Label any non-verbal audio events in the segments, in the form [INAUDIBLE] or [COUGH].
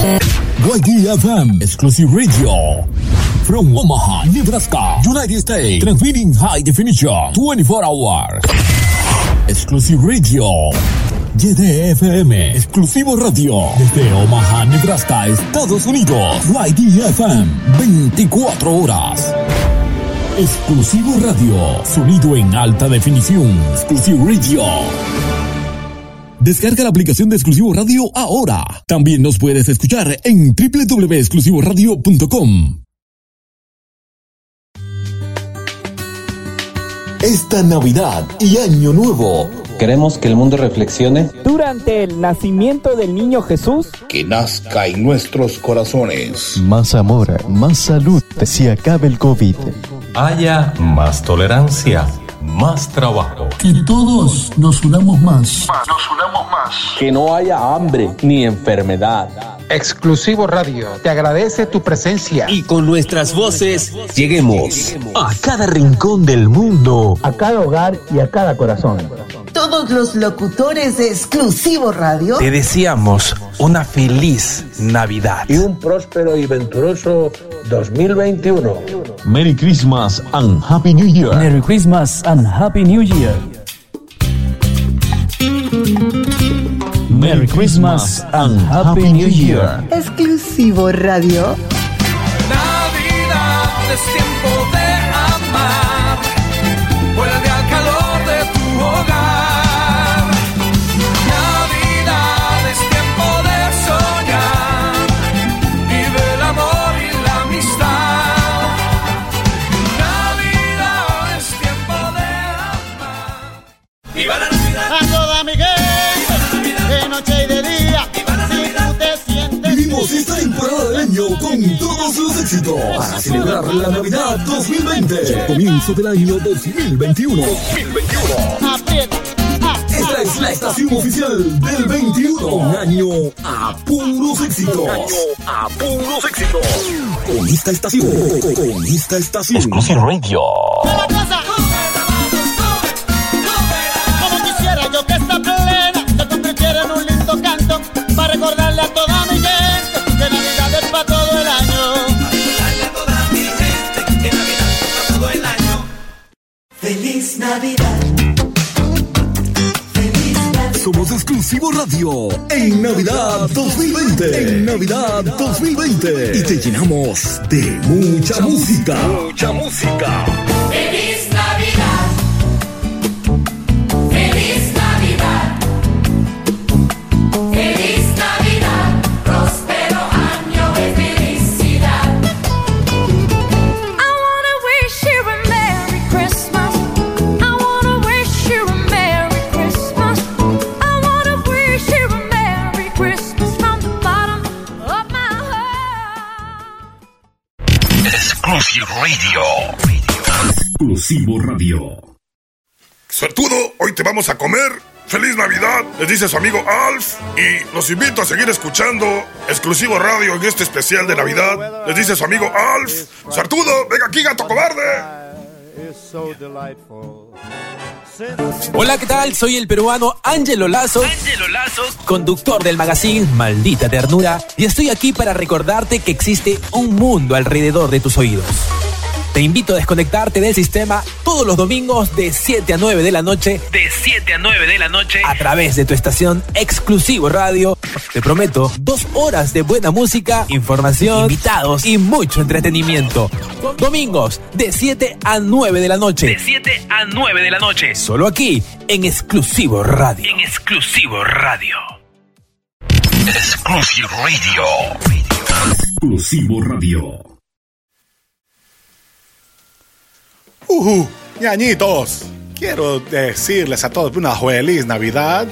YDFM Exclusive Radio. From Omaha, Nebraska, United States. Transmitting high definition 24 hours. Exclusive Radio. YDFM Exclusivo Radio. Desde Omaha, Nebraska, Estados Unidos. YDFM 24 horas. Exclusivo Radio. Sonido en alta definición. Exclusivo Radio. Descarga la aplicación de Exclusivo Radio ahora. También nos puedes escuchar en www.exclusivoradio.com. Esta Navidad y Año Nuevo. Queremos que el mundo reflexione durante el nacimiento del niño Jesús. Que nazca en nuestros corazones. Más amor, más salud, si acabe el COVID. Haya más tolerancia más trabajo. Que todos nos unamos más. Nos unamos más. Que no haya hambre ni enfermedad. Exclusivo Radio te agradece tu presencia. Y con nuestras voces lleguemos a cada rincón del mundo, a cada hogar y a cada corazón. Todos los locutores de Exclusivo Radio te deseamos una feliz Navidad y un próspero y venturoso 2021. Merry Christmas and Happy New Year. Merry Christmas and Happy New Year. Merry Christmas and Happy New Year. Exclusivo Radio. Navidad es tiempo con todos los éxitos para celebrar la Navidad 2020. Comienzo del año 2021. 2021. Aprieta. Esta es la estación oficial del 21. Un año a puros éxitos. Un año a puros éxitos. Con esta estación. Con esta estación. Exclusive Radio. Feliz Navidad. Somos Exclusivo Radio en Navidad 2020. En Navidad 2020. Y te llenamos de mucha música. Mucha música. Exclusivo Radio. Suertudo, hoy te vamos a comer. ¡Feliz Navidad! Les dice su amigo Alf. Y los invito a seguir escuchando Exclusivo Radio en este especial de Navidad. Les dice su amigo Alf. ¡Suertudo! ¡Venga aquí, gato cobarde! Hola, ¿qué tal? Soy el peruano Ángelo Lazo, Ángelo Lazo. conductor del magazine Maldita Ternura, y estoy aquí para recordarte que existe un mundo alrededor de tus oídos. Te invito a desconectarte del sistema todos los domingos de 7 a 9 de la noche De 7 a 9 de la noche. a través de tu estación Exclusivo Radio. Te prometo dos horas de buena música, información, invitados y mucho entretenimiento. Domingos de 7 a 9 de la noche. De 7 a 9 de la noche. Solo aquí en Exclusivo Radio. En Exclusivo Radio. Exclusive Radio. Exclusivo Radio. Uh, ñañitos, quiero decirles a todos una feliz Navidad.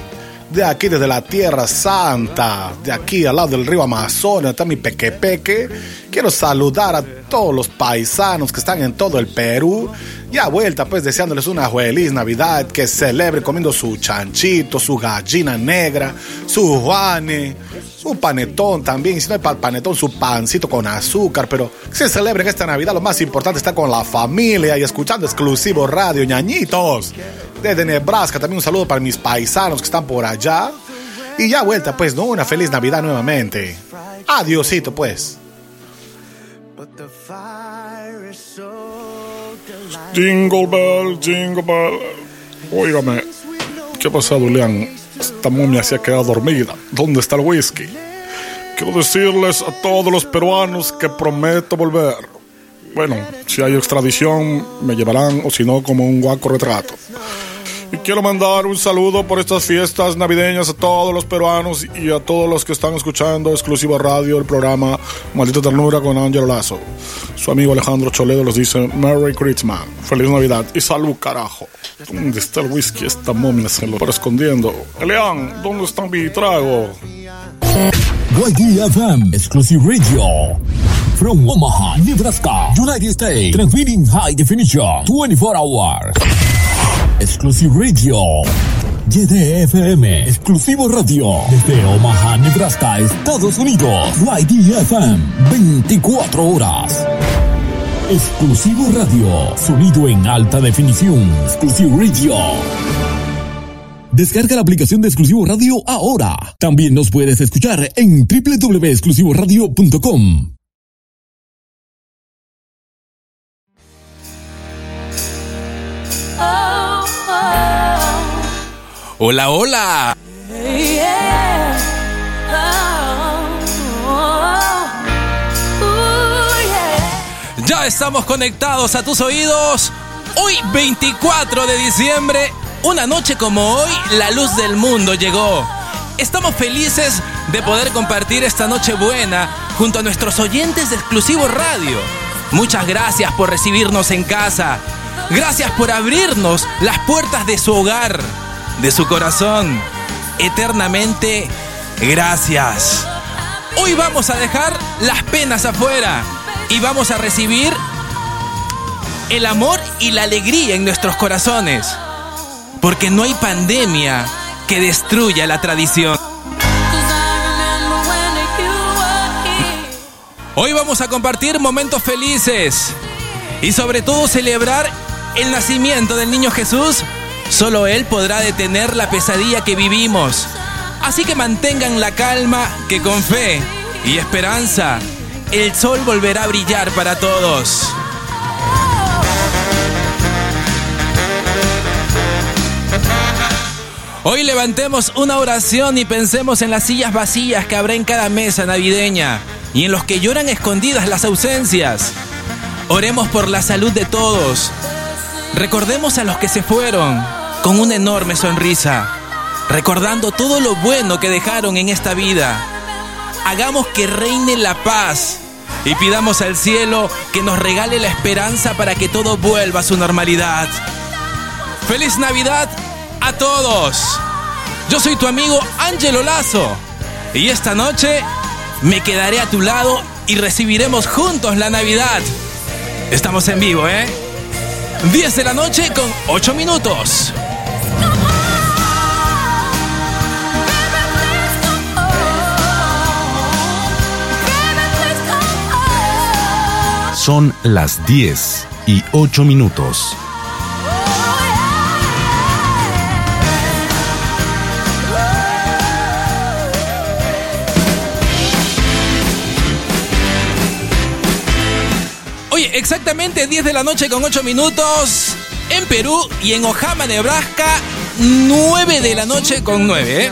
De aquí, desde la Tierra Santa, de aquí al lado del río Amazonas, está mi pequepeque. Quiero saludar a todos los paisanos que están en todo el Perú. Y a vuelta, pues deseándoles una feliz Navidad, que celebre comiendo su chanchito, su gallina negra, su juane, su panetón también. Y si no hay pa- panetón, su pancito con azúcar. Pero que se celebren esta Navidad. Lo más importante es estar con la familia y escuchando exclusivo radio, ñañitos. Desde Nebraska, también un saludo para mis paisanos que están por allá. Y ya vuelta, pues, ¿no? Una feliz Navidad nuevamente. Adiosito, pues. Jingle bell, jingle bell. Óigame, ¿qué ha pasado, Leán? Esta momia se ha quedado dormida. ¿Dónde está el whisky? Quiero decirles a todos los peruanos que prometo volver. Bueno, si hay extradición, me llevarán, o si no, como un guaco retrato. Y quiero mandar un saludo por estas fiestas navideñas a todos los peruanos y a todos los que están escuchando exclusivo radio el programa Maldita Ternura con Ángelo Lazo. Su amigo Alejandro Choledo les dice Merry Christmas, Feliz Navidad y salud carajo. ¿Dónde está el whisky? Esta momia se lo está escondiendo. Elian, ¿dónde está mi trago? YDFM Exclusive Radio. From Omaha, Nebraska, United States. Transmitting high definition 24 hours. Exclusive Radio. YDFM Exclusivo Radio. Desde Omaha, Nebraska, Estados Unidos. YDFM 24 horas. Exclusivo Radio. Sonido en alta definición. Exclusive Radio. Descarga la aplicación de Exclusivo Radio ahora. También nos puedes escuchar en www.exclusivoradio.com. Hola, hola. yeah. Oh, ooh, yeah. Ya estamos conectados a tus oídos. Hoy 24 de diciembre, una noche como hoy, la luz del mundo llegó. Estamos felices de poder compartir esta noche buena junto a nuestros oyentes de Exclusivo Radio. Muchas gracias por recibirnos en casa. Gracias por abrirnos las puertas de su hogar, de su corazón. Eternamente, gracias. Hoy vamos a dejar las penas afuera y vamos a recibir el amor y la alegría en nuestros corazones. Porque no hay pandemia que destruya la tradición. Hoy vamos a compartir momentos felices y sobre todo celebrar el nacimiento del niño Jesús. Solo Él podrá detener la pesadilla que vivimos. Así que mantengan la calma que con fe y esperanza el sol volverá a brillar para todos. Hoy levantemos una oración y pensemos en las sillas vacías que habrá en cada mesa navideña y en los que lloran escondidas las ausencias. Oremos por la salud de todos. Recordemos a los que se fueron con una enorme sonrisa, recordando todo lo bueno que dejaron en esta vida. Hagamos que reine la paz y pidamos al cielo que nos regale la esperanza para que todo vuelva a su normalidad. ¡Feliz Navidad a todos! Yo soy tu amigo Ángelo Lazo y esta noche me quedaré a tu lado y recibiremos juntos la Navidad. Estamos en vivo, ¿eh? 10 de la noche con 8 minutos. Son las 10 y 8 minutos. Exactamente 10 de la noche con 8 minutos en Perú y en Ojama, Nebraska, 9 de la noche con 9, ¿eh?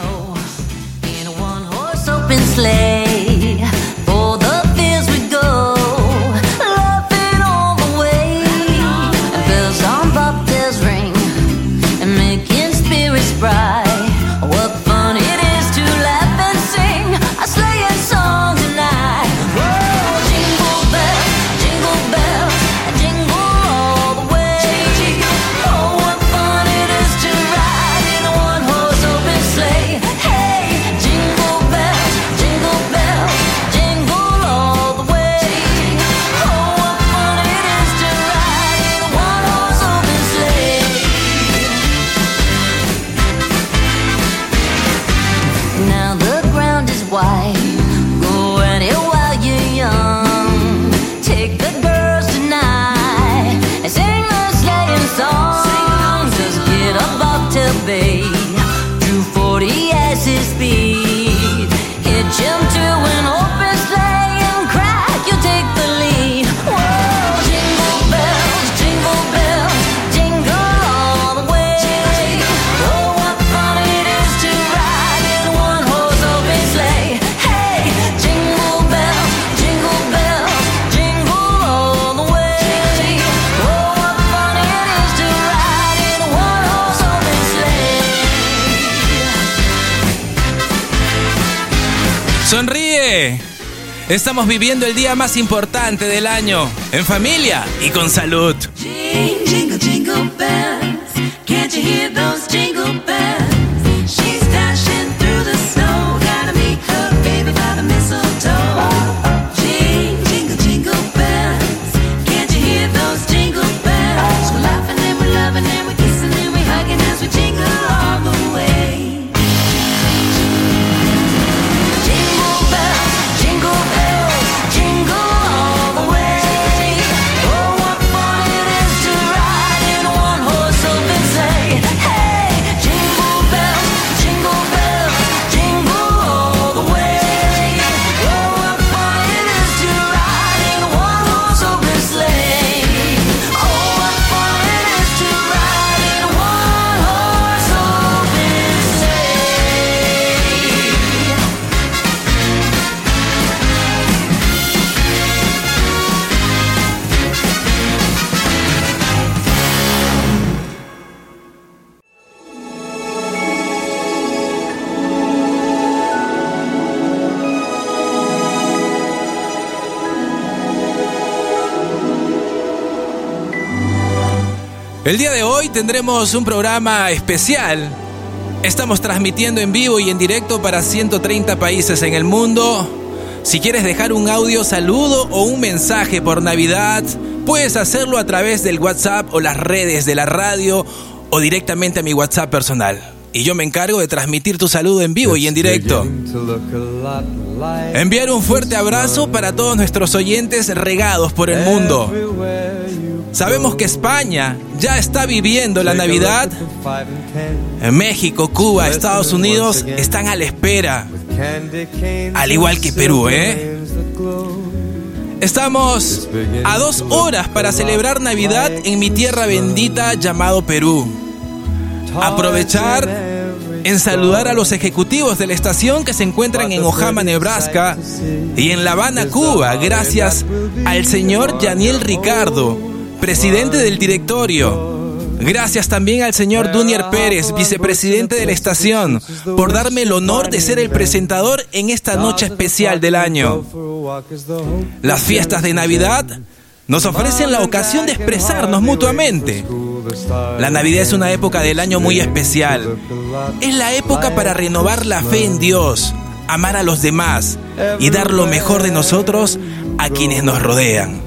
Estamos viviendo el día más importante del año, en familia y con salud. Jingle, jingle bells. Jingle bells? El día de hoy tendremos un programa especial. Estamos transmitiendo en vivo y en directo para 130 países en el mundo. Si quieres dejar un audio saludo o un mensaje por Navidad, puedes hacerlo a través del WhatsApp o las redes de la radio o directamente a mi WhatsApp personal. Y yo me encargo de transmitir tu saludo en vivo y en directo. Enviar un fuerte abrazo para todos nuestros oyentes regados por el mundo. Sabemos que España ya está viviendo la Navidad. En México, Cuba, Estados Unidos están a la espera. Al igual que Perú, ¿eh? Estamos a dos horas para celebrar Navidad en mi tierra bendita llamado Perú. Aprovechar en saludar a los ejecutivos de la estación que se encuentran en Ojama, Nebraska y en La Habana, Cuba, gracias al señor Yaniel Ricardo, presidente del directorio. Gracias también al señor Dunier Pérez, vicepresidente de la estación, por darme el honor de ser el presentador en esta noche especial del año. Las fiestas de Navidad nos ofrecen la ocasión de expresarnos mutuamente. La Navidad es una época del año muy especial. Es la época para renovar la fe en Dios, amar a los demás y dar lo mejor de nosotros a quienes nos rodean.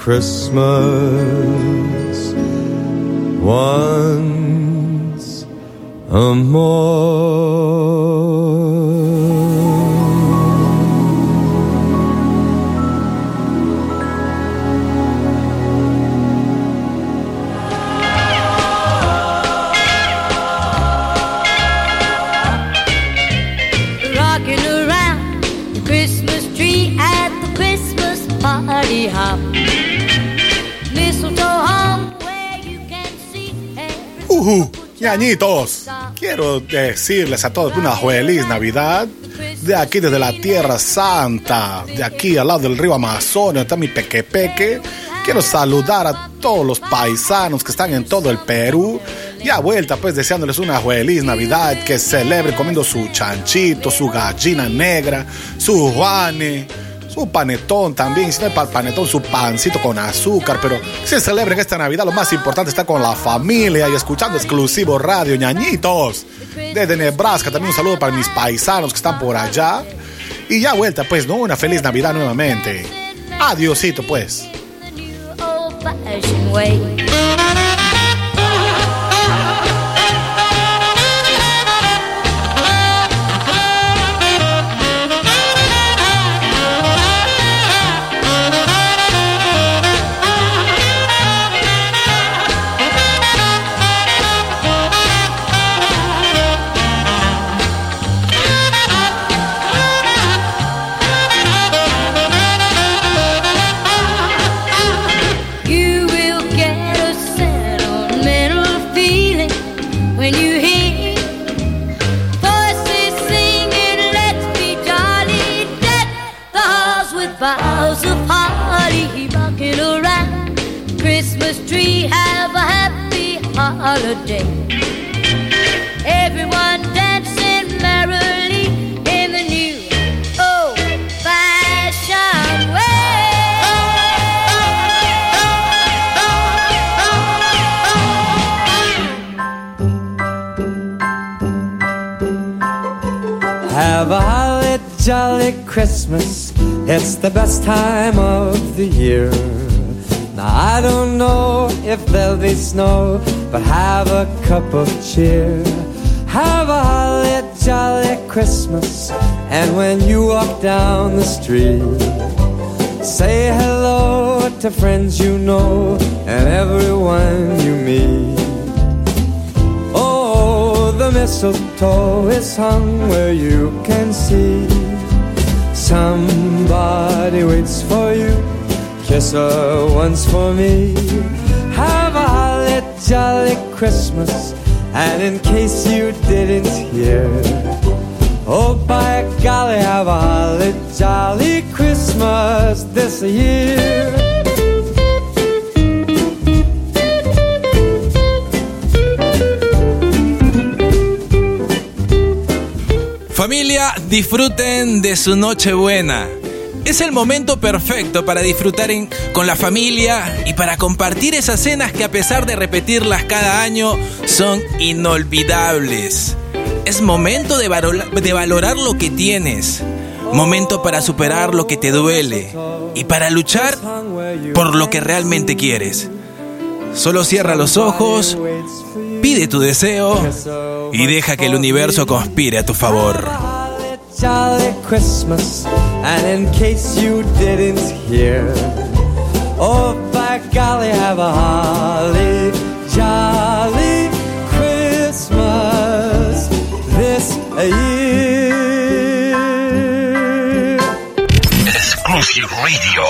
Christmas once a more. Rocking around the Christmas tree at the Christmas party hop. Ujú, ñañitos, quiero decirles a todos una feliz Navidad. De aquí, desde la Tierra Santa, de aquí al lado del río Amazonas, está mi peque peque. Quiero saludar a todos los paisanos que están en todo el Perú Ya vuelta, pues deseándoles una feliz Navidad, que celebre comiendo su chanchito, su gallina negra, su juane, su panetón también, si no hay pa- panetón, su pancito con azúcar, pero se celebren esta Navidad, lo más importante está con la familia y escuchando exclusivo radio, ñañitos. Desde Nebraska, también un saludo para mis paisanos que están por allá. Y ya vuelta, pues, ¿no? Una feliz Navidad nuevamente. Adiosito, pues. Holiday. Everyone dancing merrily in the new old-fashioned Have a holly jolly Christmas. It's the best time of the year. Now I don't know if there'll be snow, but have a cup of cheer. Have a holly jolly Christmas. And when you walk down the street, say hello to friends you know and everyone you meet. Oh, the mistletoe is hung where you can see. Somebody waits for you. Kiss her once for me. Jolly Christmas. And in case you didn't hear, oh by golly, have a holly jolly Christmas this year. Familia, disfruten de su Nochebuena. Es el momento perfecto para disfrutar con la familia y para compartir esas cenas que a pesar de repetirlas cada año son inolvidables. Es momento de, de valorar lo que tienes, momento para superar lo que te duele y para luchar por lo que realmente quieres. Solo cierra los ojos, pide tu deseo y deja que el universo conspire a tu favor. Jolly Christmas, and in case you didn't hear, oh by golly, have a holly jolly Christmas this year. Exclusive Radio.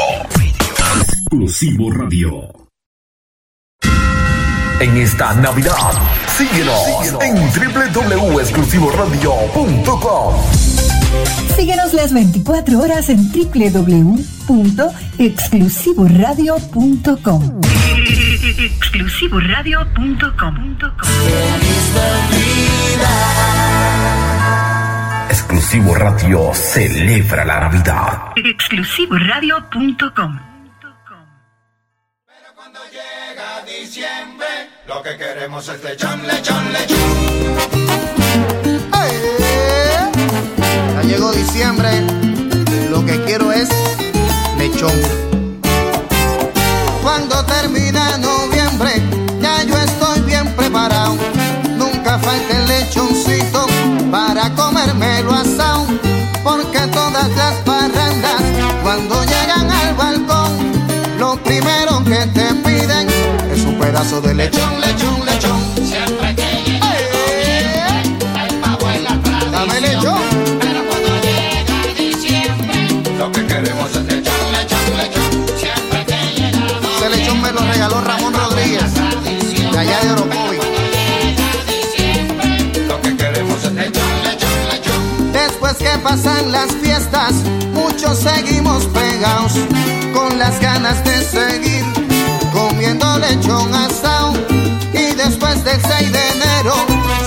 Exclusivo Radio. En esta Navidad, síguenos, en www.exclusivoradio.com. Síguenos las 24 horas en www.exclusivoradio.com. Exclusivoradio.com. Exclusivo Radio celebra la Navidad. Exclusivoradio.com. diciembre, lo que queremos es lechón, lechón, lechón. Ya llegó diciembre, lo que quiero es lechón. Cuando termina noviembre, ya yo estoy bien preparado. Nunca falta el lechoncito para comérmelo asado. Porque todas las parrandas, cuando llegan al balcón, lo primero que te piden es un pedazo de lechón, lechón, lechón. Regaló Ramón Rodríguez, de allá de Orocovi. Después que pasan las fiestas, muchos seguimos pegados con las ganas de seguir comiendo lechón asado y de después del 6 de enero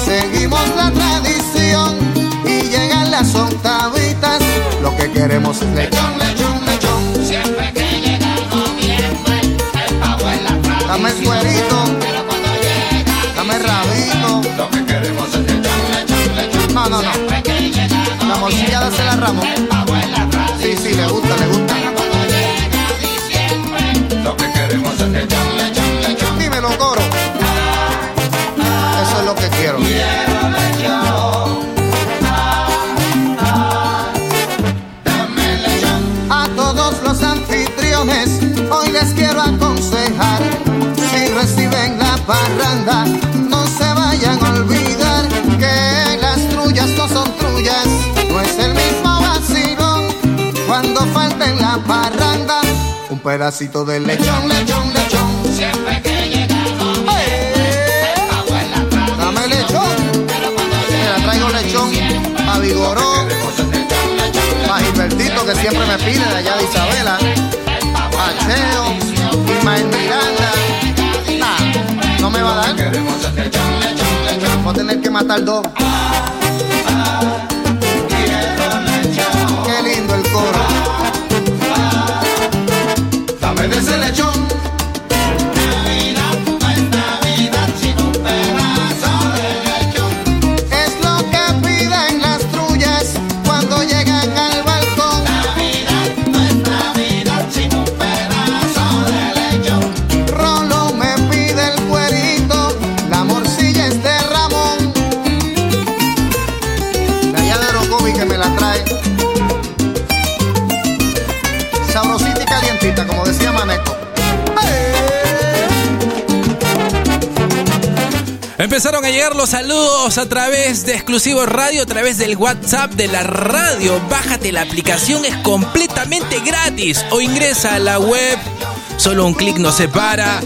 seguimos la tradición y llegan las octavitas. Lo que queremos es lechón, lechón. Llega La morcilla de la Ramón. el pavo es la tradición. Sí, sí, le gusta, le gusta. Cuando llega diciembre, lo que queremos es lechón, lechón, lechón. Dímelo, coro. Eso es lo que quiero. A todos los anfitriones, hoy les quiero aconsejar. Si reciben la parranda, Cuando falten la parranda, un pedacito de lechón, lechón, lechón. Siempre que llega noviembre, el pavo es la tradición. Dame lechón. Pero cuando Mira, traigo lechón a Vigoró, a Gilbertito que siempre me pide de allá de Isabela, a Cheo, Ismael Miranda. Nah, no me va a dar. Voy a tener que matar dos. De ese llegar los saludos a través de Exclusivo Radio, a través del WhatsApp de la radio. Bájate la aplicación, es completamente gratis. O ingresa a la web, solo un clic nos separa.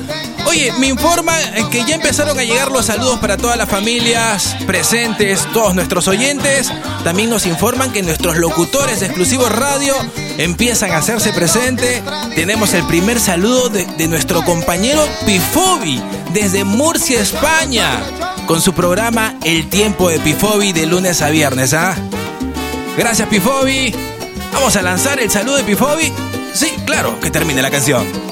Oye, me informa que ya empezaron a llegar los saludos para todas las familias presentes, todos nuestros oyentes. También nos informan que nuestros locutores de Exclusivo Radio empiezan a hacerse presente. Tenemos el primer saludo de, de nuestro compañero Pifobi desde Murcia, España, con su programa El Tiempo de Pifobi de lunes a viernes. ¿ah? Gracias Pifobi. Vamos a lanzar el saludo de Pifobi. Sí, claro, que termine la canción.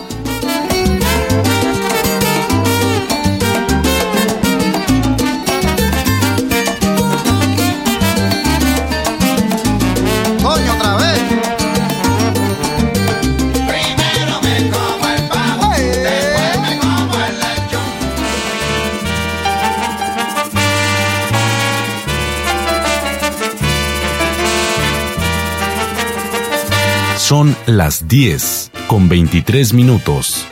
Son las 10 con 23 minutos.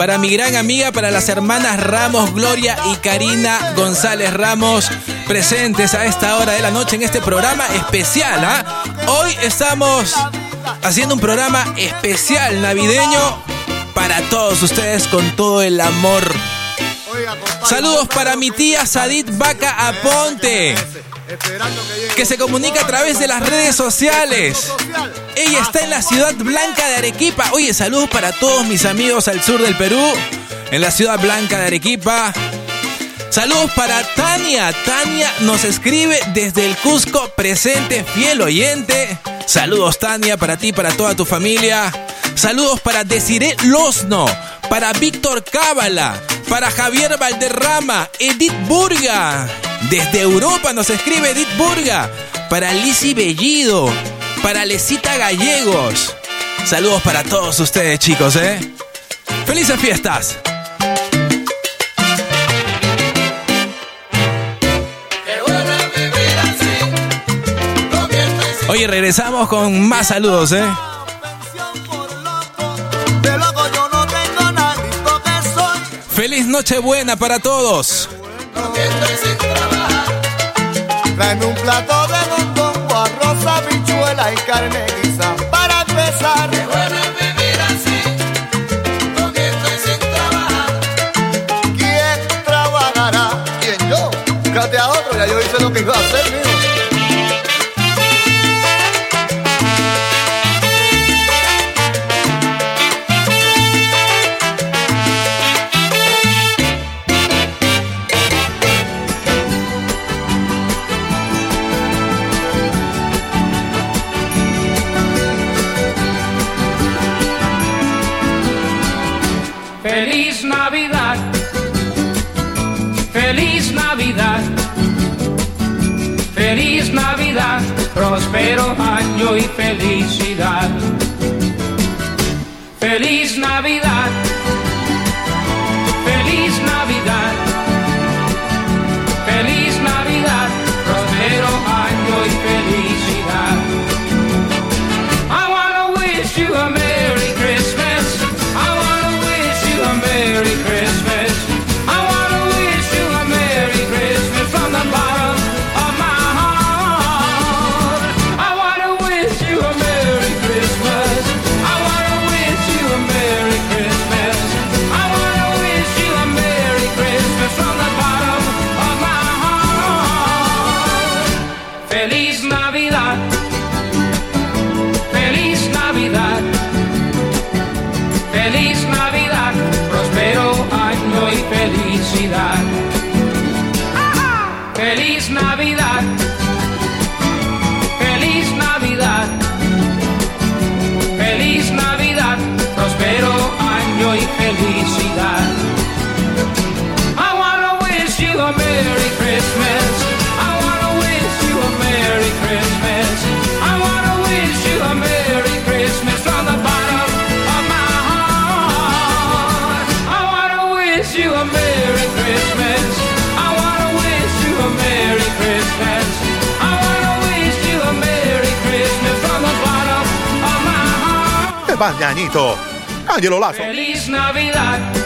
Para mi gran amiga, para las hermanas Ramos, Gloria y Karina González Ramos, presentes a esta hora de la noche en este programa especial. ¿ah? Hoy estamos haciendo un programa especial navideño para todos ustedes con todo el amor. Saludos para mi tía Sadit Vaca Aponte que se comunica a través de las redes sociales. Ella está en la ciudad blanca de Arequipa. Oye, saludos para todos mis amigos al sur del Perú, en la ciudad blanca de Arequipa. Saludos para Tania. Tania nos escribe desde el Cusco, presente, fiel oyente. Saludos Tania para ti, para toda tu familia. Saludos para Desiree Losno, para Víctor Cábala, para Javier Valderrama, Edith Burga. Desde Europa nos escribe Edith Burga, para Lizzy Bellido, para Lesita Gallegos. Saludos para todos ustedes, chicos, ¿eh? ¡Felices fiestas! Oye, regresamos con más saludos, ¿eh? Feliz Nochebuena para todos. Tráeme un plato carne guisa para empezar. Qué bueno es vivir así, comiendo y sin trabajar. ¿Quién trabajará? ¿Quién yo? Fíjate a otro, ya yo hice lo que iba a hacer, heart. ¿Qué más, ñañito? Ángelo Lazo. Feliz Navidad.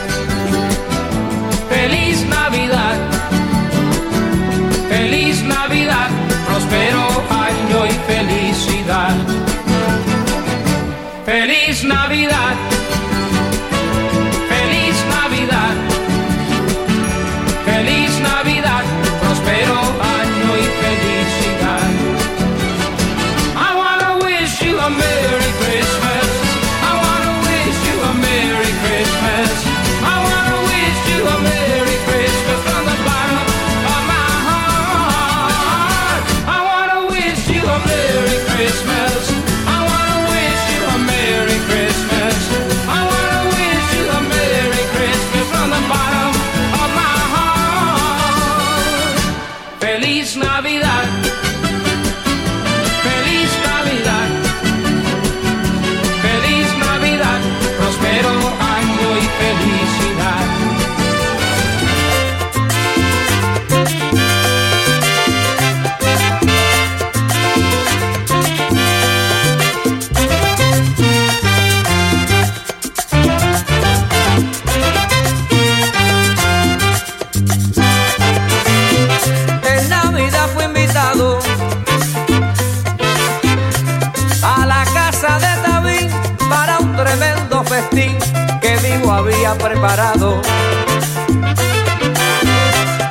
preparado.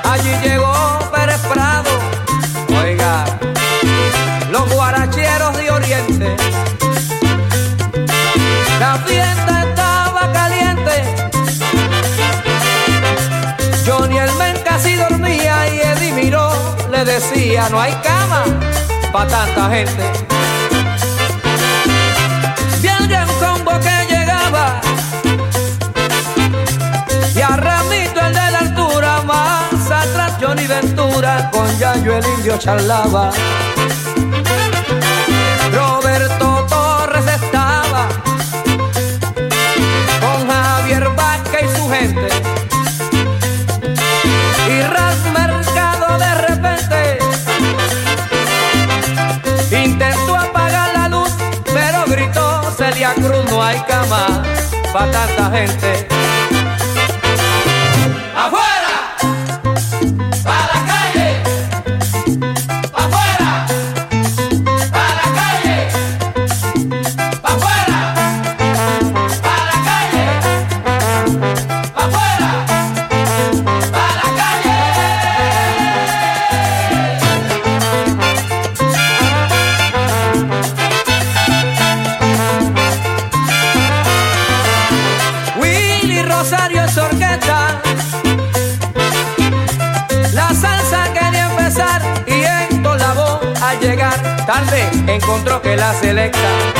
Allí llegó Pérez Prado, oiga, los guaracheros de Oriente. La fiesta estaba caliente. Johnny el men casi dormía y Eddie miró, le decía, no hay cama para tanta gente. Arroyo el indio charlaba. Roberto Torres estaba con Javier Vaca y su gente. Y Raz Mercado de repente intentó apagar la luz, pero gritó Celia Cruz, no hay cama para tanta gente. encontró que la selecta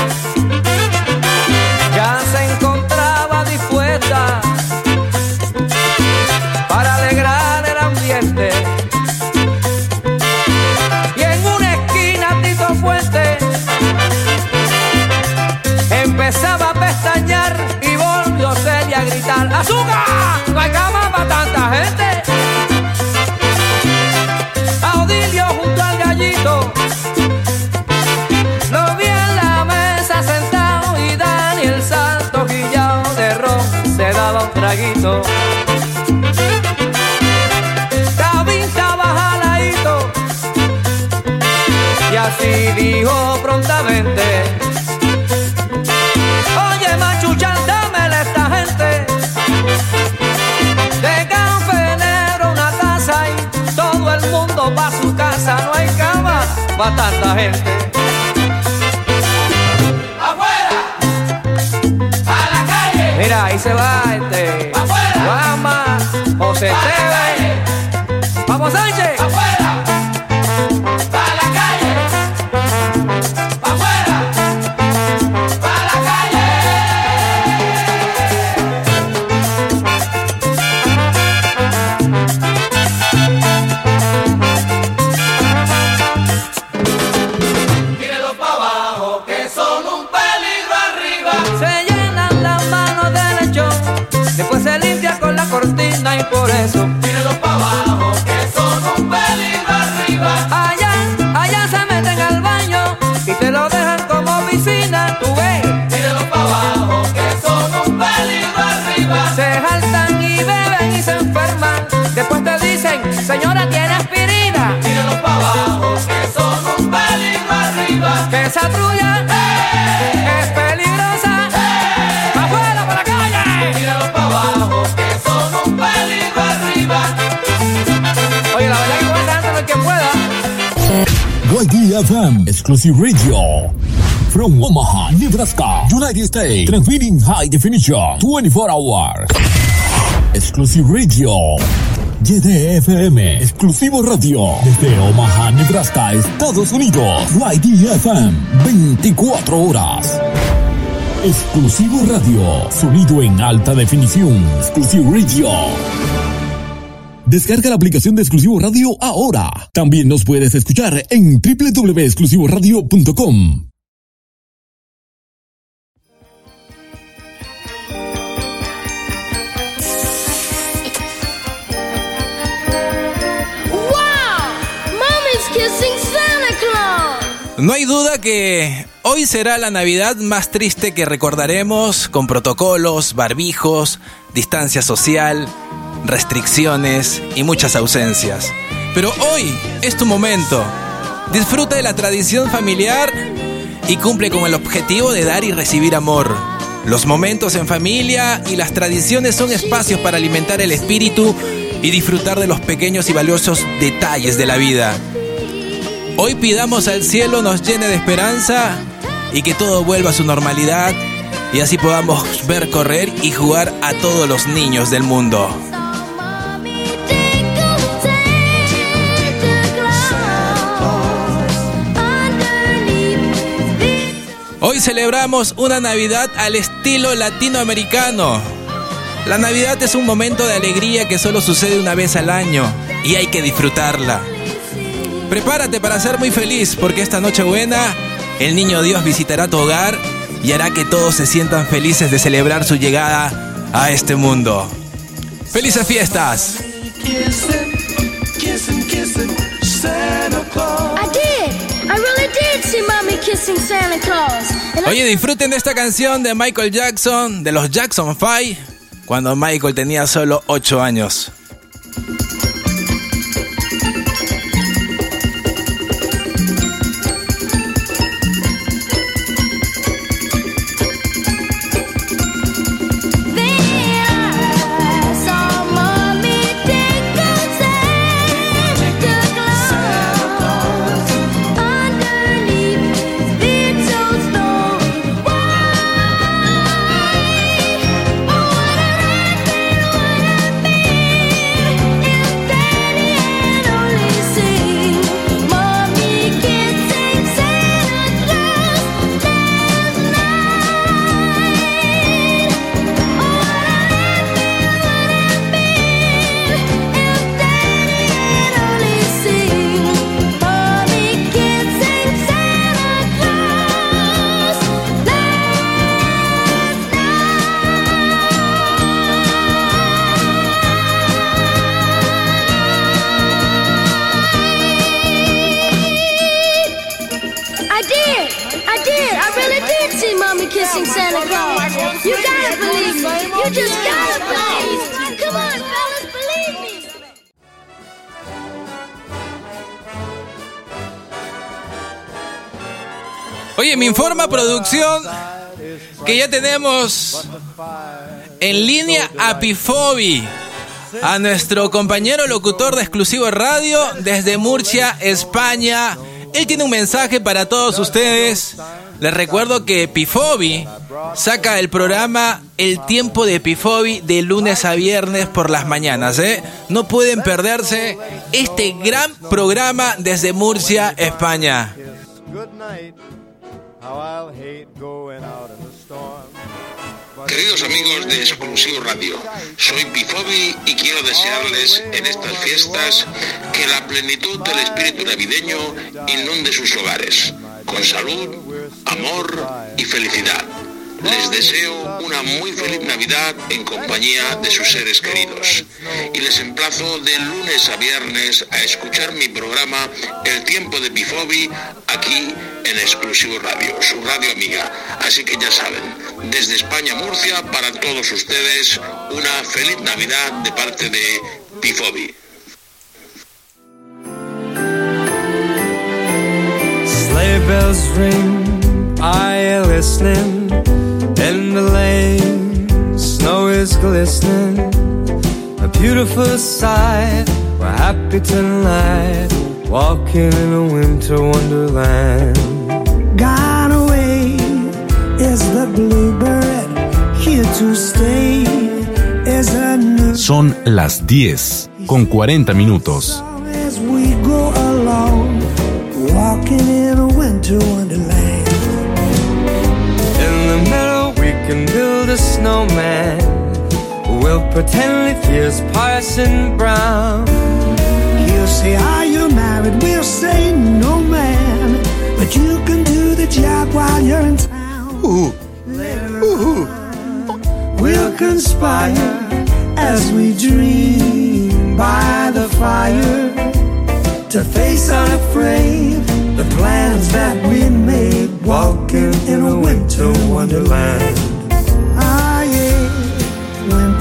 va tanta gente. ¡Afuera! ¡A la calle! Mira, ahí se va. Exclusive Radio. From Omaha, Nebraska, United States. Transmitting high definition 24 hours. Exclusive Radio. YDFM Exclusivo Radio. Desde Omaha, Nebraska, Estados Unidos. YDFM 24 horas. Exclusivo Radio. Sonido en alta definición. Exclusive Radio. Descarga la aplicación de Exclusivo Radio ahora. También nos puedes escuchar en www.exclusivoradio.com. Wow! Mommy's kissing Santa Claus! No hay duda que hoy será la Navidad más triste que recordaremos con protocolos, barbijos, distancia social, restricciones y muchas ausencias. Pero hoy es tu momento. Disfruta de la tradición familiar y cumple con el objetivo de dar y recibir amor. Los momentos en familia y las tradiciones son espacios para alimentar el espíritu y disfrutar de los pequeños y valiosos detalles de la vida. Hoy pidamos al cielo nos llene de esperanza y que todo vuelva a su normalidad y así podamos ver correr y jugar a todos los niños del mundo. Hoy celebramos una Navidad al estilo latinoamericano. La Navidad es un momento de alegría que solo sucede una vez al año y hay que disfrutarla. Prepárate para ser muy feliz porque esta Nochebuena el niño Dios visitará tu hogar y hará que todos se sientan felices de celebrar su llegada a este mundo. ¡Felices fiestas! Oye, disfruten de esta canción de Michael Jackson, de los Jackson 5, cuando Michael tenía solo 8 años. Que ya tenemos en línea a Pifobi, a nuestro compañero locutor de exclusivo radio desde Murcia, España. Él tiene un mensaje para todos ustedes. Les recuerdo que Pifobi saca el programa El tiempo de Pifobi de lunes a viernes por las mañanas. ¿eh? No pueden perderse este gran programa desde Murcia, España. Queridos amigos de Exclusivo Radio, soy Pifobi y quiero desearles en estas fiestas que la plenitud del espíritu navideño inunde sus hogares, con salud, amor y felicidad. Les deseo una muy feliz Navidad en compañía de sus seres queridos. Y les emplazo de lunes a viernes a escuchar mi programa El tiempo de Pifobi aquí en Exclusivo Radio, su radio amiga. Así que ya saben, desde España, Murcia, para todos ustedes, una feliz Navidad de parte de Pifobi. Sleigh bells ring? In the lane, snow is glistening. A beautiful sight, we're happy tonight. walking in a winter wonderland. Gone away is the bluebird, here to stay is a new Son las 10 con 40 minutos. as we go along, walking in a winter wonderland. Can build a snowman. We'll pretend it is Parson Brown. He'll say, Are you married? We'll say, No, man. But you can do the job while you're in town. Later on, We'll conspire as we dream by the fire to face unafraid the plans that we made walking in a winter wonderland.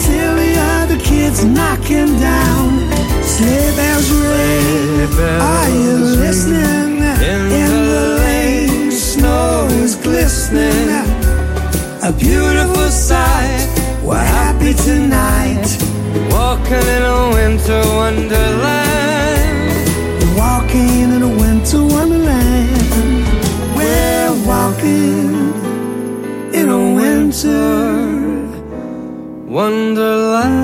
until the other kids knock him down. Sleigh bells ring. Are you listening? In the the lane, snow is glistening. A beautiful sight. We're happy tonight. Walking in a winter wonderland. Walking in a winter wonderland. We're walking in a winter Wonderland.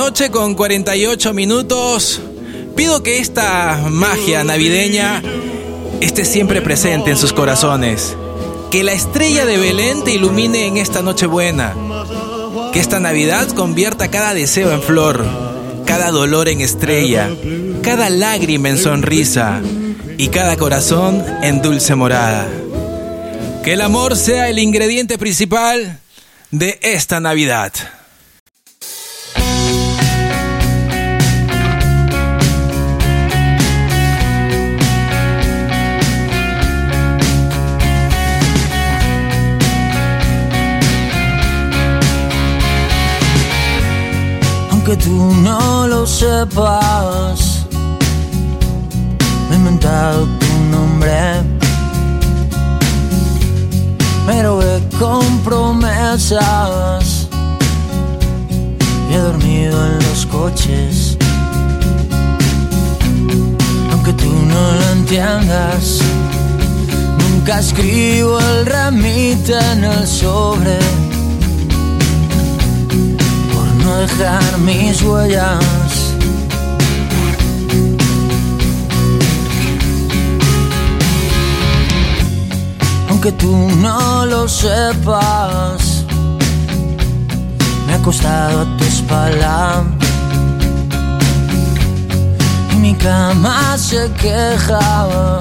Noche con 48 minutos. Pido que esta magia navideña esté siempre presente en sus corazones. Que la estrella de Belén te ilumine en esta noche buena. Que esta Navidad convierta cada deseo en flor, cada dolor en estrella, cada lágrima en sonrisa y cada corazón en dulce morada. Que el amor sea el ingrediente principal de esta Navidad. Aunque tú no lo sepas, me he inventado tu nombre. Me robé con promesas y he dormido en los coches. Aunque tú no lo entiendas, nunca escribo el remite en el sobre dejar mis huellas. Aunque tú no lo sepas, me he acostado a tu espalda. Y mi cama se quejaba,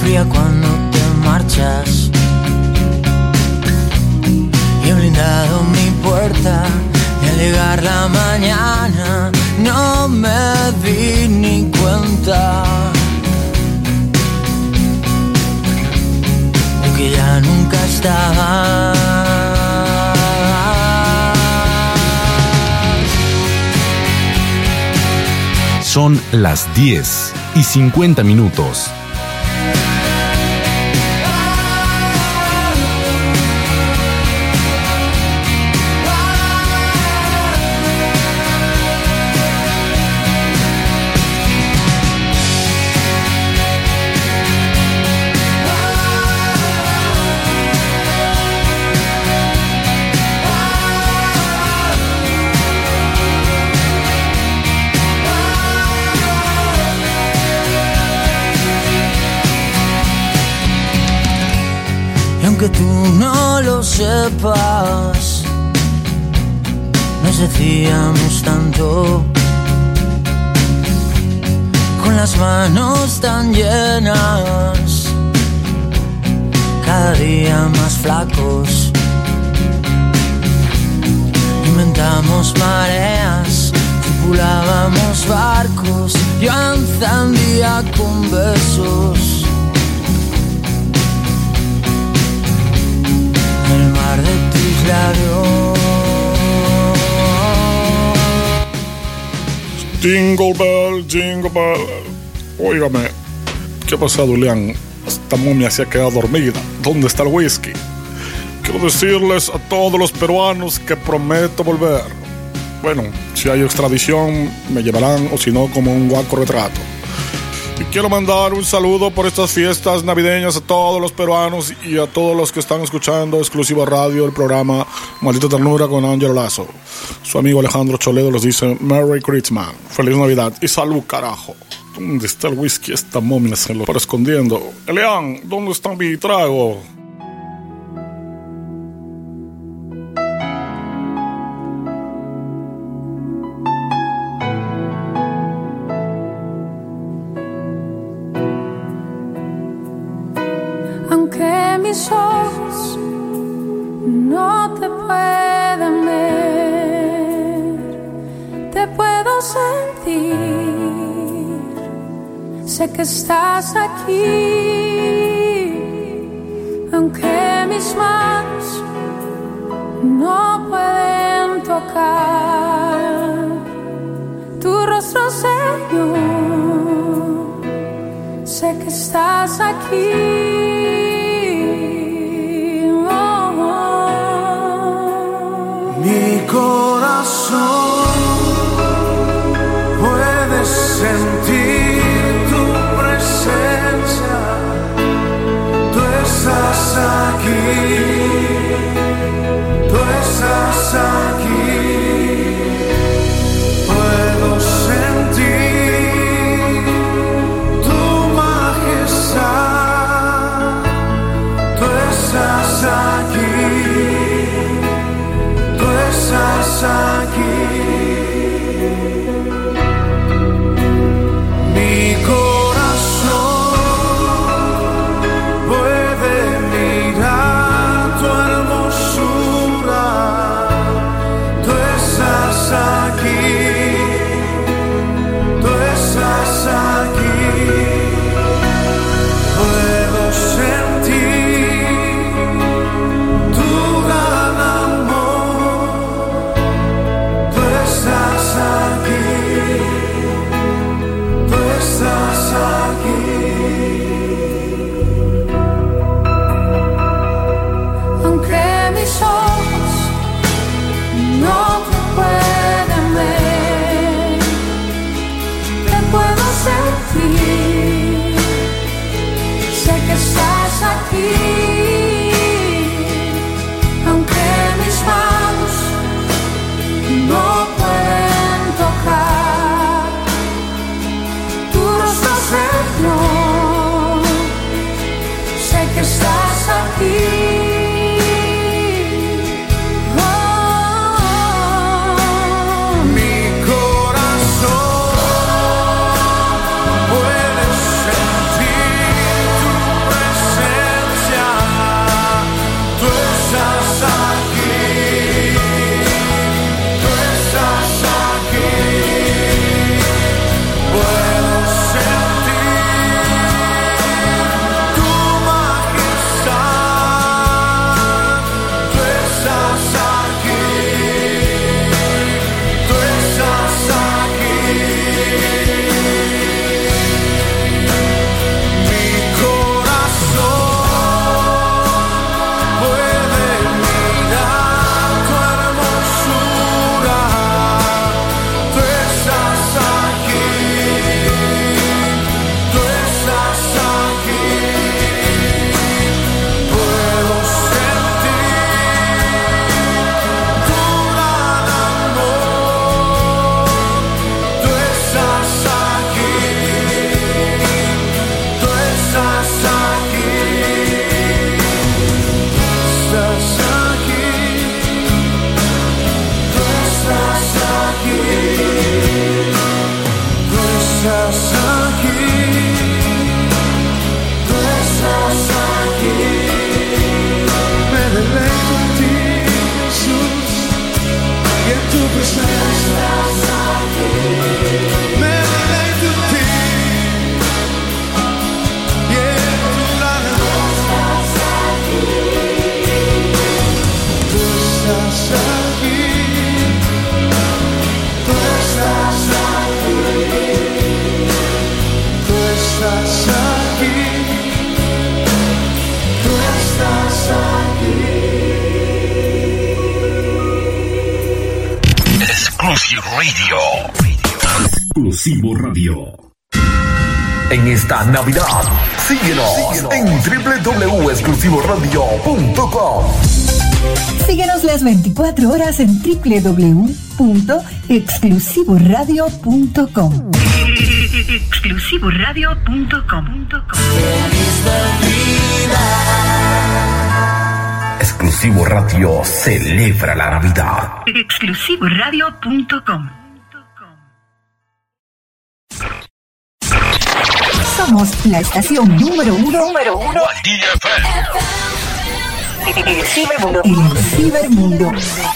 fría cuando te marchas. He blindado mi puerta y al llegar la mañana no me di ni cuenta que ya nunca estaba. Son las 10 y 50 minutos. Sepas, nos decíamos tanto. Con las manos tan llenas, cada día más flacos. Inventamos mareas, tripulábamos barcos, yo encendía con besos. Labios. Jingle bell, jingle bell. Óigame, ¿qué ha pasado? Esta momia se ha quedado dormida. ¿Dónde está el whisky? Quiero decirles a todos los peruanos que prometo volver. Bueno, si hay extradición, me llevarán o si no, como un guaco retrato. Quiero mandar un saludo por estas fiestas navideñas a todos los peruanos y a todos los que están escuchando exclusivo radio el programa Maldita Ternura con Ángelo Lazo. Su amigo Alejandro Choledo les dice Merry Christmas, Feliz Navidad y salud carajo. ¿Dónde está el whisky? Esta momia se lo está escondiendo. Elian, ¿dónde está mi trago? Estás aquí. Aunque mis manos no pueden tocar tu rostro, Señor sé que estás aquí. www.exclusivoradio.com. Exclusivoradio.com. Exclusivo Radio celebra la Navidad. Exclusivoradio.com. Somos la estación número uno, número uno el cibermundo. El cibermundo.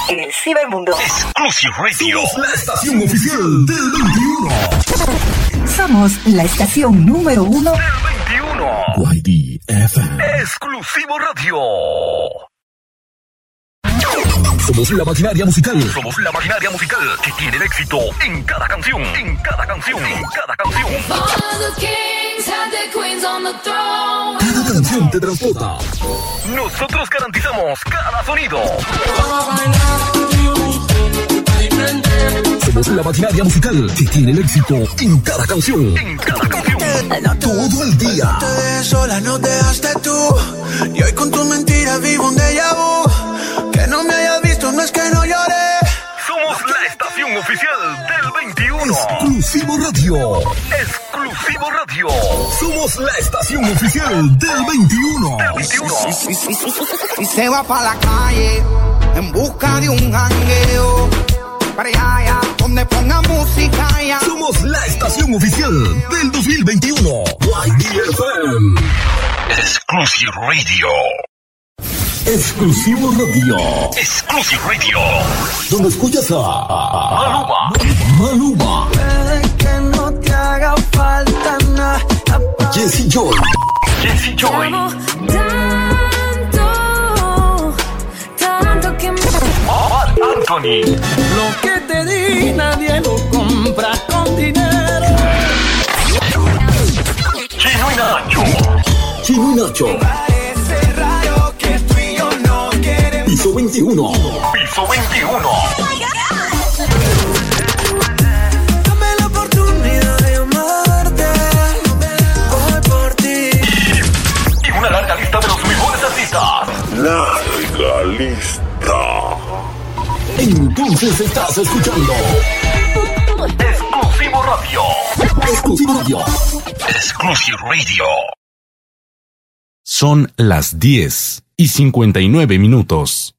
El cibermundo. Exclusive Radio. Somos la estación oficial del 21. Somos la estación número uno. 21. YD FM. Exclusivo Radio. Somos la maquinaria musical. Somos la maquinaria musical que tiene el éxito en cada canción. En cada canción. En cada canción. Cada canción te transporta. Nosotros garantizamos cada sonido. Somos la maquinaria musical que tiene el éxito en cada canción. En cada canción. Todo el día. Te sola, no te dejaste tú. Y hoy con tus mentiras vivo un déjà vu. Que no me hayas visto, no es que no lloré. Somos la estación oficial del 21. Exclusivo Radio. Somos la estación oficial del 21. Del 21. Y se va para la calle en busca de un jangueo. Para allá, allá, donde ponga música ya. Somos la estación oficial del 2021. YDFM. Exclusive Radio. Exclusivo Radio. Exclusive Radio. Donde escuchas a Maluma. Maluma. Que no te haga falta nada. Jesse Joy. Jesse Joy. Tanto, tanto que me... Marc Anthony. Lo que te di nadie lo compra con dinero. Chino y Nacho. Chino y Nacho. Parece raro que tú y yo no queremos. Piso 21. Piso 21. Larga lista. Entonces estás escuchando. Exclusivo Radio. Exclusivo Radio. Exclusive Radio. Son las 10 y 59 minutos.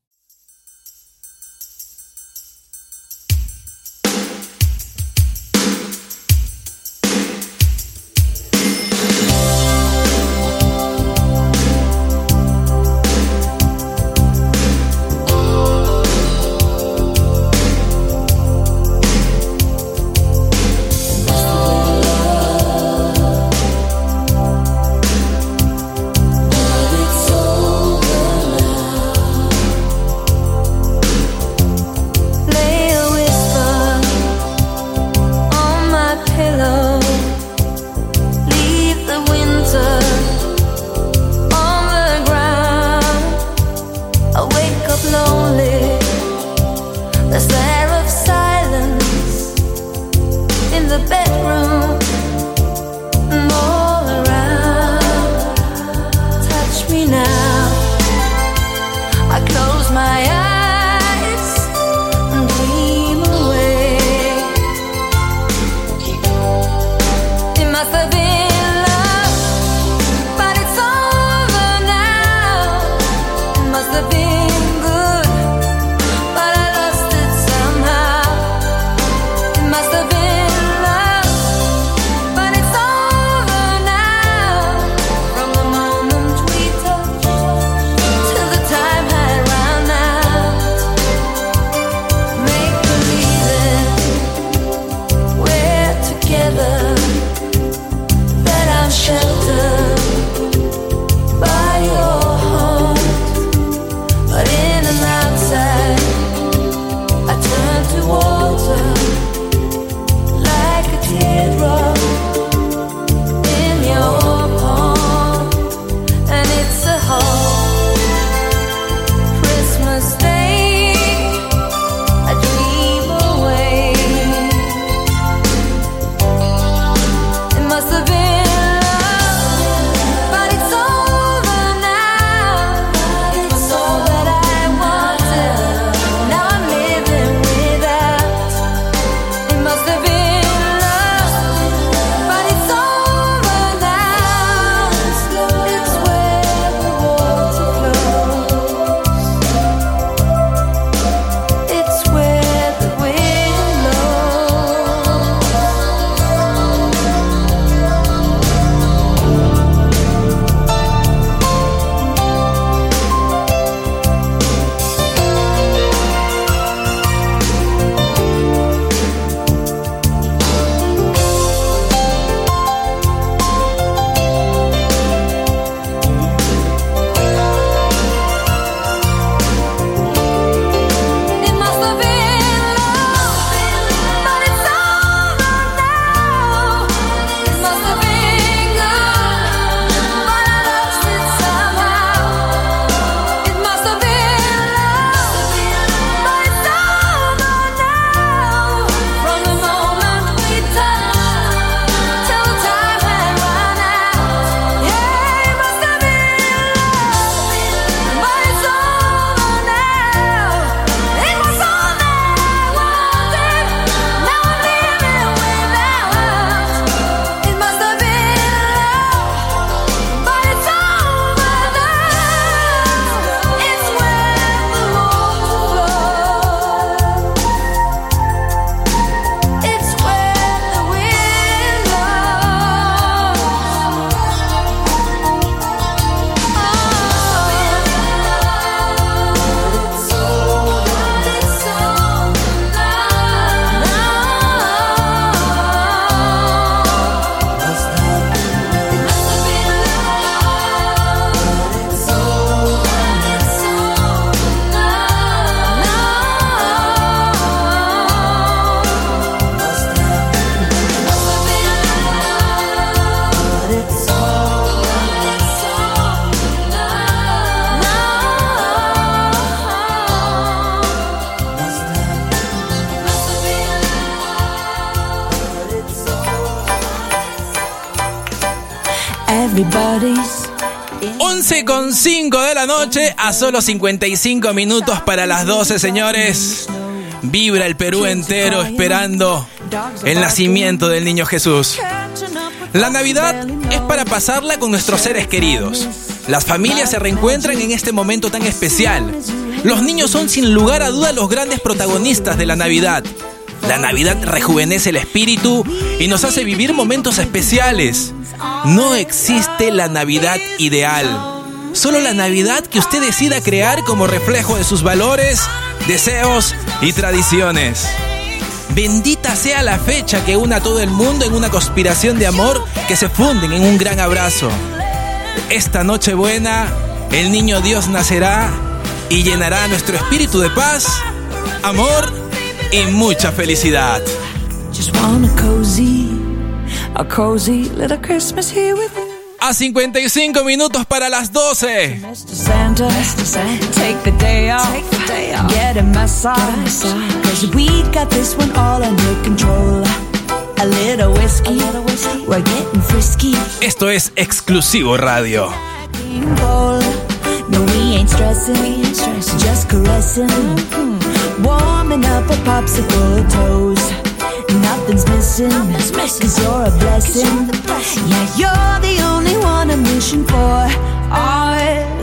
A solo 55 minutos para las 12, señores. Vibra el Perú entero esperando el nacimiento del niño Jesús. La Navidad es para pasarla con nuestros seres queridos. Las familias se reencuentran en este momento tan especial. Los niños son sin lugar a duda los grandes protagonistas de la Navidad. La Navidad rejuvenece el espíritu y nos hace vivir momentos especiales. No existe la Navidad ideal. Solo la Navidad que usted decida crear como reflejo de sus valores, deseos y tradiciones. Bendita sea la fecha que una a todo el mundo en una conspiración de amor que se funden en un gran abrazo. Esta noche buena, el niño Dios nacerá y llenará nuestro espíritu de paz, amor y mucha felicidad. just want a cozy, a cozy little Christmas here with. A 55 minutos para las 12. Santa, take the day off, get a we one under control. A little whiskey, we're getting frisky. Esto es exclusivo radio. No, we ain't stressing, just caressing. Warming up our popsicle toes. Nothing's missing, cause you're a blessing. Yeah, you're the only on a mission for art.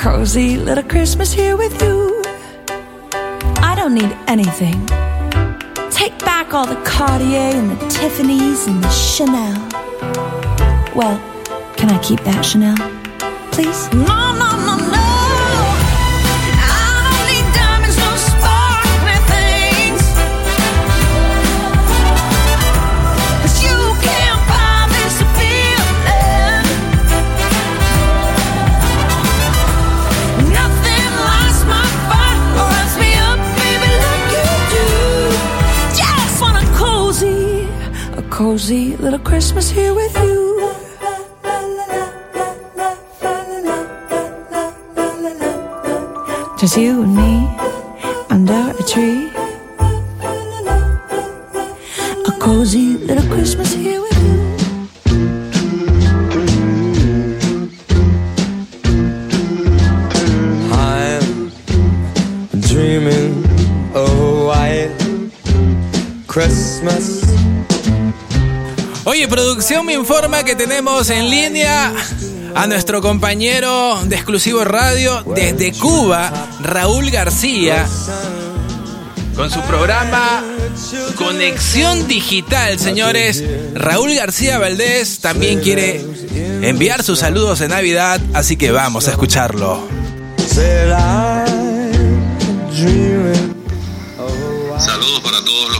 Cozy little Christmas here with you. I don't need anything. Take back all the Cartier and the Tiffany's and the Chanel. Well, can I keep that Chanel? Please? Little Christmas here with you. Just you and me me informa que tenemos en línea a nuestro compañero de exclusivo radio desde Cuba, Raúl García, con su programa Conexión Digital, señores. Raúl García Valdés también quiere enviar sus saludos de Navidad, así que vamos a escucharlo. Saludos para todos los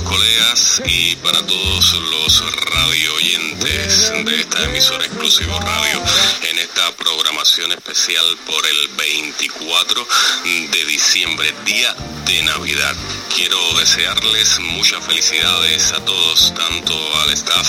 y para todos los radio oyentes de esta emisora exclusivo radio en esta programación especial por el 24 de diciembre, día de Navidad. Quiero desearles muchas felicidades a todos, tanto al staff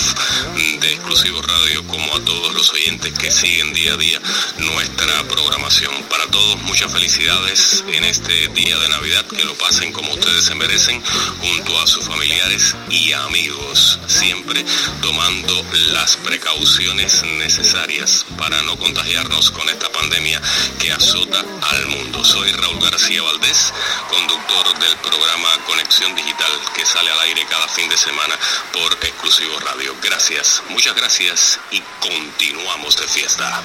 de Exclusivo Radio como a todos los oyentes que siguen día a día nuestra programación. Para todos muchas felicidades en este día de Navidad, que lo pasen como ustedes se merecen, junto a sus familiares y amigos, siempre tomando las precauciones necesarias para no contagiarnos con esta pandemia que azota al mundo. Soy Raúl García Valdés, conductor del programa Conexión Digital que sale al aire cada fin de semana por Exclusivo Radio. Gracias, muchas gracias y continuamos de fiesta.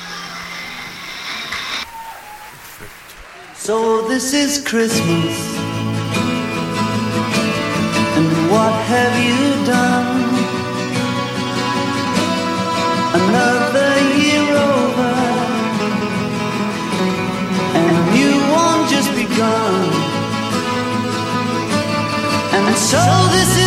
So this is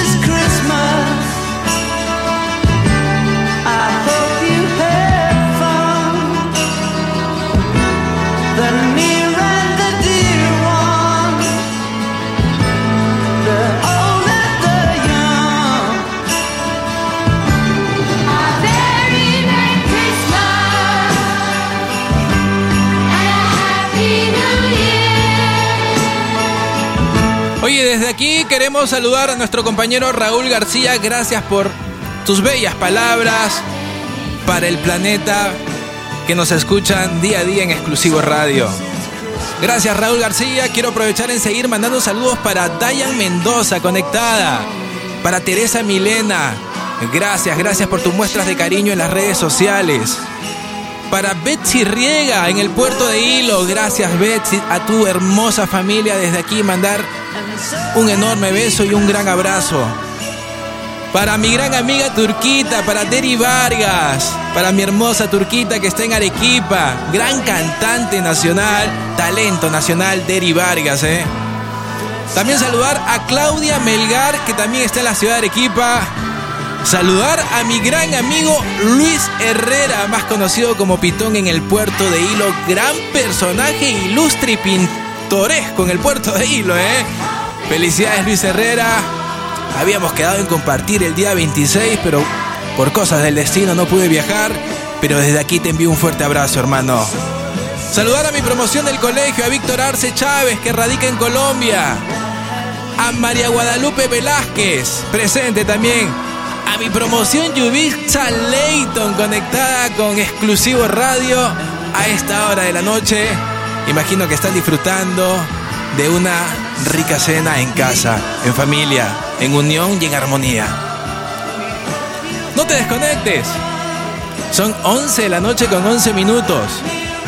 queremos saludar a nuestro compañero Raúl García. Gracias por tus bellas palabras para el planeta que nos escuchan día a día en exclusivo radio. Gracias Raúl García. Quiero aprovechar en seguir mandando saludos para Dayan Mendoza conectada. Para Teresa Milena. Gracias, gracias por tus muestras de cariño en las redes sociales. Para Betsy Riega en el puerto de Hilo. Gracias Betsy, a tu hermosa familia desde aquí mandar un enorme beso y un gran abrazo. Para mi gran amiga Turquita, para Deri Vargas, para mi hermosa Turquita que está en Arequipa, gran cantante nacional, talento nacional Deri Vargas, ¿eh? También saludar a Claudia Melgar, que también está en la ciudad de Arequipa. Saludar a mi gran amigo Luis Herrera, más conocido como Pitón en el puerto de Hilo. Gran personaje ilustre y pintoresco en el puerto de Hilo, ¿eh? Felicidades Luis Herrera. Habíamos quedado en compartir el día 26, pero por cosas del destino no pude viajar. Pero desde aquí te envío un fuerte abrazo, hermano. Saludar a mi promoción del colegio, a Víctor Arce Chávez, que radica en Colombia. A María Guadalupe Velázquez, presente también. A mi promoción Yubitsa Leighton, conectada con exclusivo radio a esta hora de la noche. Imagino que están disfrutando de una rica cena en casa, en familia, en unión y en armonía. No te desconectes. Son 11 de la noche con 11 minutos.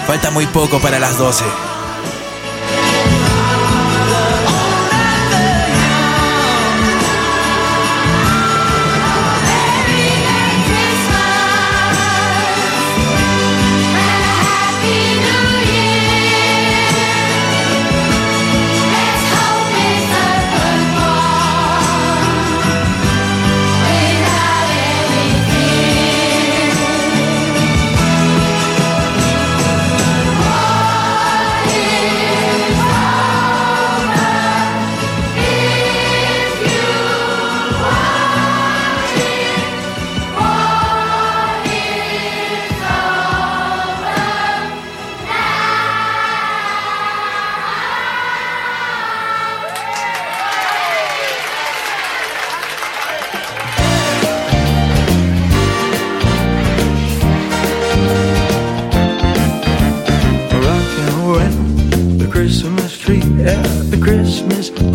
Falta muy poco para las 12.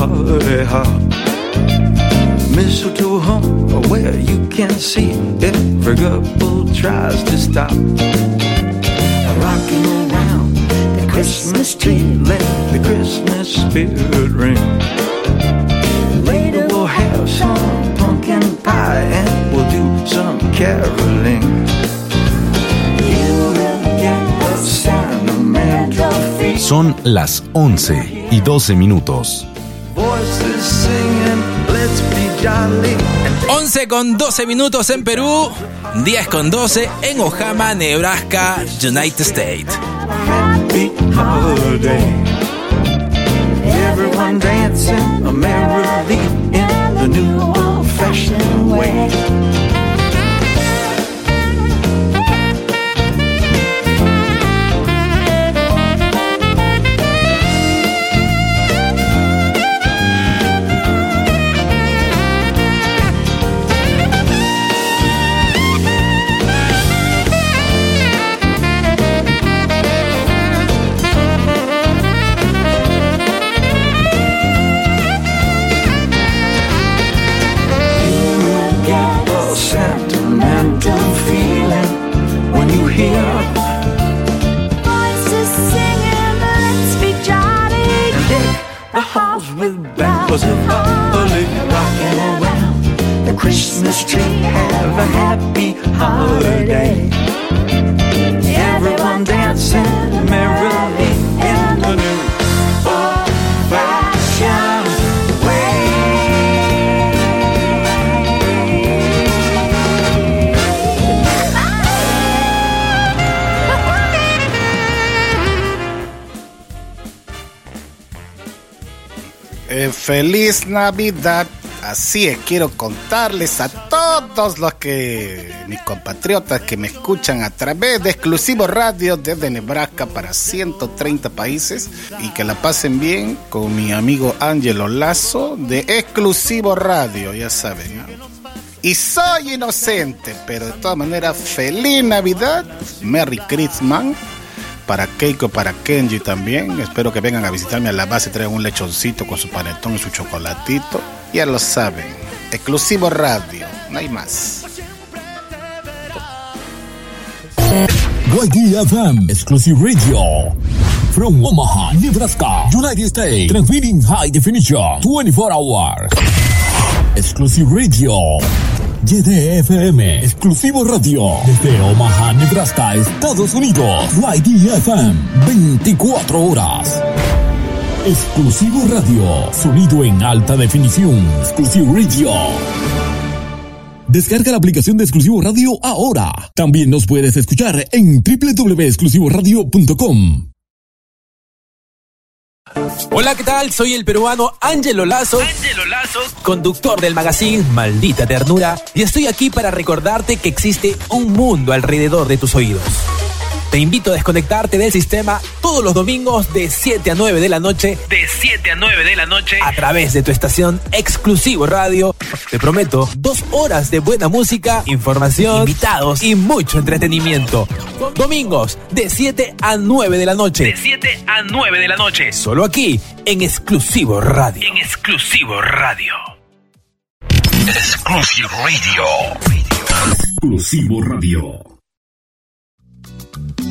Party hop. Mistletoe hung where you can see every couple tries to stop. Rocking around the Christmas tree, let the Christmas spirit ring. Later we'll have some pumpkin pie and we'll do some caroling. Son las 11 y 12 minutos. 11 con 12 minutos en Perú, 10 con 12 en Ojama, Nebraska, United States. Happy holiday. Everyone dancing a merrily in the new old fashioned way. Feliz Navidad Así es, quiero contarles a todos los que, mis compatriotas que me escuchan a través de Exclusivo Radio desde Nebraska para 130 países y que la pasen bien con mi amigo Ángelo Lazo de Exclusivo Radio, ya saben. Y soy inocente, pero de todas maneras, feliz Navidad, Merry Christmas. Para Keiko, para Kenji también. Espero que vengan a visitarme a la base, traigan un lechoncito con su panetón y su chocolatito. Ya lo saben. Exclusivo radio, no hay más. YDFM Exclusive Radio. From Omaha, Nebraska, United States. Transmitting high definition 24 hours. Exclusive Radio. YDFM Exclusivo Radio. Desde Omaha, Nebraska, Estados Unidos. YDFM 24 horas. Exclusivo Radio. Sonido en alta definición. Exclusivo Radio. Descarga la aplicación de Exclusivo Radio ahora. También nos puedes escuchar en www.exclusivoradio.com. Hola, ¿qué tal? Soy el peruano Ángelo Lazo, conductor del magazine Maldita Ternura, y estoy aquí para recordarte que existe un mundo alrededor de tus oídos. Te invito a desconectarte del sistema todos los domingos de 7 a 9 de la noche, de 7 a 9 de la noche, a través de tu estación Exclusivo Radio. Te prometo dos horas de buena música, información, invitados y mucho entretenimiento. Domingos de 7 a 9 de la noche. De 7 a 9 de la noche. Solo aquí, en Exclusivo Radio. En Exclusivo Radio. Exclusive Radio. Exclusivo Radio. Thank you.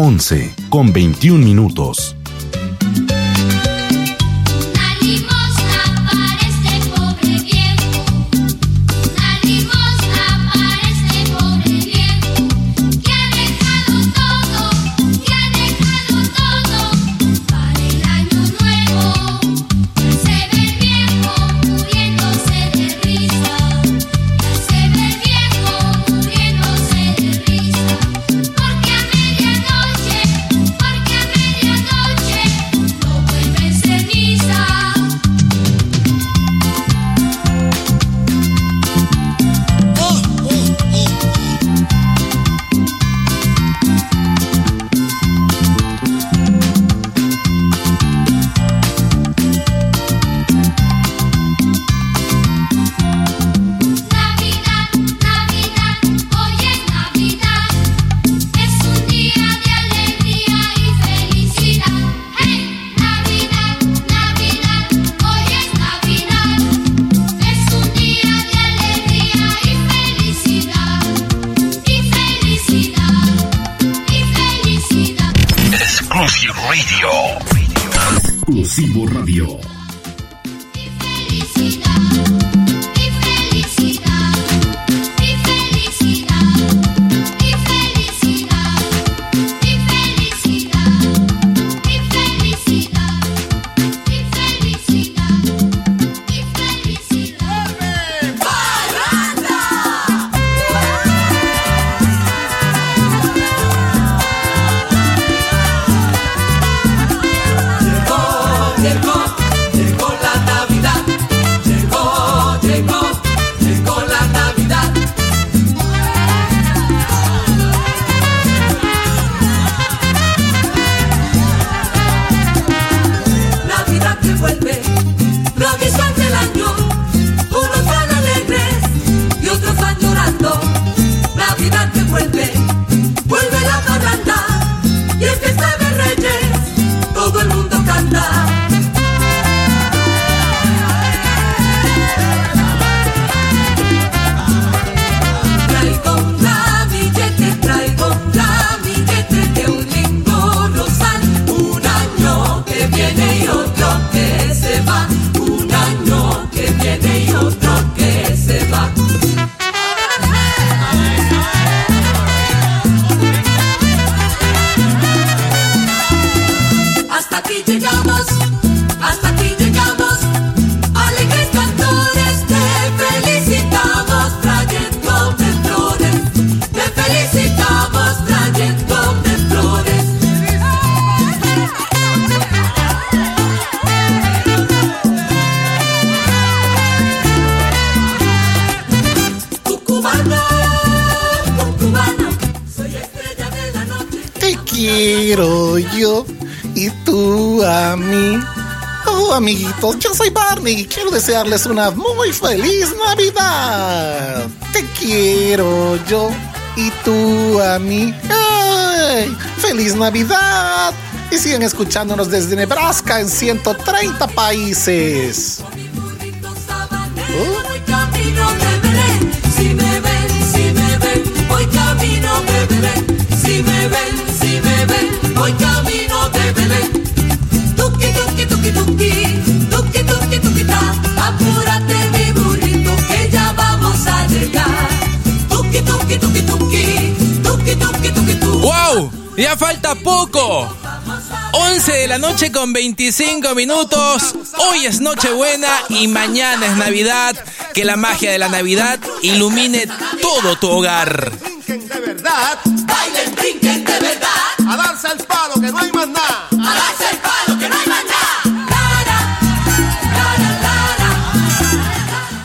11 con 21 minutos. Barney quiero desearles una muy feliz Navidad. Te quiero yo y tú a mí. ¡Feliz Navidad! Y siguen escuchándonos desde Nebraska en 130 países. ¿Oh? Si me ven, si me ven, voy camino de Belén. Ya falta poco. 11 de la noche con 25 minutos. Hoy es Nochebuena y mañana es Navidad. Que la magia de la Navidad ilumine todo tu hogar. de verdad. Bailen, brinquen de verdad. A darse el palo que no hay más nada. A darse el palo que no hay más nada.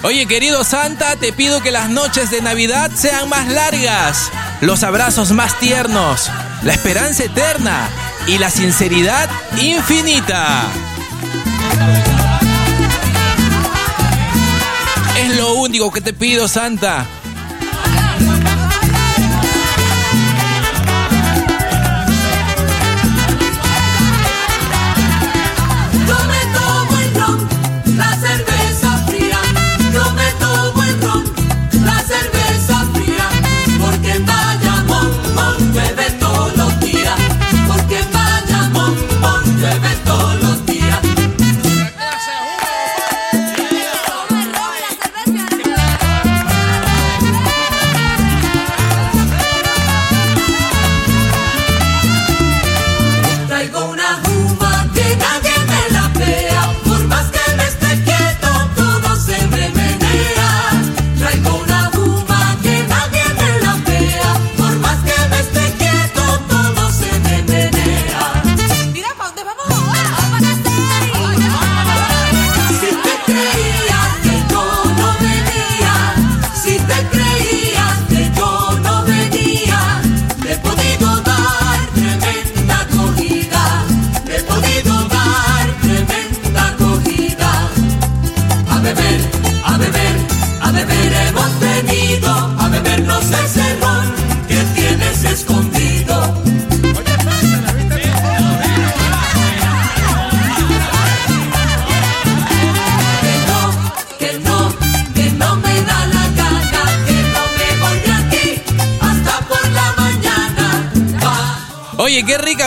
Oye, querido Santa, te pido que las noches de Navidad sean más largas los abrazos más tiernos, la esperanza eterna y la sinceridad infinita. Es lo único que te pido, Santa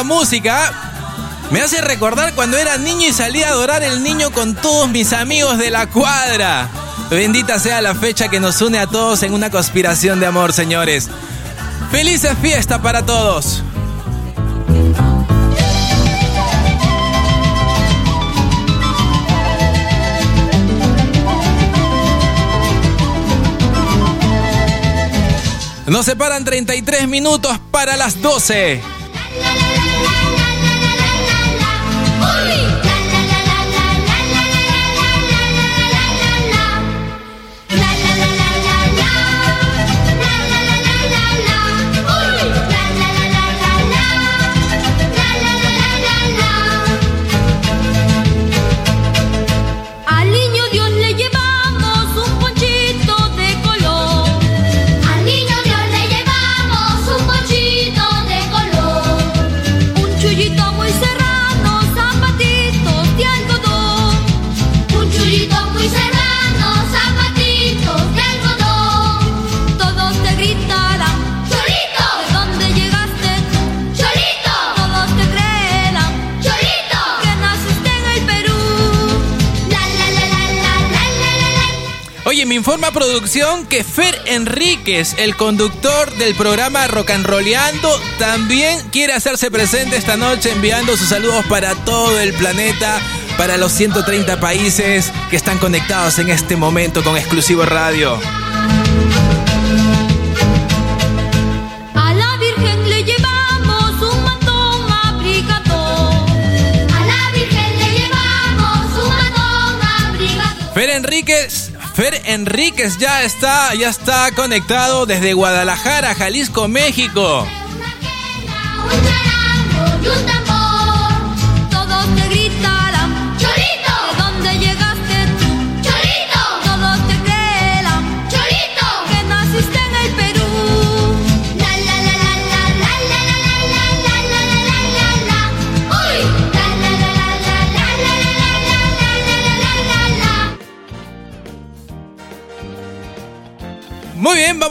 música. Me hace recordar cuando era niño y salía a adorar el niño con todos mis amigos de la cuadra. Bendita sea la fecha que nos une a todos en una conspiración de amor, señores. Felices fiesta para todos. Nos separan 33 minutos para las 12. Informa producción que Fer Enríquez, el conductor del programa Rock and Rolleando, también quiere hacerse presente esta noche enviando sus saludos para todo el planeta, para los 130 países que están conectados en este momento con Exclusivo Radio. Enríquez ya está, ya está conectado desde Guadalajara, Jalisco, México.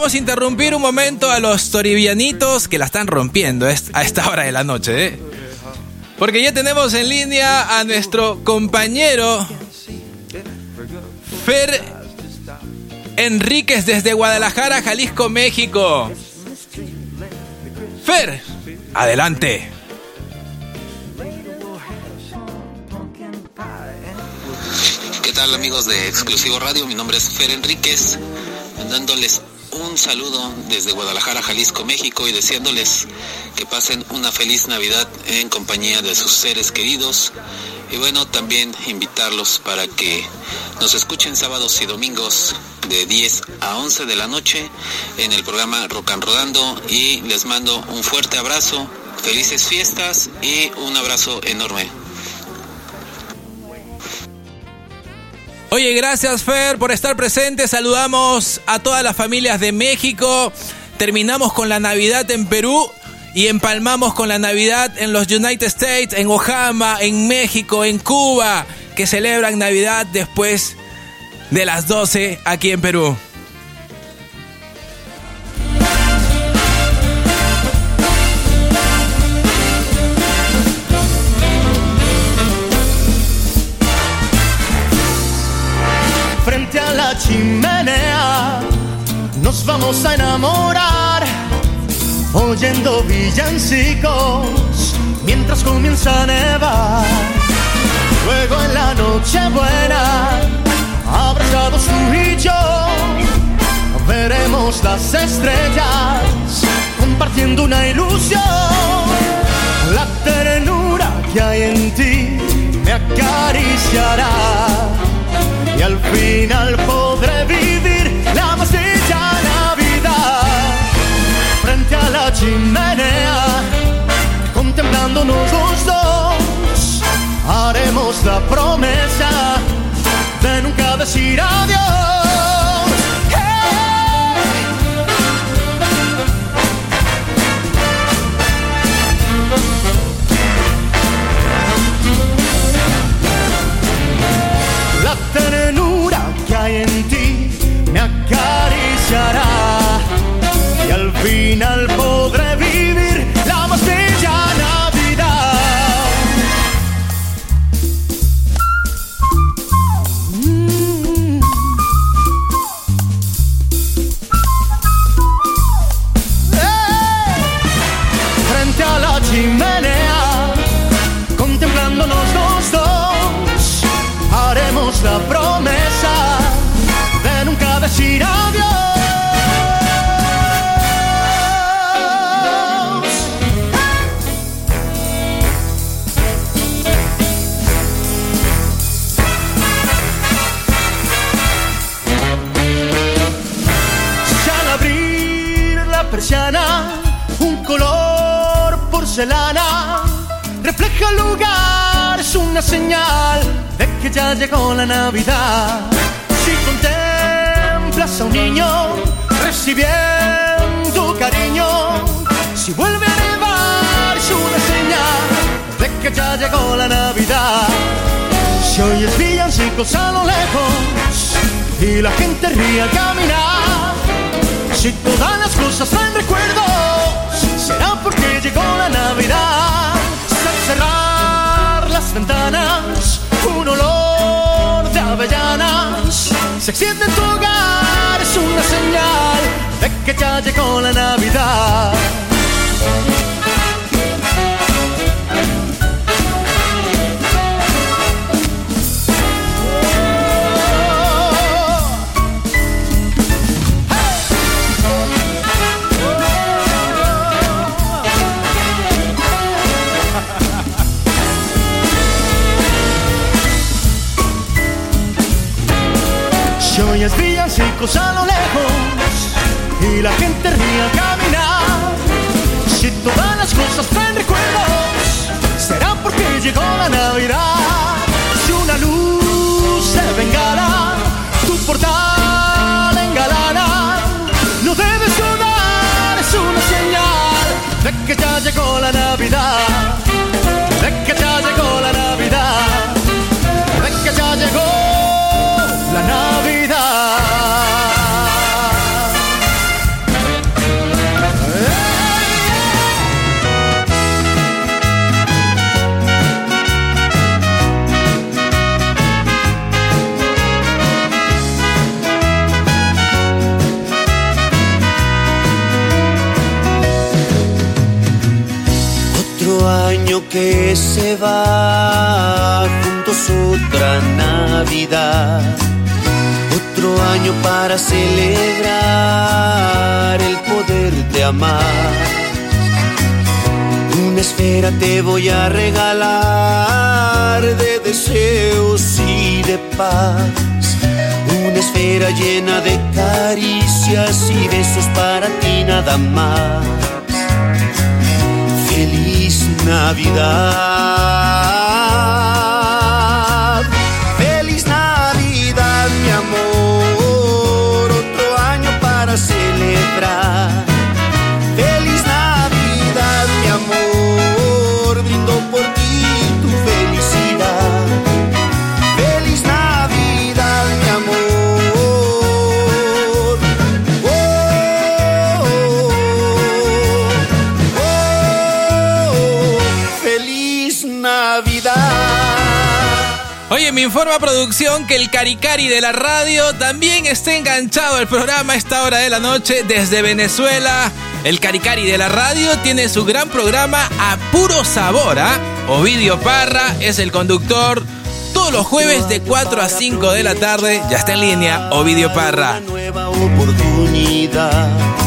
Vamos a interrumpir un momento a los toribianitos que la están rompiendo a esta hora de la noche, ¿eh? Porque ya tenemos en línea a nuestro compañero Fer Enríquez desde Guadalajara, Jalisco, México. Fer, adelante. ¿Qué tal amigos de Exclusivo Radio? Mi nombre es Fer Enríquez, mandándoles un saludo desde Guadalajara, Jalisco, México y deseándoles que pasen una feliz Navidad en compañía de sus seres queridos. Y bueno, también invitarlos para que nos escuchen sábados y domingos de 10 a 11 de la noche en el programa Rock and Rodando y les mando un fuerte abrazo, felices fiestas y un abrazo enorme. Oye, gracias Fer por estar presente. Saludamos a todas las familias de México. Terminamos con la Navidad en Perú y empalmamos con la Navidad en los United States, en Ojama, en México, en Cuba, que celebran Navidad después de las 12 aquí en Perú. Chimenea nos vamos a enamorar oyendo villancicos mientras comienza a nevar. Luego en la noche buena, abrazados tú y yo, veremos las estrellas compartiendo una ilusión. La ternura que hay en ti me acariciará y al final podré vivir la más bella Navidad frente a la chimenea, contemplándonos los dos, haremos la promesa de nunca decir adiós. En ti me acariciará y al final podré el lugar, es una señal de que ya llegó la Navidad. Si contemplas a un niño recibiendo cariño, si vuelve a nevar, es una señal de que ya llegó la Navidad. Si oyes villancicos a lo lejos y la gente ríe al caminar, si todas las cosas traen recuerdos, será porque llegó la Navidad. Ventanas, un olor de avellanas se extiende en tu hogar, es una señal de que ya llegó la Navidad. Villancicos a lo lejos y la gente ríe al caminar, si todas las cosas traen recuerdos, será porque llegó la Navidad. Si una luz de bengala tu portal engalana, no debes dudar, es una señal de que ya llegó la Navidad, de que ya llegó la Navidad, de que ya llegó la Navidad. Que se va, juntos otra Navidad. Otro año para celebrar el poder de amar. Una esfera te voy a regalar de deseos y de paz. Una esfera llena de caricias y besos para ti nada más. Navidad. Feliz Navidad, mi amor. Otro año para celebrar. Me informa producción que el Caricari de la radio también está enganchado al programa a esta hora de la noche desde Venezuela. El Caricari de la radio tiene su gran programa a puro sabor, ¿ah? Ovidio Parra es el conductor. Todos los jueves de 4 a 5 de la tarde ya está en línea Ovidio Parra. nueva oportunidad.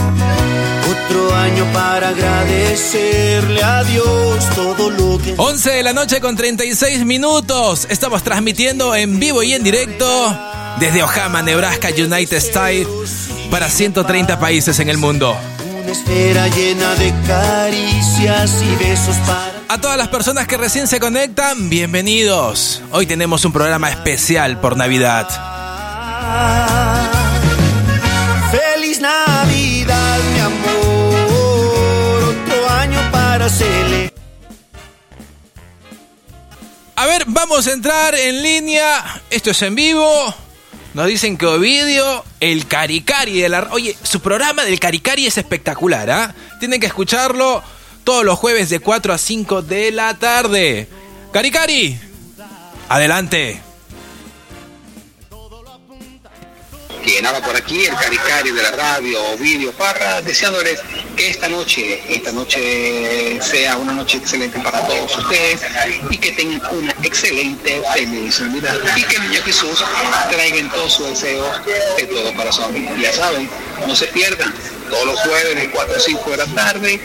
Otro año para agradecerle a Dios todo lo que 11 de la noche con 36 minutos. Estamos transmitiendo en vivo y en directo desde Ojama, Nebraska, United States, para 130 países en el mundo. una esfera llena de caricias y besos para A todas las personas que recién se conectan, bienvenidos. Hoy tenemos un programa especial por Navidad. A ver, vamos a entrar en línea. Esto es en vivo. Nos dicen que Ovidio, el Caricari de la... Oye, su programa del Caricari es espectacular, ¿ah? Tienen que escucharlo todos los jueves de 4 a 5 de la tarde. Caricari, adelante. Habla por aquí, el Caricari de la radio, Ovidio Parra, deseándoles que esta noche, esta noche sea una noche excelente para todos ustedes y que tengan una excelente feliz Navidad y que el niño Jesús traiga en todos sus deseos de todo corazón. Ya saben, no se pierdan todos los jueves de 4 a 5 de la tarde,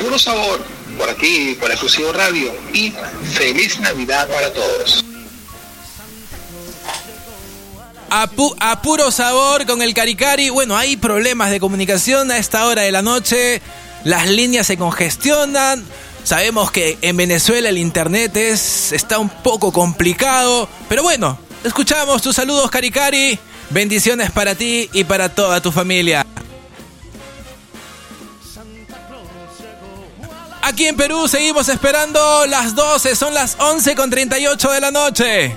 puro sabor, por aquí, por Exclusivo Radio y feliz Navidad para todos. A, pu- a puro sabor con el Caricari. Bueno, hay problemas de comunicación a esta hora de la noche. Las líneas se congestionan. Sabemos que en Venezuela el internet es, está un poco complicado. Pero bueno, escuchamos tus saludos, Caricari. Bendiciones para ti y para toda tu familia. Aquí en Perú seguimos esperando las 12, son las 11 con 38 de la noche.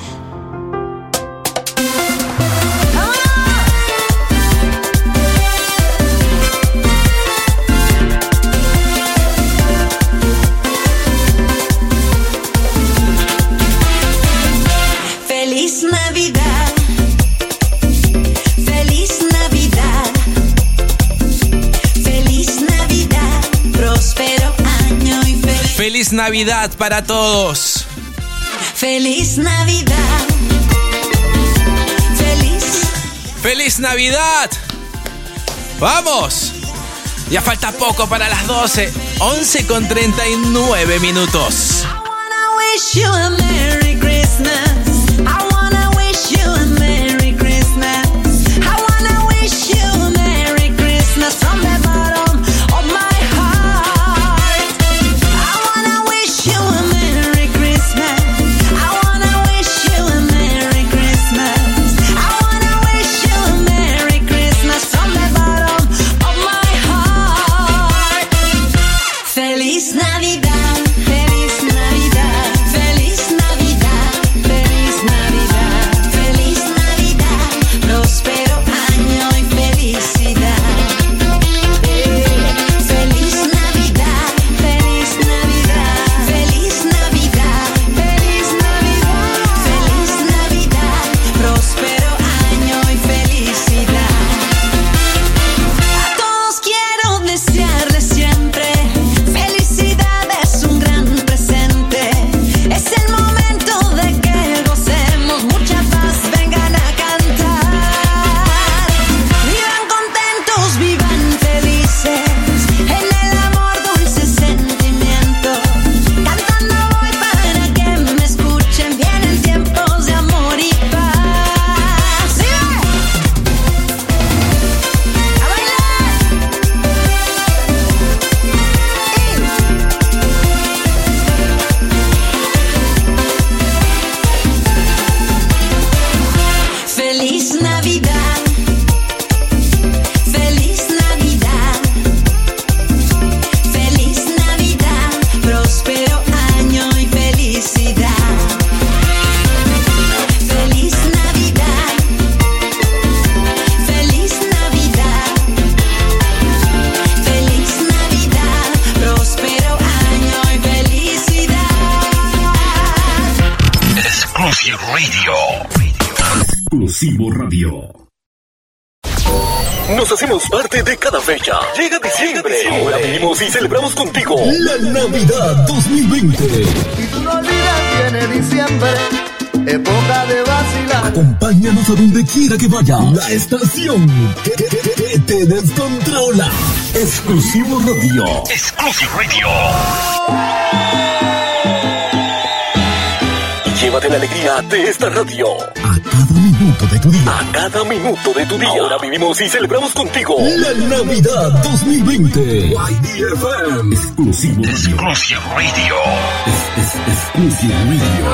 Feliz. Navidad para todos. Feliz Navidad. Feliz. ¡Feliz Navidad! ¡Vamos! Ya falta poco para las 12. 11 con 39 minutos. wanna wish you a Merry Christmas. Y celebramos contigo. La Navidad 2020. Y tú no olvidas, viene diciembre, época de vacilar. Acompáñanos a donde quiera que vaya. La estación que, que- que- que te descontrola. Exclusivo Radio. Exclusive Radio. Llévate la alegría de esta radio. A cada minuto de tu día. A cada minuto de tu día. Ahora vivimos y celebramos contigo. La Navidad 2020. YDFM. Exclusivo Radio. Exclusive Radio. Es, es, exclusive Radio.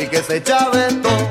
Y que se chave todo.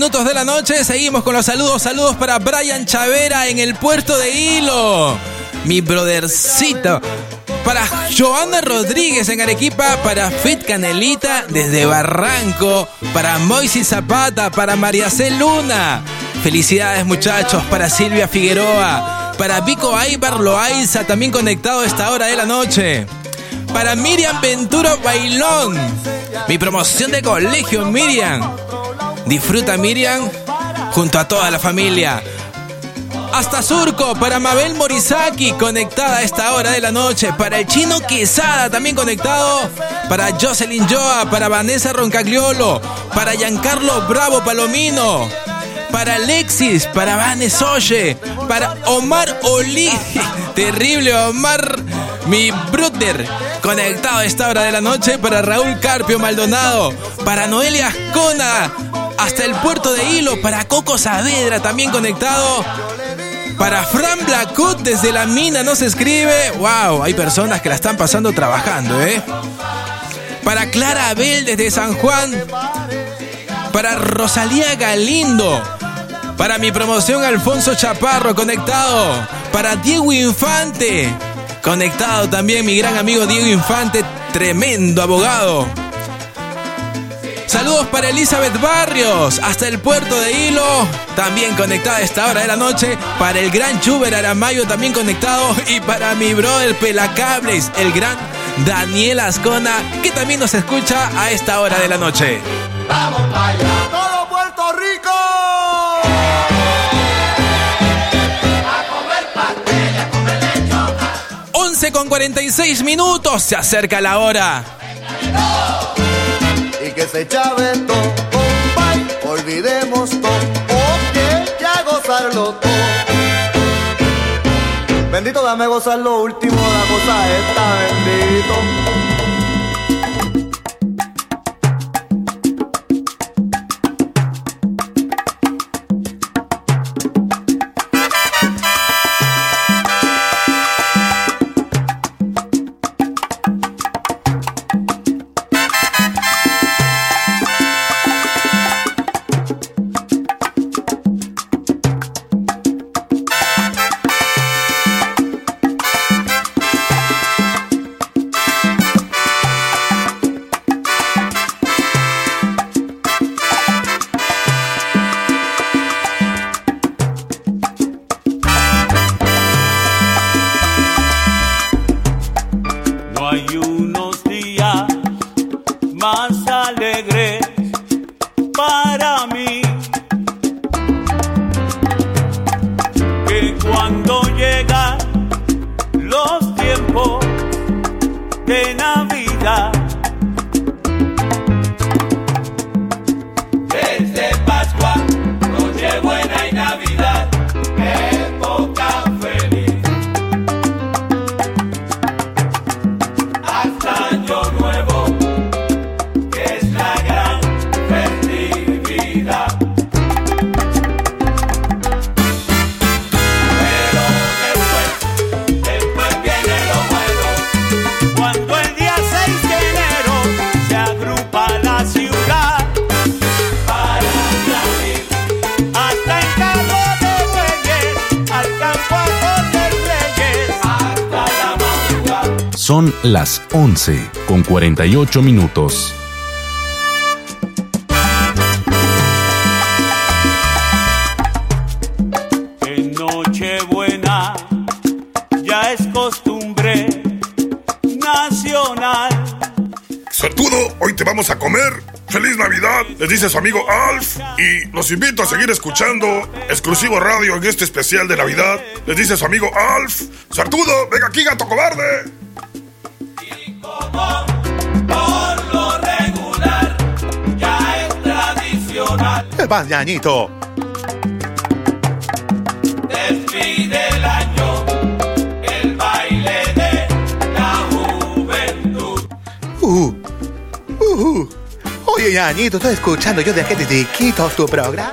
Minutos de la noche. Seguimos con los saludos. Saludos para Brian Chavera en el puerto de Hilo. Mi brothercito. Para Joana Rodríguez en Arequipa. Para Fit Canelita desde Barranco. Para Moisés Zapata. Para María C. Luna. Felicidades muchachos. Para Silvia Figueroa. Para Vico Aibar Loaiza. También conectado a esta hora de la noche. Para Miriam Venturo Bailón. Mi promoción de colegio, Miriam. Disfruta, Miriam, junto a toda la familia. Hasta Surco, para Mabel Morizaki, conectada a esta hora de la noche. Para el chino Quesada, también conectado. Para Jocelyn Joa, para Vanessa Roncagliolo. Para Giancarlo Bravo Palomino. Para Alexis, para Vanes Oye, para Omar Oli. [LAUGHS] Terrible, Omar, mi brother. Conectado a esta hora de la noche para Raúl Carpio Maldonado. Para Noelia Ascona. Hasta el puerto de Hilo. Para Coco Saavedra también conectado. Para Fran Blacut desde la mina no se escribe. Wow, hay personas que la están pasando trabajando, ¿eh? Para Clara Abel desde San Juan. Para Rosalía Galindo. Para mi promoción Alfonso Chaparro conectado. Para Diego Infante. Conectado también mi gran amigo Diego Infante, tremendo abogado. Saludos para Elizabeth Barrios, hasta el puerto de Hilo, también conectada a esta hora de la noche. Para el gran Chuber Aramayo, también conectado. Y para mi brother Pelacables, el gran Daniel Ascona, que también nos escucha a esta hora de la noche. Vamos para allá. Todo Puerto Rico. A comer pastel, a comer lechón. 11 con 46 minutos, se acerca la hora. Y que se chave todo, compay, olvidemos todo, ok, ya gozarlo todo. Bendito, dame gozar lo último, la cosa esta, bendito. Con 48 minutos. En Nochebuena ya es costumbre nacional. Sartudo, hoy te vamos a comer. ¡Feliz Navidad! Les dice su amigo Alf. Y los invito a seguir escuchando Exclusivo Radio en este especial de Navidad. Les dice su amigo Alf. Sartudo, venga aquí, gato cobarde. Tradicional. ¿Qué pasa, ñañito? Despide el año el baile de la juventud. Uh, uh, uh. Oye, ñañito, estoy escuchando yo de aquí de chiquito tu programa.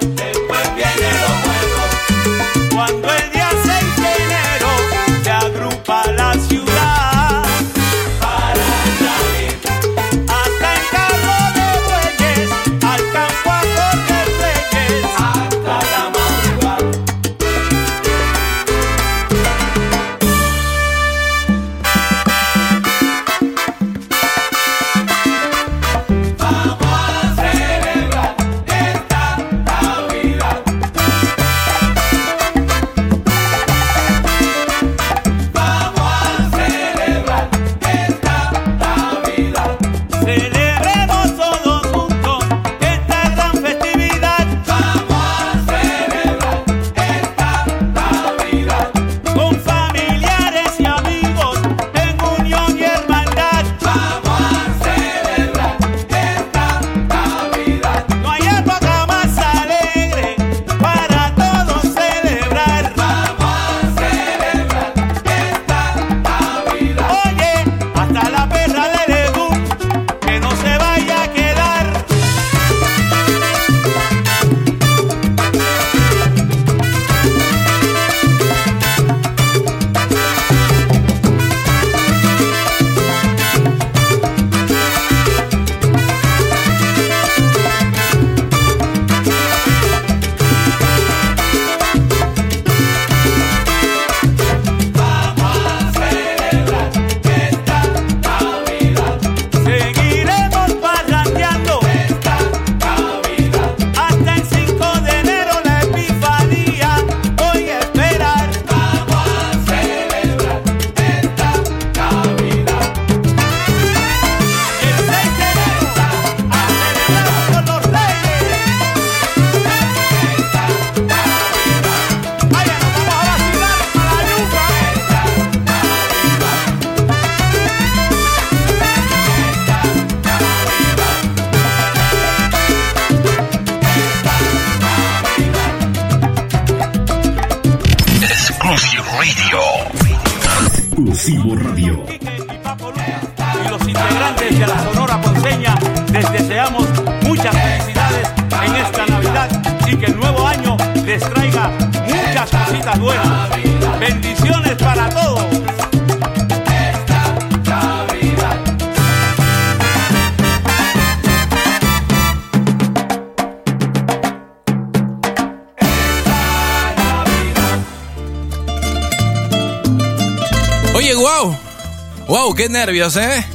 Nervios, ¿eh?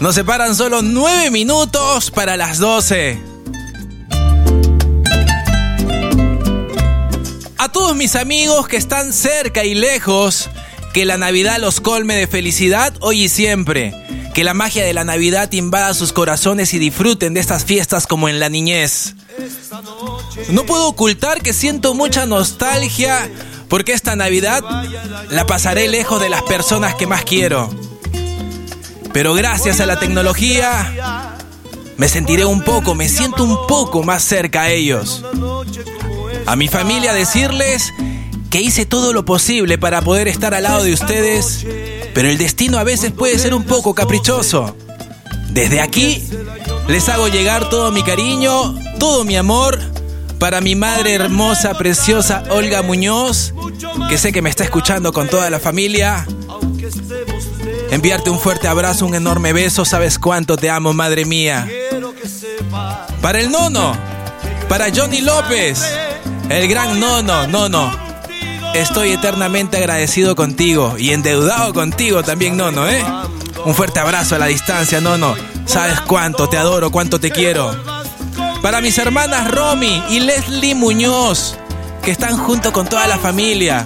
Nos separan solo nueve minutos para las 12. A todos mis amigos que están cerca y lejos, que la Navidad los colme de felicidad hoy y siempre. Que la magia de la Navidad invada sus corazones y disfruten de estas fiestas como en la niñez. No puedo ocultar que siento mucha nostalgia porque esta Navidad la pasaré lejos de las personas que más quiero. Pero gracias a la tecnología me sentiré un poco, me siento un poco más cerca a ellos. A mi familia decirles que hice todo lo posible para poder estar al lado de ustedes, pero el destino a veces puede ser un poco caprichoso. Desde aquí les hago llegar todo mi cariño, todo mi amor para mi madre hermosa, preciosa Olga Muñoz, que sé que me está escuchando con toda la familia. Enviarte un fuerte abrazo, un enorme beso, sabes cuánto te amo, madre mía. Para el nono, para Johnny López, el gran nono, nono. estoy eternamente agradecido contigo y endeudado contigo también, Nono, ¿eh? Un fuerte abrazo a la distancia, Nono. Sabes cuánto te adoro, cuánto te quiero. Para mis hermanas Romy y Leslie Muñoz, que están junto con toda la familia.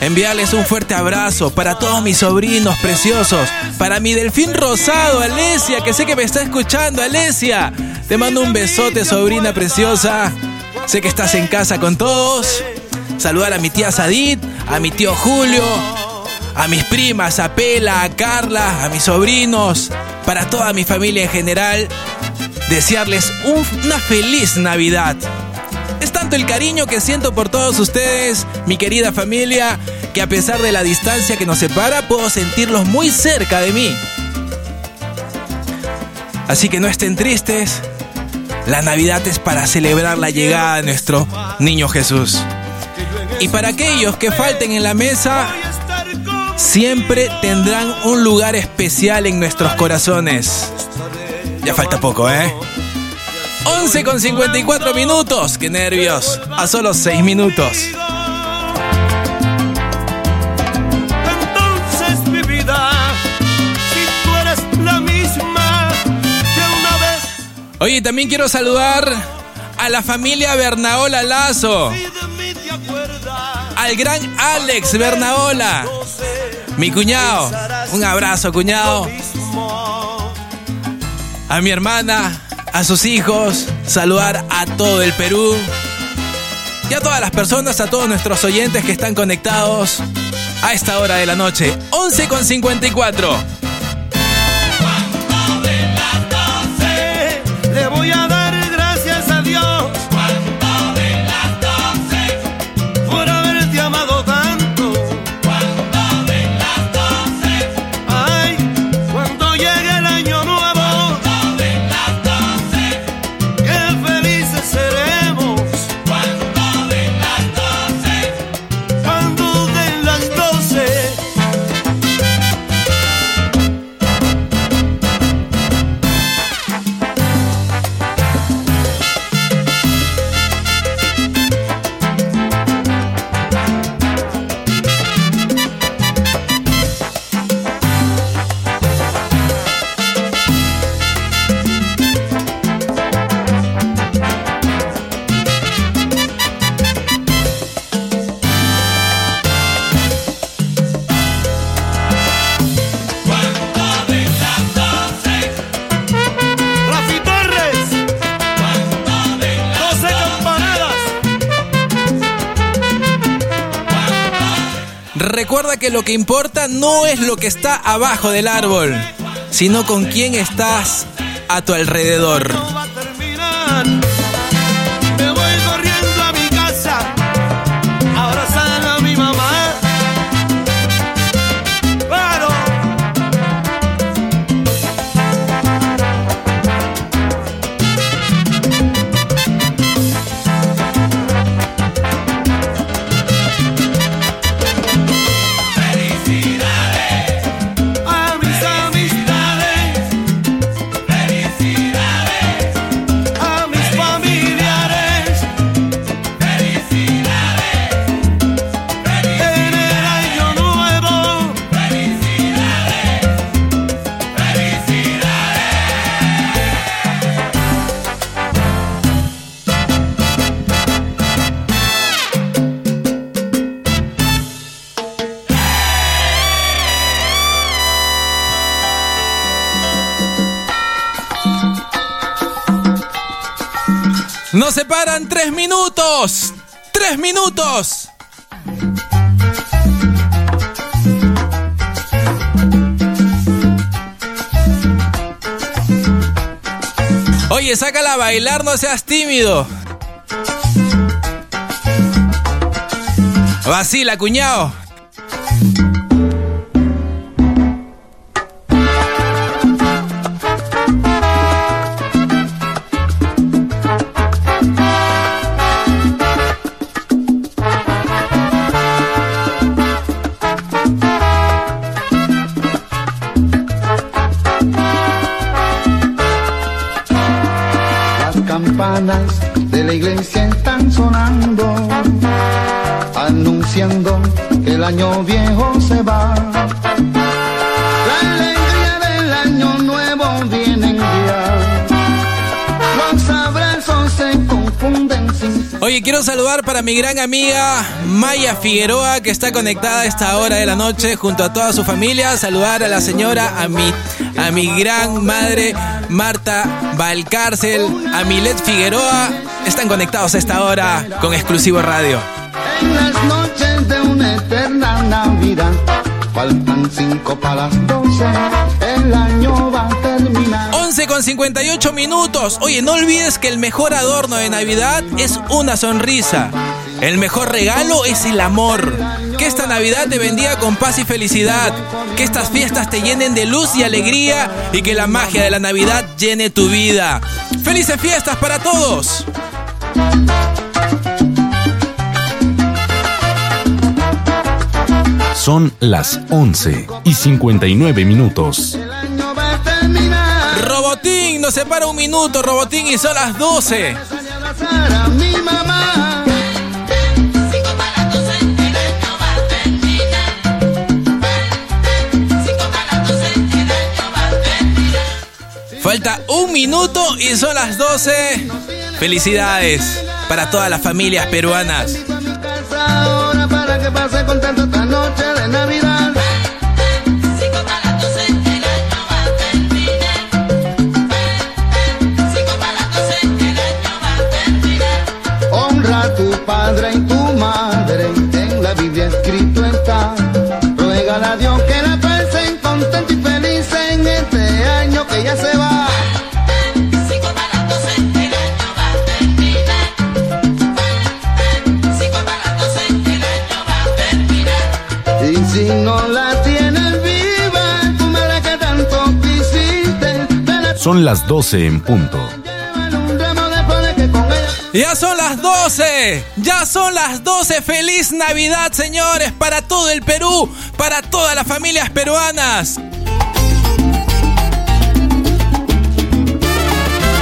Enviarles un fuerte abrazo para todos mis sobrinos preciosos. Para mi delfín rosado, Alesia, que sé que me está escuchando. Alesia, te mando un besote, sobrina preciosa. Sé que estás en casa con todos. Saludar a mi tía Sadit, a mi tío Julio, a mis primas, a Pela, a Carla, a mis sobrinos, para toda mi familia en general. Desearles un- una feliz Navidad. Es tanto el cariño que siento por todos ustedes, mi querida familia, que a pesar de la distancia que nos separa, puedo sentirlos muy cerca de mí. Así que no estén tristes. La Navidad es para celebrar la llegada de nuestro niño Jesús. Y para aquellos que falten en la mesa, siempre tendrán un lugar especial en nuestros corazones. Ya falta poco, ¿eh? 11 con 54 minutos. ¡Qué nervios! A solo 6 minutos. Oye, también quiero saludar a la familia Bernaola Lazo. Al gran Alex Bernaola. Mi cuñado. Un abrazo, cuñado. A mi hermana, a sus hijos. Saludar a todo el Perú. Y a todas las personas, a todos nuestros oyentes que están conectados a esta hora de la noche. 11 con 54. Que lo que importa no es lo que está abajo del árbol, sino con quién estás a tu alrededor. Nos separan tres minutos. Tres minutos. Oye, sácala a bailar, no seas tímido. Vacila, cuñado. El año viejo se va. La alegría del año nuevo viene ya. Los abrazos se confunden sin Oye, quiero saludar para mi gran amiga Maya Figueroa, que está conectada a esta hora de la noche junto a toda su familia. Saludar a la señora, a mi, a mi gran madre Marta Valcárcel, a Milet Figueroa. Están conectados a esta hora con Exclusivo Radio. En las noches eterna Navidad, faltan cinco para las doce, el año va a terminar. 11 con 58 minutos. Oye, no olvides que el mejor adorno de Navidad es una sonrisa. El mejor regalo es el amor. Que esta Navidad te bendiga con paz y felicidad. Que estas fiestas te llenen de luz y alegría y que la magia de la Navidad llene tu vida. ¡Felices fiestas para todos! Son las 11 y 59 minutos. Robotín, nos separa un minuto, Robotín, y son las 12. Para mi mamá. Falta un minuto y son las 12. Felicidades para todas las familias peruanas. Ruégale a Dios que la pasen contenta y feliz en este año que ya se va. Y si no la tienes viva, tu madre que tanto quisiste, ven Son las 12 en punto. Ya son las 12, ya son las 12. Feliz Navidad, señores, para todo el Perú, para todas las familias peruanas.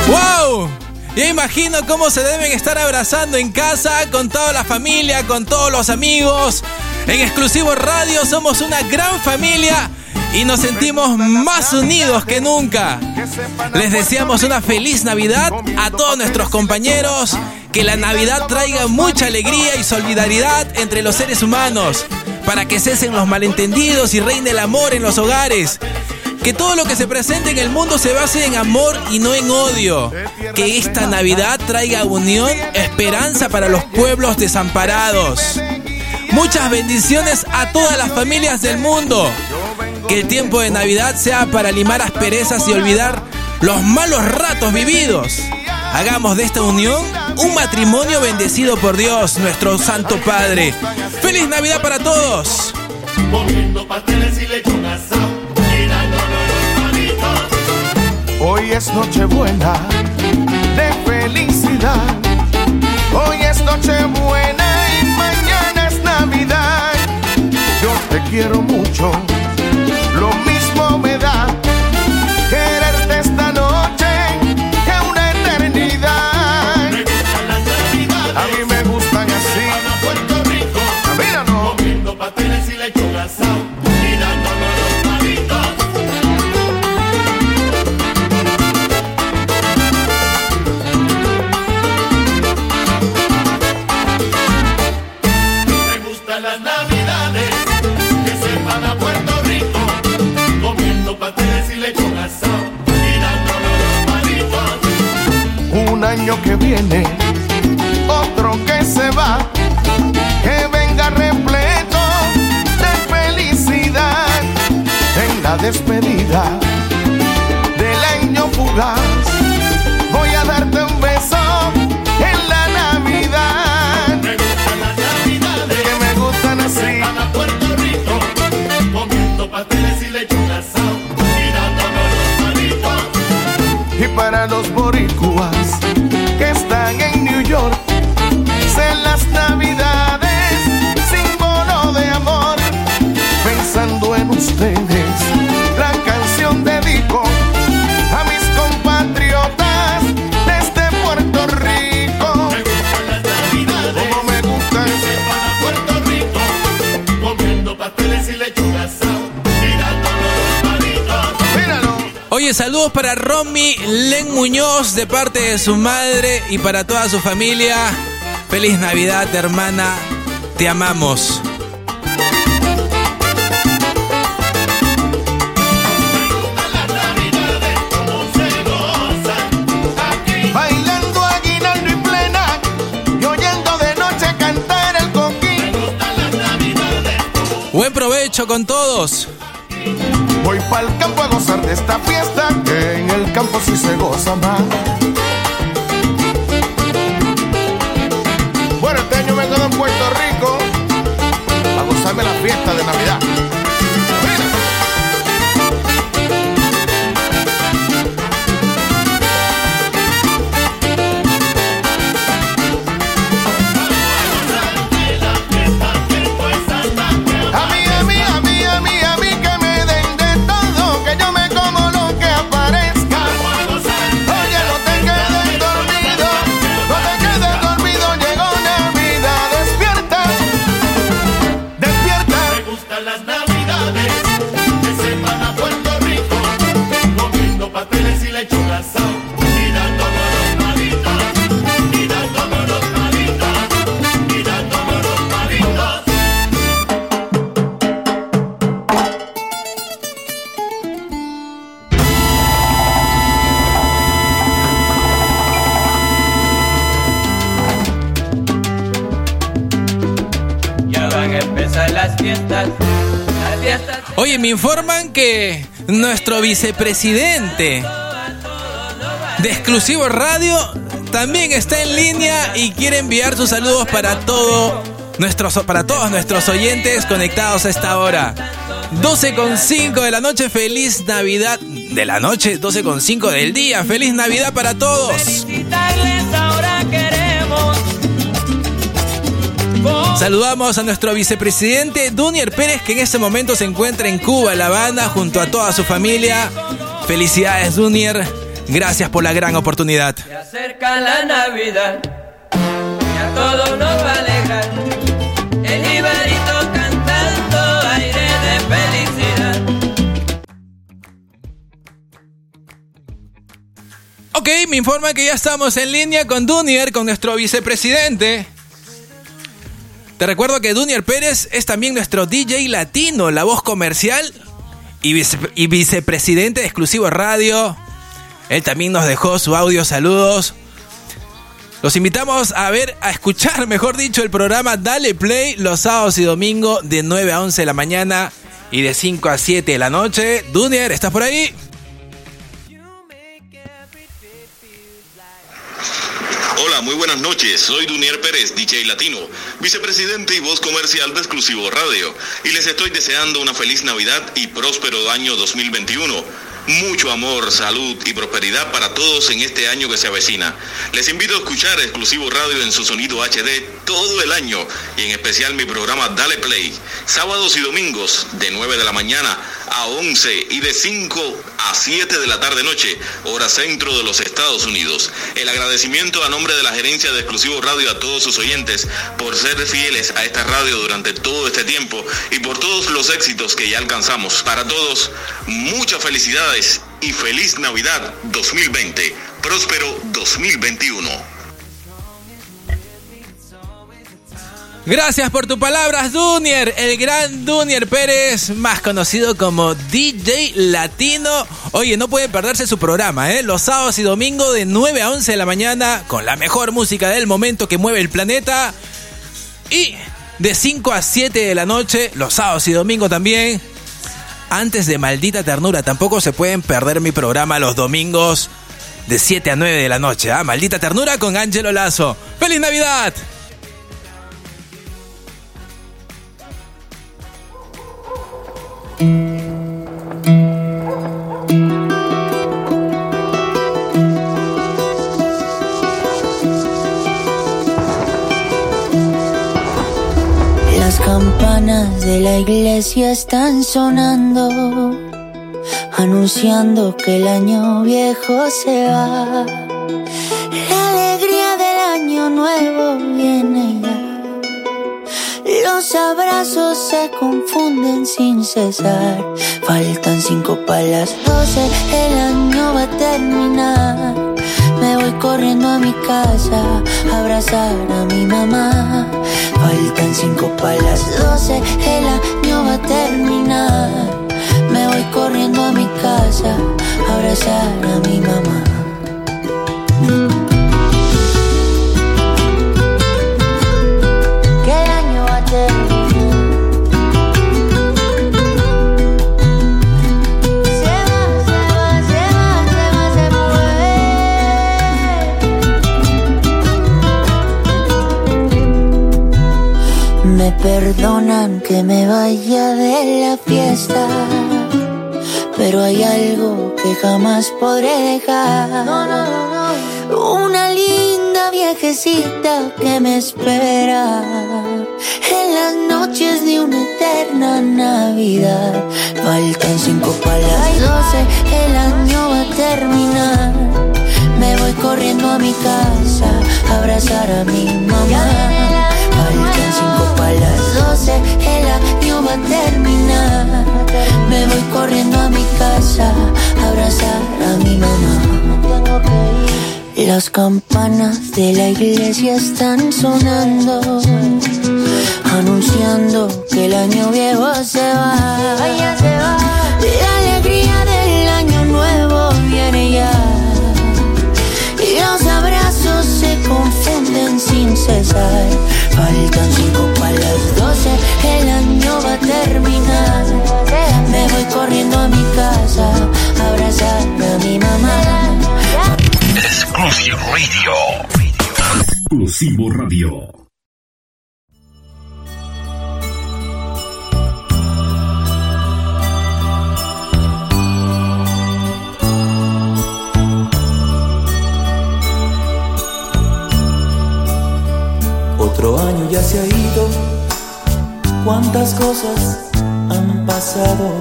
¡Wow! Ya imagino cómo se deben estar abrazando en casa con toda la familia, con todos los amigos. En exclusivo radio somos una gran familia y nos sentimos más unidos que nunca. Les deseamos una feliz Navidad a todos nuestros compañeros. Que la Navidad traiga mucha alegría y solidaridad entre los seres humanos. Para que cesen los malentendidos y reine el amor en los hogares. Que todo lo que se presente en el mundo se base en amor y no en odio. Que esta Navidad traiga unión, esperanza para los pueblos desamparados. Muchas bendiciones a todas las familias del mundo. Que el tiempo de Navidad sea para limar asperezas y olvidar los malos ratos vividos. Hagamos de esta unión un matrimonio bendecido por Dios, nuestro Santo Padre. ¡Feliz Navidad para todos! Comiendo pasteles y lechón asado, los. Hoy es Nochebuena de felicidad. Hoy es Nochebuena y mañana es Navidad. Yo te quiero mucho, que viene, otro que se va, que venga repleto de felicidad en la despedida del año fugaz. Voy a darte un beso en la Navidad. Me gustan las navidades Que me gustan así. a Puerto Rico, comiendo pasteles y lechón asado, los palitos. Y para los boricuas Oye, saludos para Romy Len Muñoz de parte de su madre y para toda su familia. Feliz Navidad, hermana. Te amamos. Buen provecho con todos. Pa'l campo a gozar de esta fiesta que en el campo sí se goza más. Bueno, este año quedo en Puerto Rico a gozarme la fiesta de Navidad. Informan que nuestro vicepresidente de Exclusivo Radio también está en línea y quiere enviar sus saludos para todo nuestros, para todos nuestros oyentes conectados a esta hora. 12 con 5 de la noche, feliz Navidad de la noche, 12 con 5 del día, feliz Navidad para todos. Saludamos a nuestro vicepresidente Dunier Pérez, que en este momento se encuentra en Cuba, La Habana, junto a toda su familia. Felicidades, Dunier. Gracias por la gran oportunidad. Se acerca la Navidad. Y a todos nos va a alegrar. El jibarito cantando aire de felicidad. Ok, me informa que ya estamos en línea con Dunier, con nuestro vicepresidente. Te recuerdo que Dunier Pérez es también nuestro DJ latino, la voz comercial y, vice- y vicepresidente de Exclusivo Radio. Él también nos dejó su audio saludos. Los invitamos a ver, a escuchar, [LAUGHS] mejor dicho, el programa Dale Play los sábados y domingos de 9 a 11 de la mañana y de 5 a 7 de la noche. Dunier, ¿estás por ahí? Hola, muy buenas noches. Soy Dunier Pérez, DJ Latino, vicepresidente y voz comercial de Exclusivo Radio. Y les estoy deseando una feliz Navidad y próspero año 2021. Mucho amor, salud y prosperidad para todos en este año que se avecina. Les invito a escuchar Exclusivo Radio en su sonido HD todo el año y en especial mi programa Dale Play, sábados y domingos de 9 de la mañana a 11 y de 5 a 7 de la tarde noche, hora centro de los Estados Unidos. El agradecimiento a nombre de la gerencia de Exclusivo Radio a todos sus oyentes por ser fieles a esta radio durante todo este tiempo y por todos los éxitos que ya alcanzamos. Para todos, muchas felicidades y feliz Navidad 2020. Próspero 2021. Gracias por tus palabras, Dunier, el gran Dunier Pérez, más conocido como DJ Latino. Oye, no puede perderse su programa, ¿eh? Los sábados y domingos de 9 a 11 de la mañana, con la mejor música del momento que mueve el planeta. Y de 5 a 7 de la noche, los sábados y domingos también. Antes de Maldita Ternura, tampoco se pueden perder mi programa los domingos de 7 a 9 de la noche, ¿ah? Maldita Ternura con Ángelo Lazo. ¡Feliz Navidad! Campanas de la iglesia están sonando, anunciando que el año viejo se va. La alegría del año nuevo viene ya. Los abrazos se confunden sin cesar. Faltan cinco para las doce, el año va a terminar. Me voy corriendo a mi casa a abrazar a mi mamá. Faltan cinco para las doce, el año va a terminar. Me voy corriendo a mi casa a abrazar a mi mamá. Me perdonan que me vaya de la fiesta, pero hay algo que jamás podré dejar. Una linda viejecita que me espera en las noches de una eterna Navidad. Faltan cinco para las doce, el año va a terminar. Me voy corriendo a mi casa a abrazar a mi mamá. Faltan cinco las doce, el año va a terminar. Me voy corriendo a mi casa a abrazar a mi mamá. Las campanas de la iglesia están sonando, anunciando que el año viejo se va. La alegría cesar. Faltan cinco para las doce, el año va a terminar. Me voy corriendo a mi casa a abrazar a mi mamá. Exclusive Radio. Exclusivo Radio. Ya se ha ido, cuántas cosas han pasado.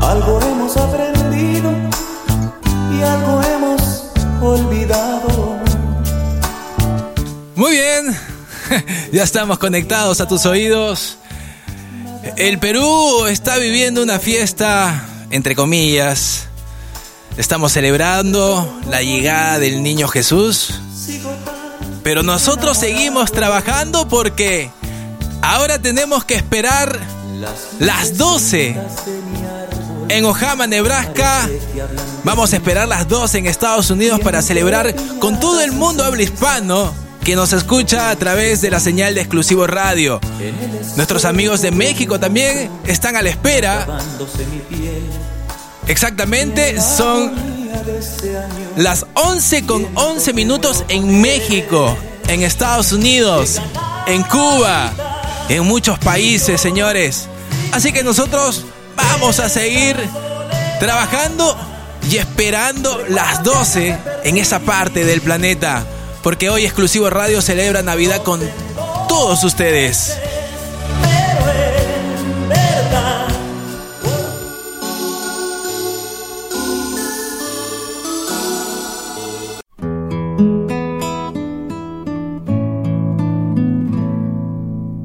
Algo hemos aprendido y algo hemos olvidado. Muy bien, [LAUGHS] ya estamos conectados a tus oídos. El Perú está viviendo una fiesta, entre comillas. Estamos celebrando la llegada del niño Jesús. Pero nosotros seguimos trabajando porque ahora tenemos que esperar las 12 en Ojama, Nebraska. Vamos a esperar las 12 en Estados Unidos para celebrar con todo el mundo habla hispano que nos escucha a través de la señal de exclusivo radio. Nuestros amigos de México también están a la espera. Exactamente, son las 11 con 11 minutos en México, en Estados Unidos, en Cuba, en muchos países, señores. Así que nosotros vamos a seguir trabajando y esperando las 12 en esa parte del planeta. Porque hoy Exclusivo Radio celebra Navidad con todos ustedes.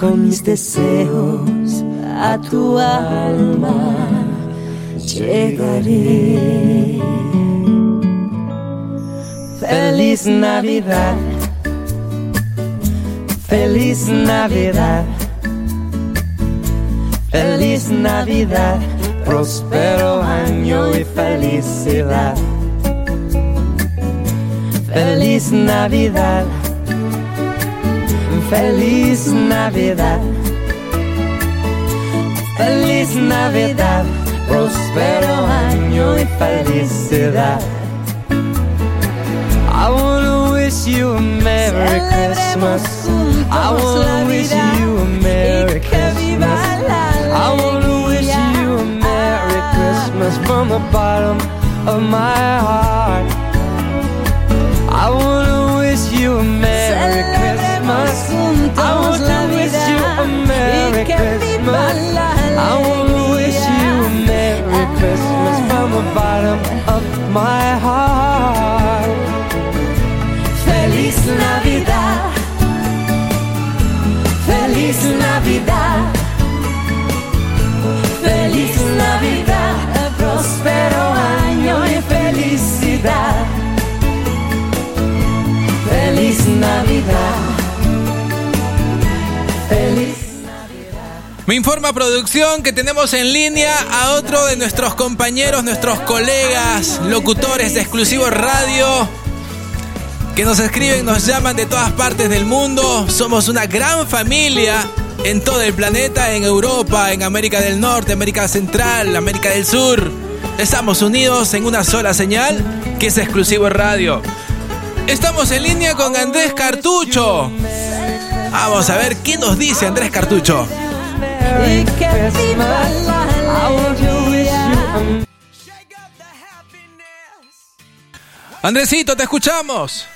con mis deseos a tu alma llegaré. Feliz Navidad, feliz Navidad, feliz Navidad, próspero año y felicidad. Feliz Navidad, Feliz Navidad. Feliz Navidad, prospero año y felicidad. I wanna wish you a Merry Christmas. I wanna wish you a Merry Christmas. I wanna wish you a Merry Christmas from the bottom of my heart. I wanna wish you a Merry Christmas. Christmas. I want to wish you a Merry Christmas. I want to wish you a Merry Christmas from the bottom of my heart. Feliz Navidad. Feliz Navidad. Feliz Navidad. A Próspero año y felicidad. Feliz Navidad. Me informa producción que tenemos en línea a otro de nuestros compañeros, nuestros colegas, locutores de Exclusivo Radio, que nos escriben, nos llaman de todas partes del mundo. Somos una gran familia en todo el planeta, en Europa, en América del Norte, América Central, América del Sur. Estamos unidos en una sola señal, que es Exclusivo Radio. Estamos en línea con Andrés Cartucho. Vamos a ver qué nos dice Andrés Cartucho. Merry Christmas. I want to wish you a Andresito, te escuchamos.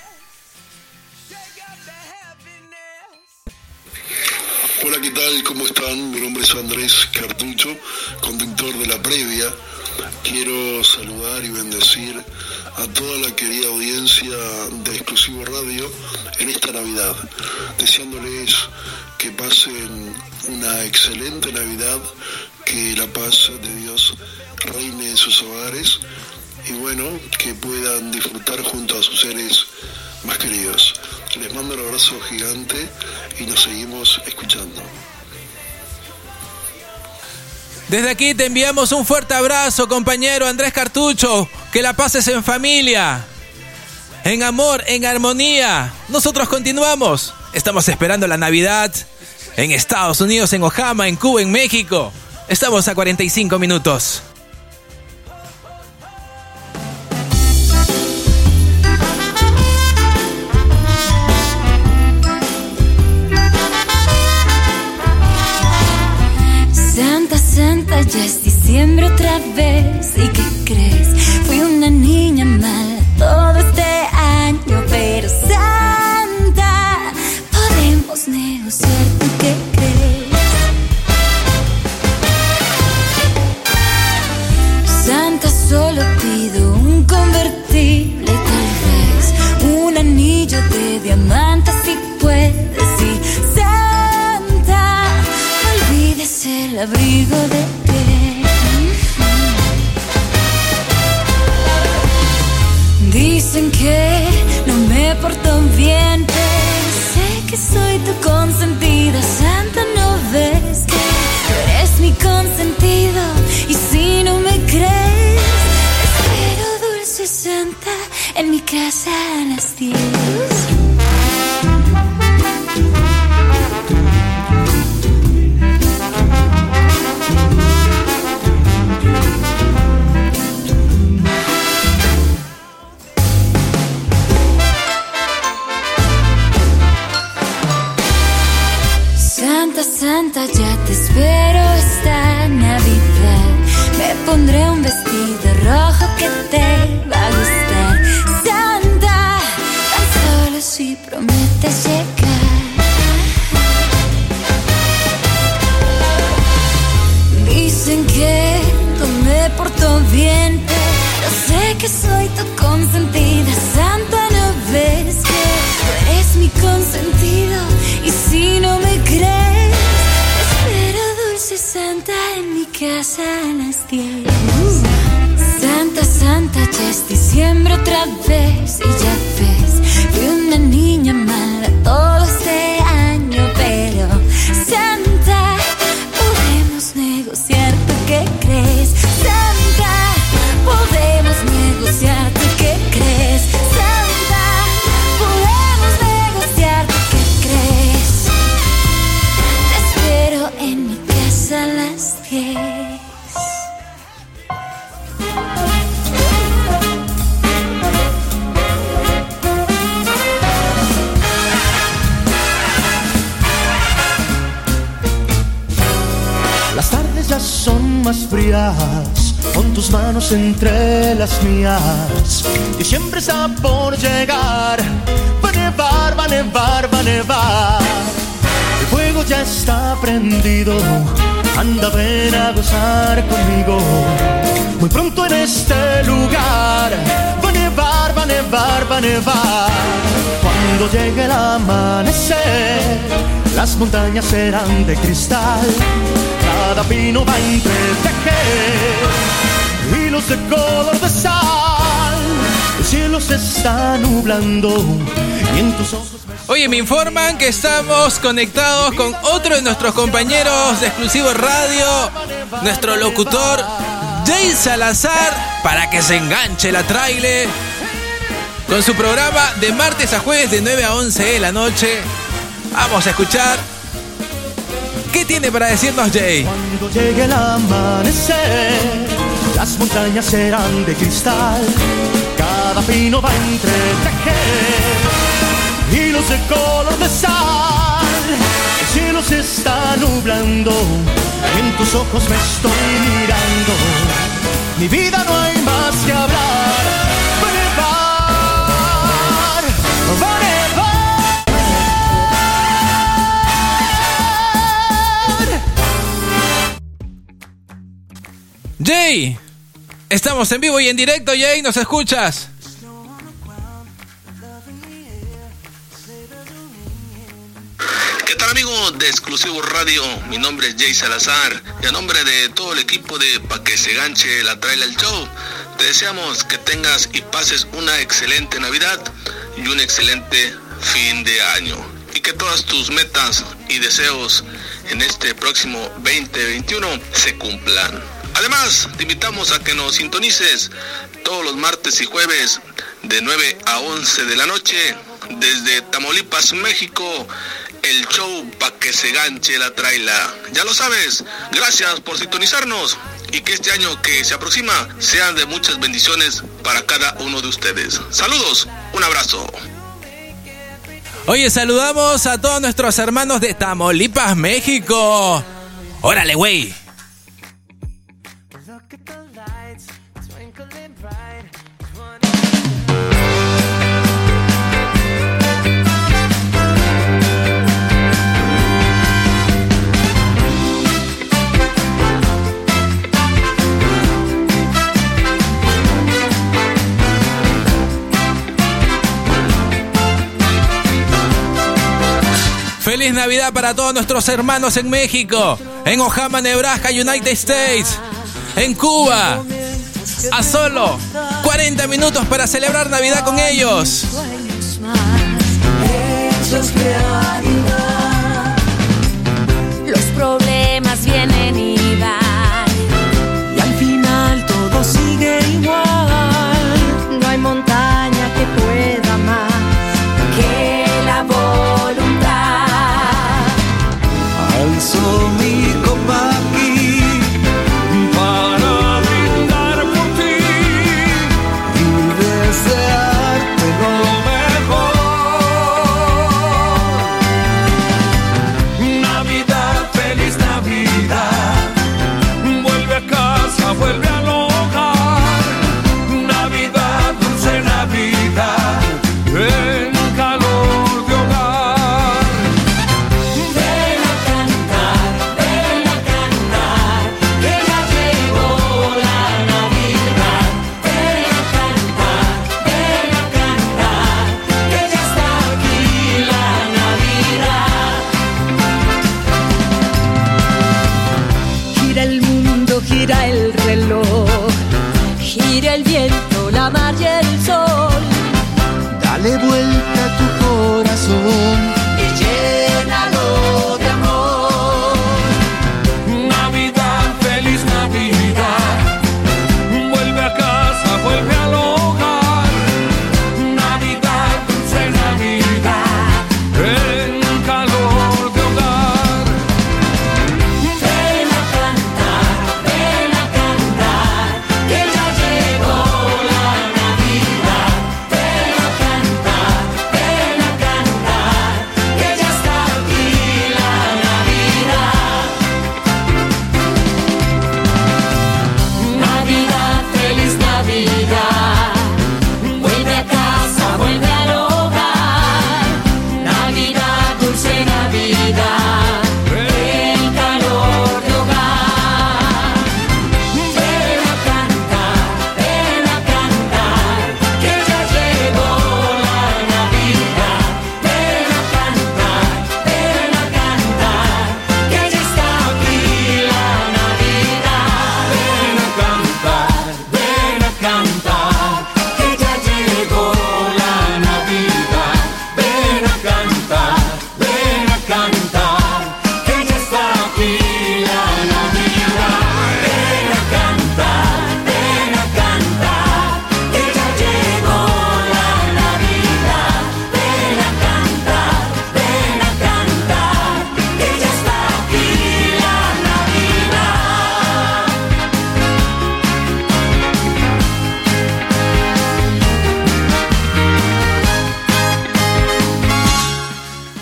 Hola, ¿qué tal? ¿Cómo están? Mi nombre es Andrés Cartucho, conductor de la previa. Quiero saludar y bendecir a toda la querida audiencia de Exclusivo Radio en esta Navidad, deseándoles que pasen una excelente Navidad, que la paz de Dios reine en sus hogares y bueno, que puedan disfrutar junto a sus seres más queridos. Les mando un abrazo gigante y nos seguimos escuchando. Desde aquí te enviamos un fuerte abrazo, compañero Andrés Cartucho. Que la pases en familia, en amor, en armonía. Nosotros continuamos. Estamos esperando la Navidad en Estados Unidos, en Ojama, en Cuba, en México. Estamos a 45 minutos. Santa, Santa, ya es diciembre otra vez. ¿Y qué crees? Fui una niña mala todo este año, pero Santa, negociar, ¿tú qué crees? Santa, solo pido un convertible, tal vez un anillo de diamantes si puedes. Y Santa, no olvides el abrigo de piel. Dicen que no me porto bien, soy tu consentida. Santa, no ves que eres mi consentido. Y si no me crees, espero dulce Santa en mi casa a las 10. Nevar. Cuando llegue el amanecer, las montañas serán de cristal. Cada pino va a entretejer hilos de color de sal. El cielo se está nublando y en tus ojos Oye, me informan que estamos conectados con otro de nuestros compañeros de Exclusivo Radio, nuestro locutor Jay Salazar, para que se enganche la trailer con su programa de martes a jueves de 9 a 11 de la noche. Vamos a escuchar qué tiene para decirnos Jay. Cuando llegue el amanecer, las montañas serán de cristal. Cada pino va a entretejer hilos de color de sal. El cielo se está nublando, en tus ojos me estoy mirando. Mi vida no hay más que hablar. Jay, estamos en vivo y en directo, Jay, ¿nos escuchas? ¿Qué tal amigos de Exclusivo Radio? Mi nombre es Jay Salazar y a nombre de todo el equipo de Pa' que se ganche la trailer show, te deseamos que tengas y pases una excelente Navidad y un excelente fin de año. Y que todas tus metas y deseos en este próximo 2021 se cumplan. Además, te invitamos a que nos sintonices todos los martes y jueves de 9 a 11 de la noche desde Tamaulipas, México, el show pa' que se ganche la traila. Ya lo sabes, gracias por sintonizarnos y que este año que se aproxima sean de muchas bendiciones para cada uno de ustedes. Saludos, un abrazo. Oye, saludamos a todos nuestros hermanos de Tamaulipas, México. Órale, güey. Feliz Navidad para todos nuestros hermanos en México, en Ojama, Nebraska, United States, en Cuba. A solo 40 minutos para celebrar Navidad con ellos. Los problemas vienen y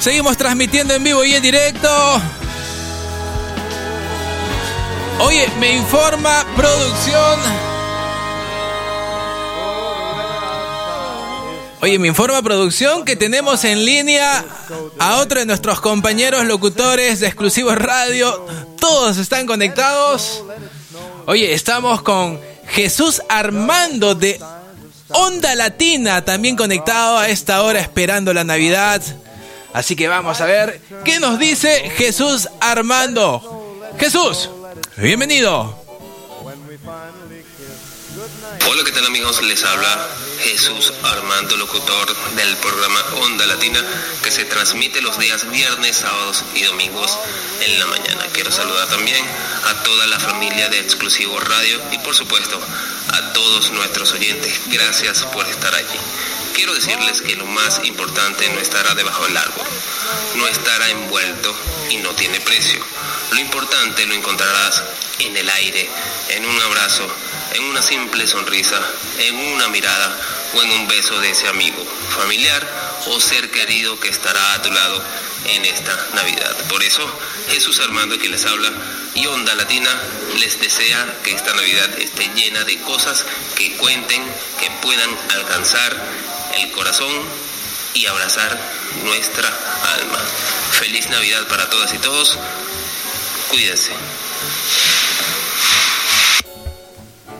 Seguimos transmitiendo en vivo y en directo. Oye, me informa producción. Oye, me informa producción que tenemos en línea a otro de nuestros compañeros locutores de Exclusivos Radio. Todos están conectados. Oye, estamos con Jesús Armando de Onda Latina, también conectado a esta hora esperando la Navidad. Así que vamos a ver qué nos dice Jesús Armando. Jesús, bienvenido. Hola, ¿qué tal amigos? Les habla Jesús Armando, locutor del programa Onda Latina que se transmite los días viernes, sábados y domingos en la mañana. Quiero saludar también a toda la familia de Exclusivo Radio y por supuesto a todos nuestros oyentes. Gracias por estar allí. Quiero decirles que lo más importante no estará debajo del árbol, no estará envuelto y no tiene precio. Lo importante lo encontrarás en el aire, en un abrazo, en una simple sonrisa, en una mirada o en un beso de ese amigo, familiar o ser querido que estará a tu lado en esta Navidad. Por eso, Jesús Armando, que les habla, y Onda Latina les desea que esta Navidad esté llena de cosas que cuenten, que puedan alcanzar el corazón y abrazar nuestra alma. Feliz Navidad para todas y todos. Cuídense.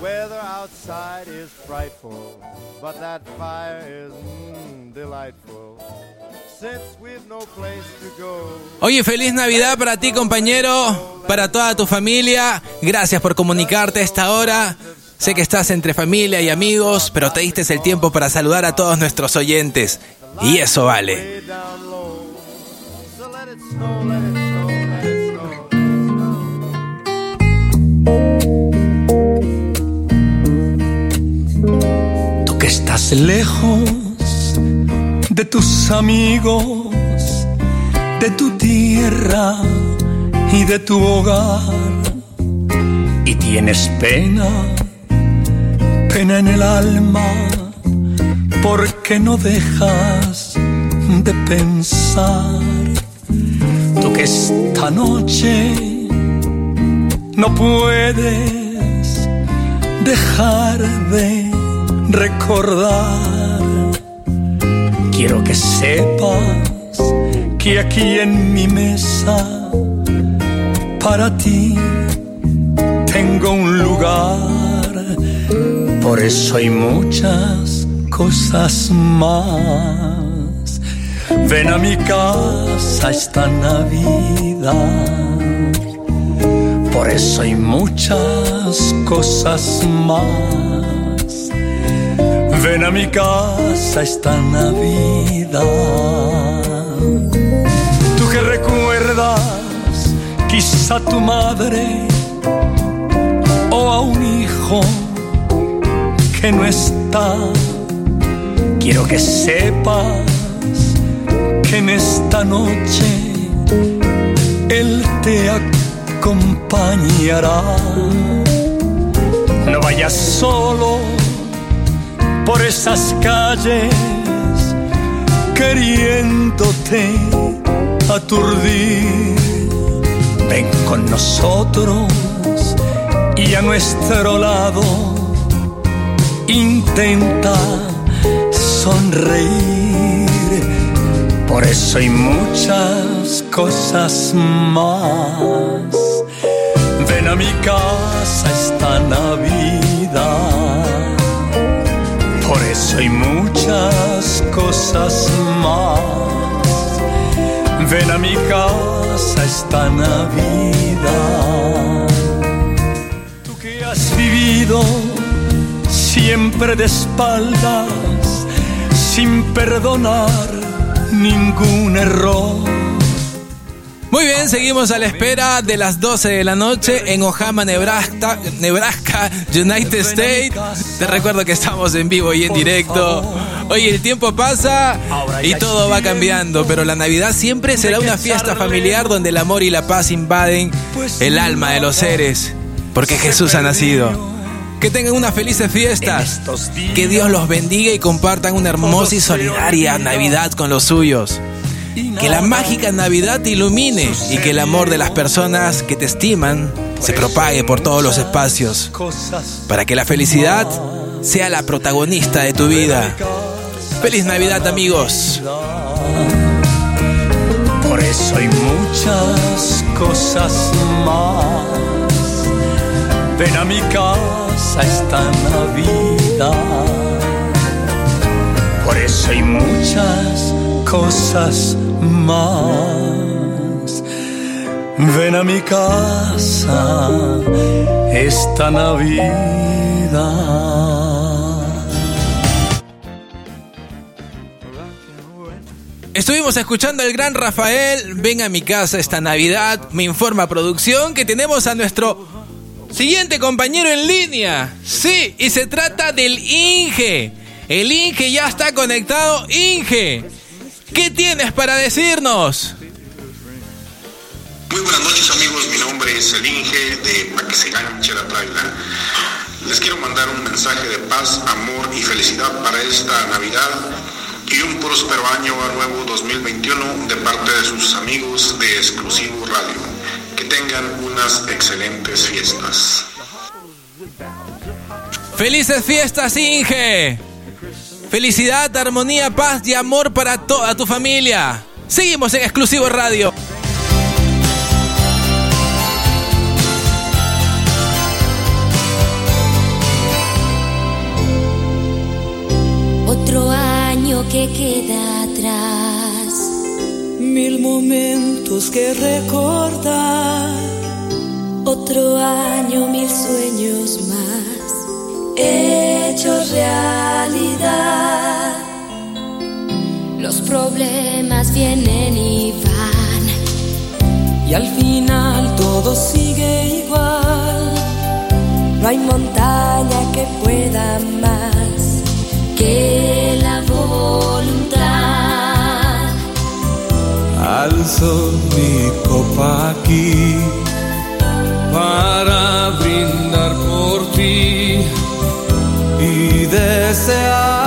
Weather outside is frightful, but that fire is mm, delightful. Since we've no place to go. Oye, feliz Navidad para ti, compañero, para toda tu familia. Gracias por comunicarte a esta hora. Sé que estás entre familia y amigos, pero te diste el tiempo para saludar a todos nuestros oyentes. Y eso vale. Tú que estás lejos de tus amigos, de tu tierra y de tu hogar, y tienes pena, pena en el alma, porque no dejas de pensar. Tú que esta noche no puedes dejar de recordar. Quiero que sepas que aquí en mi mesa para ti tengo un lugar. Por eso hay muchas cosas más. Ven a mi casa esta Navidad. Por eso hay muchas cosas más. Ven a mi casa esta Navidad. Tú que recuerdas quizá a tu madre o a un hijo que no está. Quiero que sepas que en esta noche Él te acompañará. No vayas solo por esas calles queriéndote aturdir. Ven con nosotros y a nuestro lado intenta sonreír. Por eso hay muchas cosas más. Ven a mi casa esta Navidad. Por eso hay muchas cosas más. Ven a mi casa esta Navidad. Tú que has vivido siempre de espaldas, sin perdonar ningún error. Muy bien, seguimos a la espera de las 12 de la noche en Ojama, Nebraska, Nebraska, United States. Te recuerdo que estamos en vivo y en directo. Oye, el tiempo pasa y todo va cambiando, pero la Navidad siempre será una fiesta familiar donde el amor y la paz invaden el alma de los seres, porque Jesús ha nacido. Que tengan unas felices fiestas. Que Dios los bendiga y compartan una hermosa y solidaria Navidad con los suyos. Que la mágica Navidad te ilumine y que el amor de las personas que te estiman se propague por todos los espacios. Para que la felicidad sea la protagonista de tu vida. Feliz Navidad amigos. Por eso hay muchas cosas más. Ven a mi casa esta Navidad. Por eso hay muchas cosas más. Ven a mi casa esta Navidad. Estuvimos escuchando al gran Rafael. Ven a mi casa esta Navidad. Me informa producción que tenemos a nuestro siguiente compañero en línea. Sí, y se trata del Inge. El Inge ya está conectado. Inge, ¿qué tienes para decirnos? Muy buenas noches amigos, mi nombre es el Inge de Pa' que se ganche la traila. Les quiero mandar un mensaje de paz, amor y felicidad para esta Navidad y un próspero año nuevo 2021 de parte de sus amigos de Exclusivo Radio. Que tengan unas excelentes fiestas. Felices fiestas, Inge. Felicidad, armonía, paz y amor para toda tu familia. Seguimos en Exclusivo Radio. Otro año que queda atrás. Mil momentos que recordar. Otro año, mil sueños más. Hechos realidad. Los problemas vienen y van. Y al final todo sigue igual. No hay montaña que pueda más que la voluntad. Alzo mi copa aquí para brindar por ti y desearte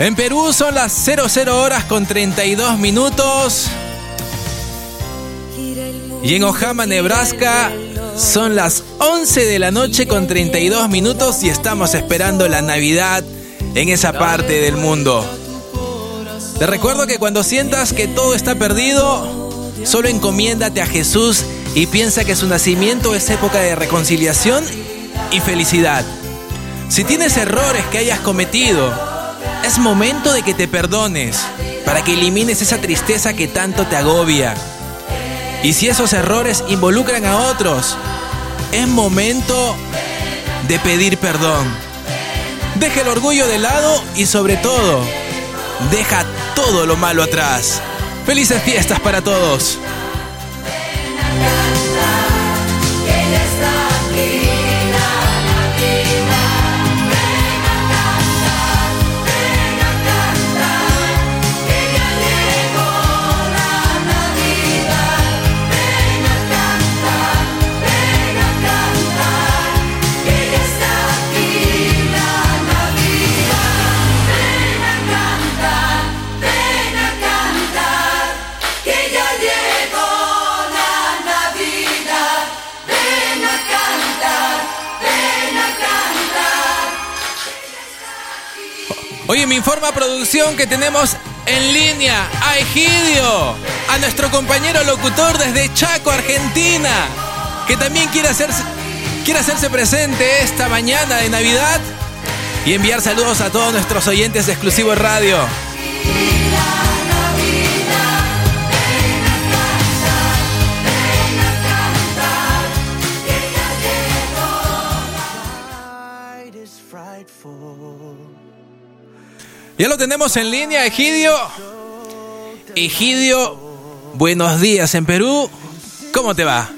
En Perú son las 00 horas con 32 minutos. Y en Ojama, Nebraska, son las 11 de la noche con 32 minutos y estamos esperando la Navidad en esa parte del mundo. Te recuerdo que cuando sientas que todo está perdido, solo encomiéndate a Jesús y piensa que su nacimiento es época de reconciliación y felicidad. Si tienes errores que hayas cometido, es momento de que te perdones para que elimines esa tristeza que tanto te agobia. Y si esos errores involucran a otros, es momento de pedir perdón. Deja el orgullo de lado y sobre todo, deja todo lo malo atrás. Felices fiestas para todos. Me informa producción que tenemos en línea a Egidio, a nuestro compañero locutor desde Chaco, Argentina, que también quiere hacerse, quiere hacerse presente esta mañana de Navidad y enviar saludos a todos nuestros oyentes de Exclusivo Radio. Ya lo tenemos en línea, Egidio. Egidio, buenos días en Perú. ¿Cómo te va?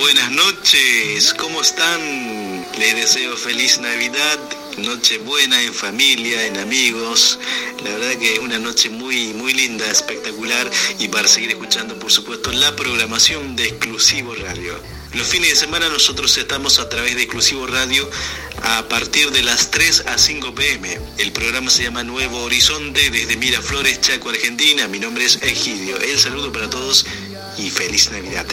Buenas noches, ¿cómo están? Les deseo feliz Navidad, noche buena en familia, en amigos. La verdad que es una noche muy, muy linda, espectacular y para seguir escuchando, por supuesto, la programación de Exclusivo Radio. Los fines de semana nosotros estamos a través de Exclusivo Radio a partir de las 3 a 5 pm. El programa se llama Nuevo Horizonte desde Miraflores, Chaco, Argentina. Mi nombre es Egidio. El saludo para todos y feliz Navidad.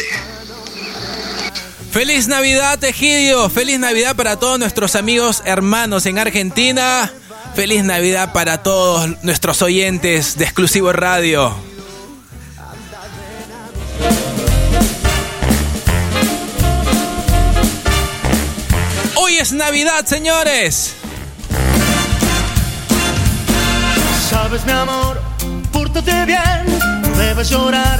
Feliz Navidad, Egidio. Feliz Navidad para todos nuestros amigos hermanos en Argentina. Feliz Navidad para todos nuestros oyentes de Exclusivo Radio. Hoy es Navidad, señores. Sabes, mi amor, bien, debes llorar,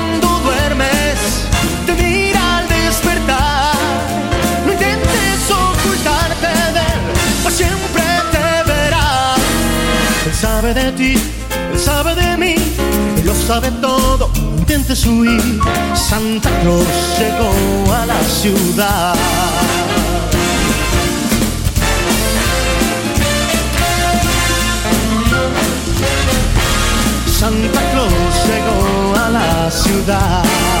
sabe de ti, él sabe de mí, él lo sabe todo. Intentes huir, Santa Claus llegó a la ciudad. Santa Claus llegó a la ciudad.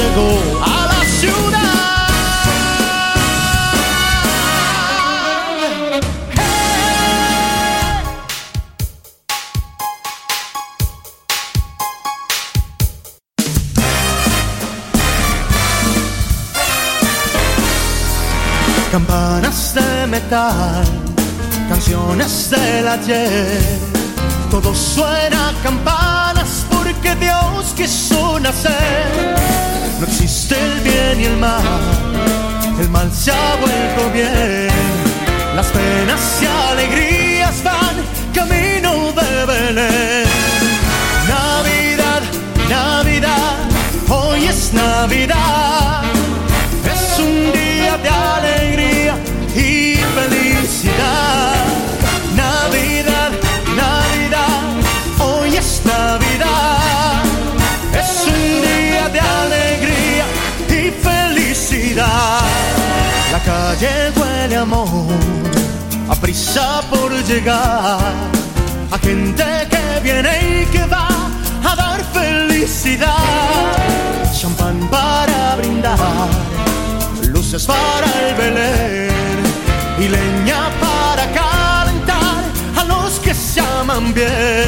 llegó a la ciudad. Campanas de metal, canciones del ayer. Todo suena a campanas porque Dios quiso nacer. Y el mal, el mal se ha vuelto bien. Las penas y alegrías van camino de Belén. Navidad, Navidad, hoy es Navidad. Es un día de alegría La calle huele a amor, a prisa por llegar. A gente que viene y que va a dar felicidad. Champán para brindar luces para el Belén y leña para calentar a los que se aman bien.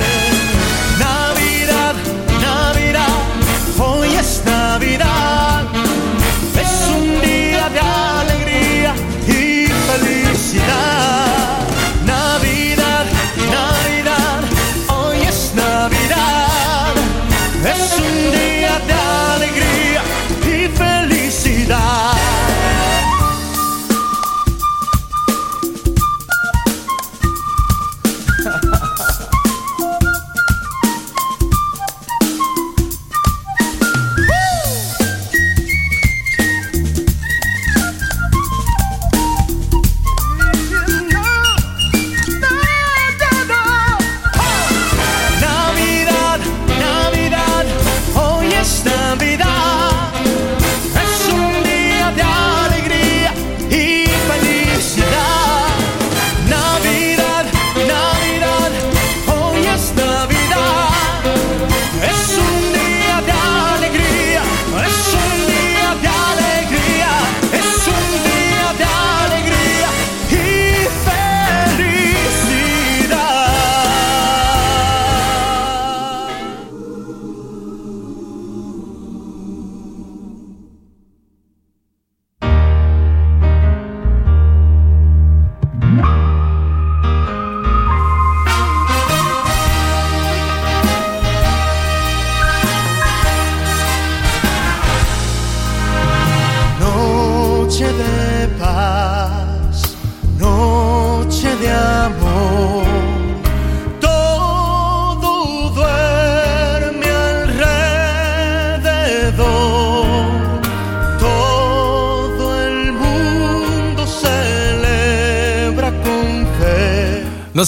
Navidad, Navidad, hoy es Navidad. De alegría y felicidad. Navidad, Navidad, hoy es Navidad. Es un día de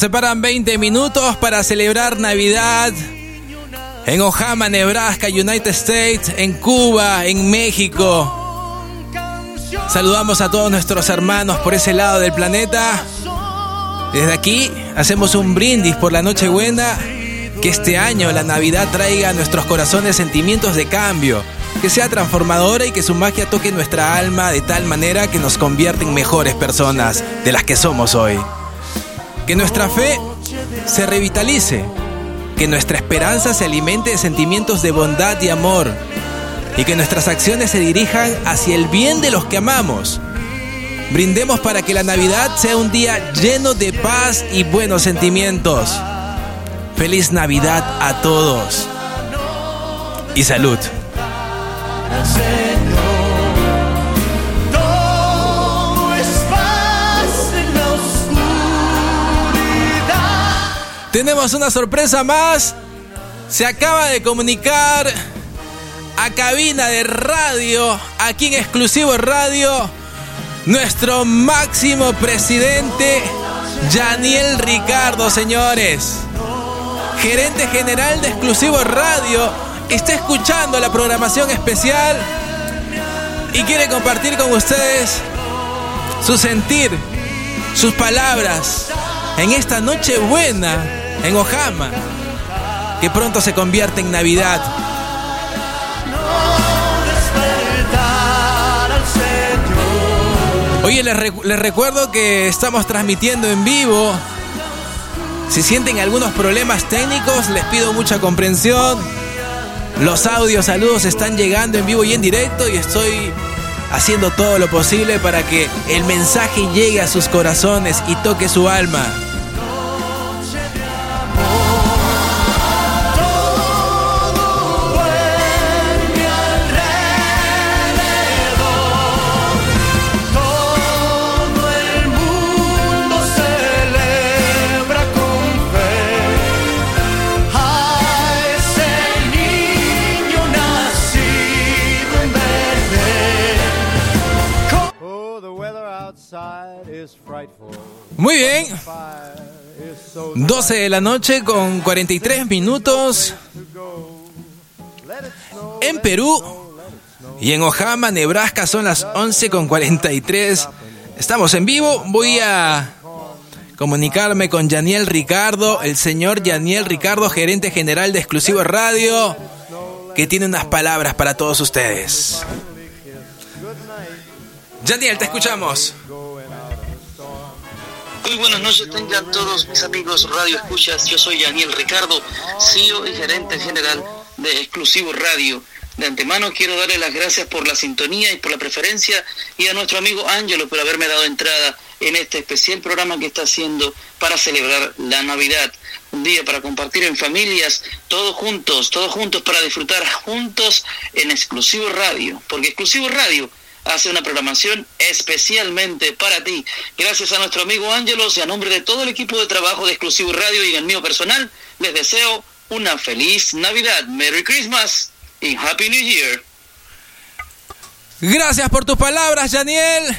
separan 20 minutos para celebrar Navidad en Ojama, Nebraska, United States, en Cuba, en México. Saludamos a todos nuestros hermanos por ese lado del planeta. Desde aquí hacemos un brindis por la Nochebuena. Que este año la Navidad traiga a nuestros corazones sentimientos de cambio. Que sea transformadora y que su magia toque nuestra alma de tal manera que nos convierta en mejores personas de las que somos hoy. Que nuestra fe se revitalice. Que nuestra esperanza se alimente de sentimientos de bondad y amor. Y que nuestras acciones se dirijan hacia el bien de los que amamos. Brindemos para que la Navidad sea un día lleno de paz y buenos sentimientos. Feliz Navidad a todos. Y salud. Tenemos una sorpresa más. Se acaba de comunicar a cabina de radio, aquí en exclusivo radio, nuestro máximo presidente, Daniel Ricardo, señores. Gerente general de exclusivo radio, está escuchando la programación especial y quiere compartir con ustedes su sentir, sus palabras en esta noche buena en Ojama, que pronto se convierte en Navidad. Oye, les, les recuerdo que estamos transmitiendo en vivo. Si sienten algunos problemas técnicos, les pido mucha comprensión. Los audios, saludos están llegando en vivo y en directo y estoy haciendo todo lo posible para que el mensaje llegue a sus corazones y toque su alma. Muy bien. Fire is so 12 de la noche con 43 minutos en Perú y en Ojama, Nebraska son las 11 con 43. Estamos en vivo. Voy a comunicarme con Yaniel Ricardo, el señor Yaniel Ricardo, gerente general de Exclusivo Radio, que tiene unas palabras para todos ustedes. Yaniel, te escuchamos. Muy buenas noches tengan todos mis amigos Radio Escuchas. Yo soy Daniel Ricardo, CEO y gerente general de Exclusivo Radio. De antemano quiero darle las gracias por la sintonía y por la preferencia y a nuestro amigo Ángelo por haberme dado entrada en este especial programa que está haciendo para celebrar la Navidad. Un día para compartir en familias, todos juntos, todos juntos para disfrutar juntos en Exclusivo Radio. Porque Exclusivo Radio hace una programación especialmente para ti. Gracias a nuestro amigo Ángelos y a nombre de todo el equipo de trabajo de Exclusivo Radio y el mío personal, les deseo una feliz Navidad. Merry Christmas y Happy New Year. Gracias por tus palabras, Daniel.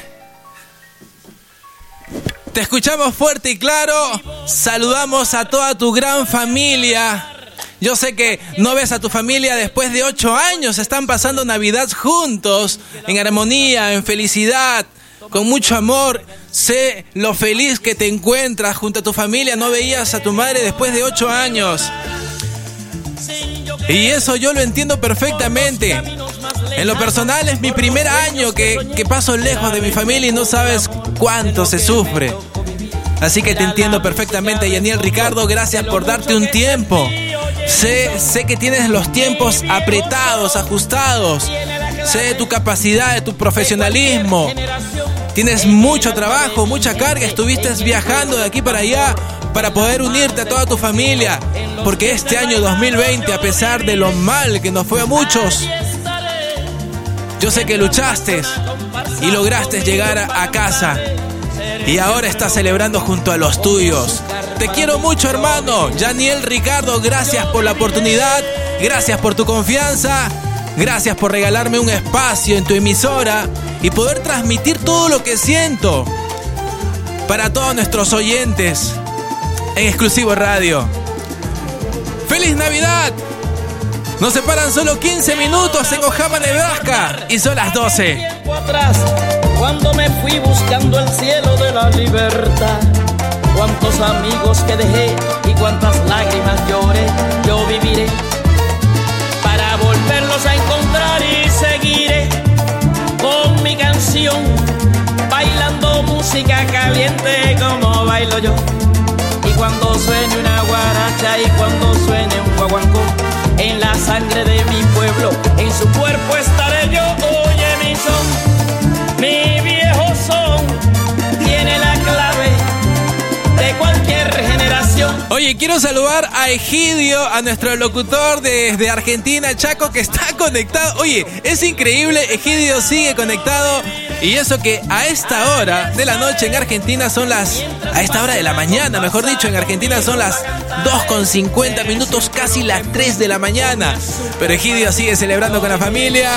Te escuchamos fuerte y claro. Saludamos a toda tu gran familia. Yo sé que no ves a tu familia después de ocho años. Están pasando Navidad juntos, en armonía, en felicidad, con mucho amor. Sé lo feliz que te encuentras junto a tu familia. No veías a tu madre después de ocho años. Y eso yo lo entiendo perfectamente. En lo personal es mi primer año que, que paso lejos de mi familia y no sabes cuánto se sufre. Así que te entiendo perfectamente, Yaniel Ricardo. Gracias por darte un tiempo. Sé, sé que tienes los tiempos apretados, ajustados. Sé de tu capacidad, de tu profesionalismo. Tienes mucho trabajo, mucha carga. Estuviste viajando de aquí para allá para poder unirte a toda tu familia. Porque este año 2020, a pesar de lo mal que nos fue a muchos, yo sé que luchaste y lograste llegar a, a casa. Y ahora estás celebrando junto a los tuyos. Te quiero mucho, hermano. Daniel Ricardo, gracias por la oportunidad. Gracias por tu confianza. Gracias por regalarme un espacio en tu emisora y poder transmitir todo lo que siento para todos nuestros oyentes. en exclusivo radio. ¡Feliz Navidad! Nos separan solo 15 minutos en Ojama, Nebraska y son las 12. Cuando me fui buscando el cielo de la libertad. Cuántos amigos que dejé y cuántas lágrimas lloré, yo viviré para volverlos a encontrar y seguiré con mi canción, bailando música caliente como bailo yo. Y cuando suene una guaracha y cuando suene un guaguancó, en la sangre de mi pueblo, en su cuerpo estaré yo. Oye mi son, Oye, quiero saludar a Egidio, a nuestro locutor desde Argentina, Chaco, que está [LAUGHS] conectado. Oye, es increíble, Egidio sigue conectado. Y eso que a esta hora de la noche en Argentina son las... A esta hora de la mañana, mejor dicho, en Argentina son las 2.50 minutos, casi las 3 de la mañana. Pero Egidio sigue celebrando con la familia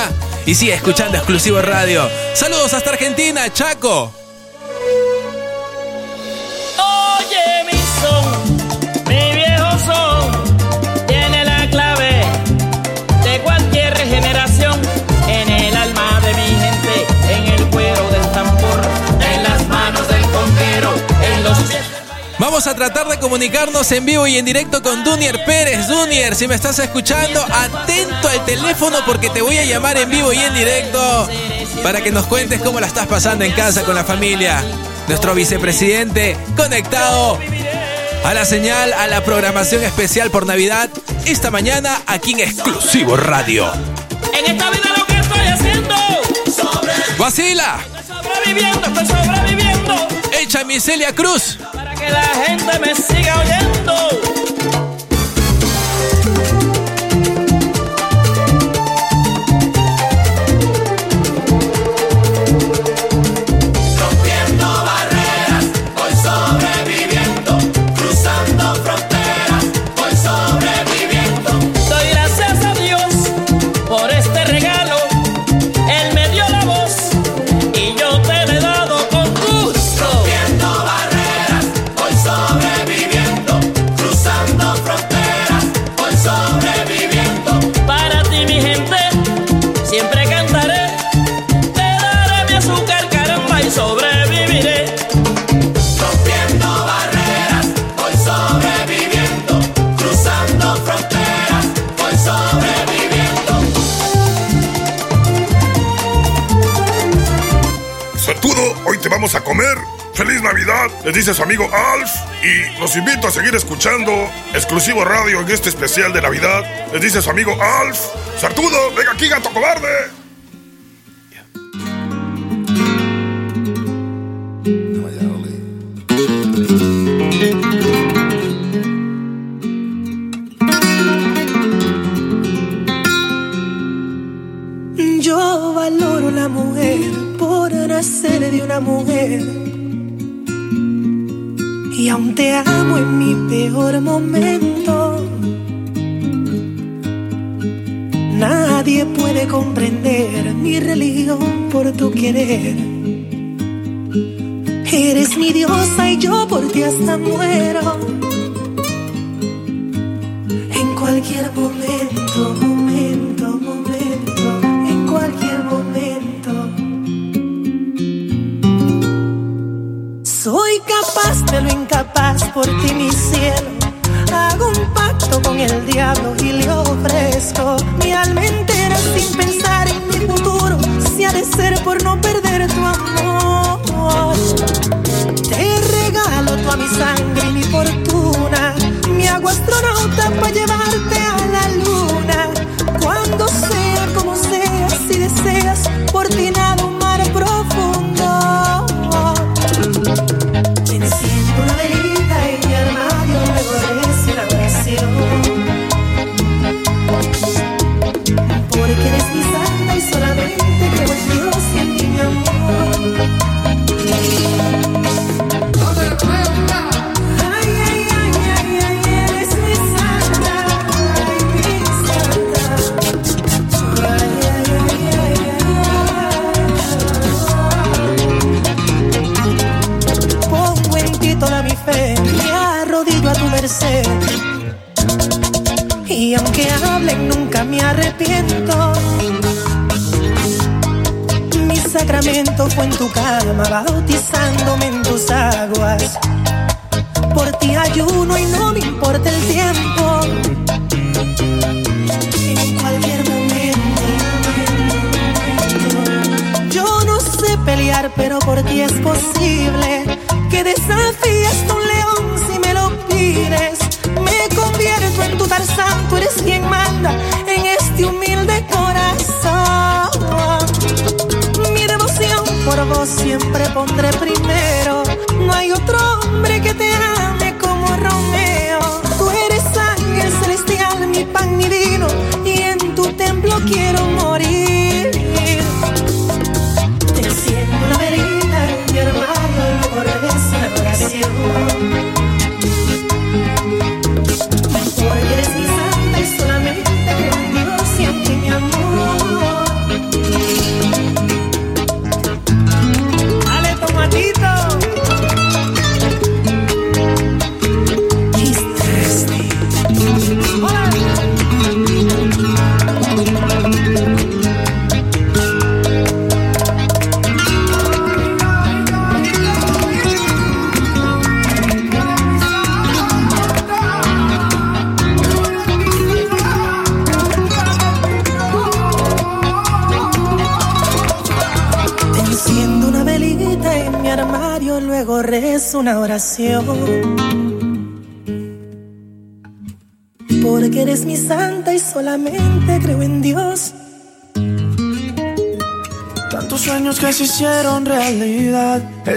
y sigue escuchando exclusivo radio. Saludos hasta Argentina, Chaco. Vamos a tratar de comunicarnos en vivo y en directo con Dunier Pérez. Dunier, si me estás escuchando, atento al teléfono porque te voy a llamar en vivo y en directo para que nos cuentes cómo la estás pasando en casa con la familia. Nuestro vicepresidente conectado a la señal, a la programación especial por Navidad, esta mañana aquí en Exclusivo Radio. En esta vida lo que estoy haciendo, Vacila, sobreviviendo, estoy sobreviviendo. echa mi Celia Cruz. La gente me siga oyendo. Navidad! Les dice su amigo Alf. Y los invito a seguir escuchando exclusivo radio en este especial de Navidad. Les dice su amigo Alf. Sartudo, venga aquí, gato cobarde. Eres mi diosa y yo por ti hasta muero.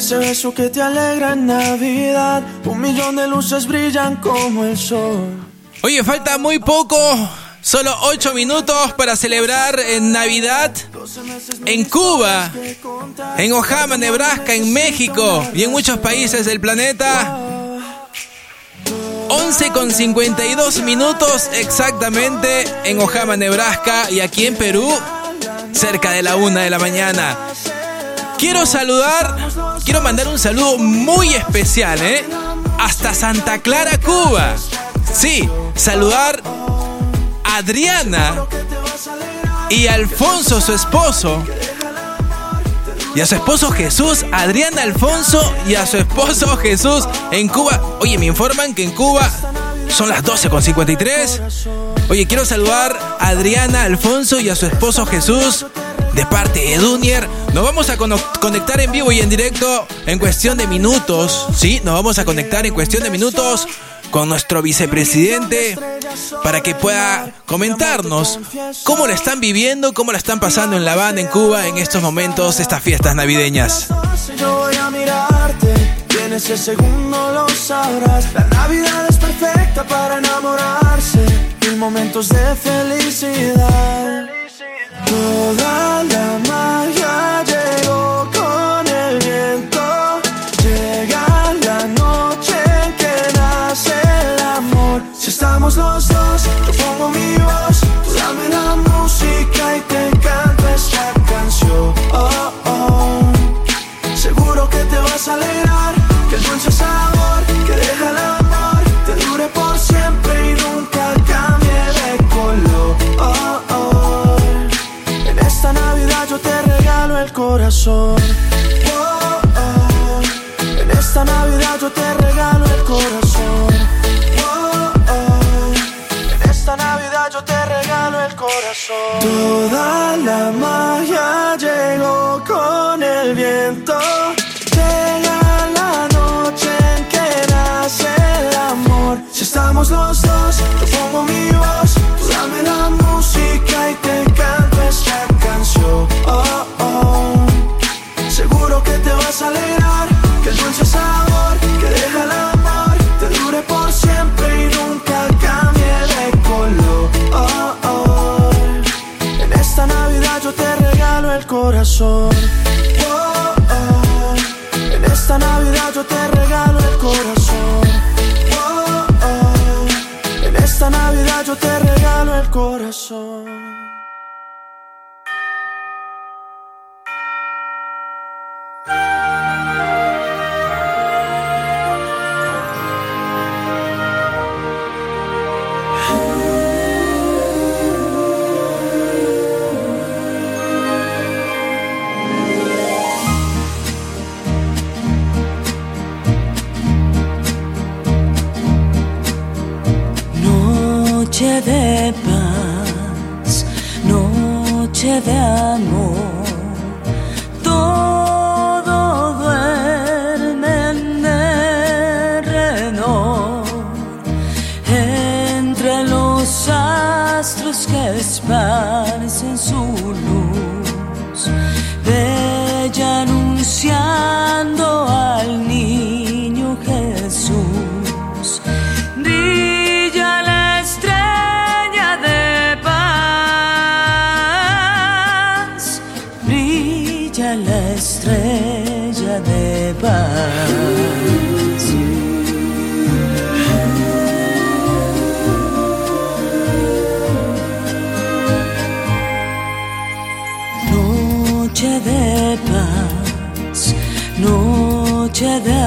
Ese beso que te alegra en Navidad. Un millón de luces brillan como el sol. Oye, falta muy poco. Solo 8 minutos para celebrar en Navidad en Cuba, en Ojama, Nebraska, en México y en muchos países del planeta. 11 con 52 minutos exactamente en Ojama, Nebraska y aquí en Perú, cerca de la una de la mañana. Quiero saludar, quiero mandar un saludo muy especial, ¿eh? Hasta Santa Clara, Cuba. Sí, saludar a Adriana y Alfonso, su esposo. Y a su esposo Jesús, Adriana Alfonso y a su esposo Jesús en Cuba. Oye, me informan que en Cuba son las 12.53. Oye, quiero saludar a Adriana Alfonso y a su esposo Jesús de parte de Dunier. Nos vamos a conectar en vivo y en directo en cuestión de minutos. Sí, nos vamos a conectar en cuestión de minutos con nuestro vicepresidente para que pueda comentarnos cómo la están viviendo, cómo la están pasando en La Habana, en Cuba, en estos momentos, estas fiestas navideñas. Yo voy a mirarte en ese segundo lo sabrás. La Navidad es perfecta para enamorarse. Mil momentos de felicidad. Toda la yo te regalo el corazón. Oh, oh. En esta Navidad yo te regalo el corazón. Oh, oh. En esta Navidad yo te regalo el corazón. Toda la magia llegó con el viento. Llega la noche en que nace el amor. Si estamos los dos, yo pongo mi voz. Dame la música y te que te vas a alegrar. Que el dulce sabor que deja el amor te dure por siempre y nunca cambie de color. Oh, oh. En esta Navidad yo te regalo el corazón. Oh, oh. En esta Navidad yo te regalo el corazón. Oh, oh. En esta Navidad yo te regalo el corazón. Noche noche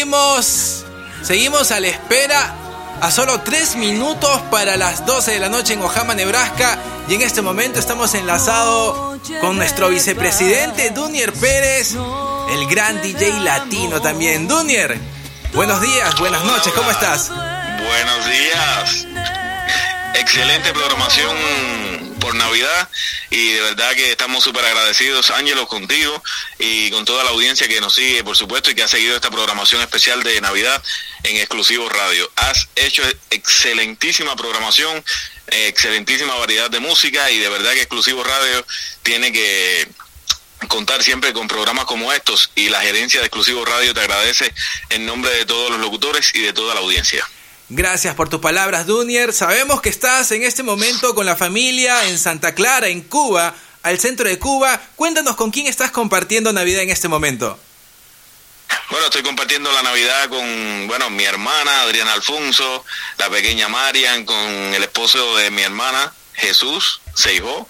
seguimos. Seguimos a la espera. A solo 3 minutos para las 12 de la noche en Ojama, Nebraska. Y en este momento estamos enlazados con nuestro vicepresidente Dunier Pérez, el gran DJ latino también. Dunier, buenos días, buenas noches, ¿cómo estás? Buenos días. Excelente programación por Navidad y de verdad que estamos súper agradecidos, Ángelo, contigo y con toda la audiencia que nos sigue, por supuesto, y que ha seguido esta programación especial de Navidad en Exclusivo Radio. Has hecho excelentísima programación, excelentísima variedad de música y de verdad que Exclusivo Radio tiene que contar siempre con programas como estos y la gerencia de Exclusivo Radio te agradece en nombre de todos los locutores y de toda la audiencia. Gracias por tus palabras, Dunier. Sabemos que estás en este momento con la familia en Santa Clara, en Cuba, al centro de Cuba. Cuéntanos con quién estás compartiendo Navidad en este momento. Bueno, estoy compartiendo la Navidad con, bueno, mi hermana Adriana Alfonso, la pequeña Marian, con el esposo de mi hermana Jesús Seijó.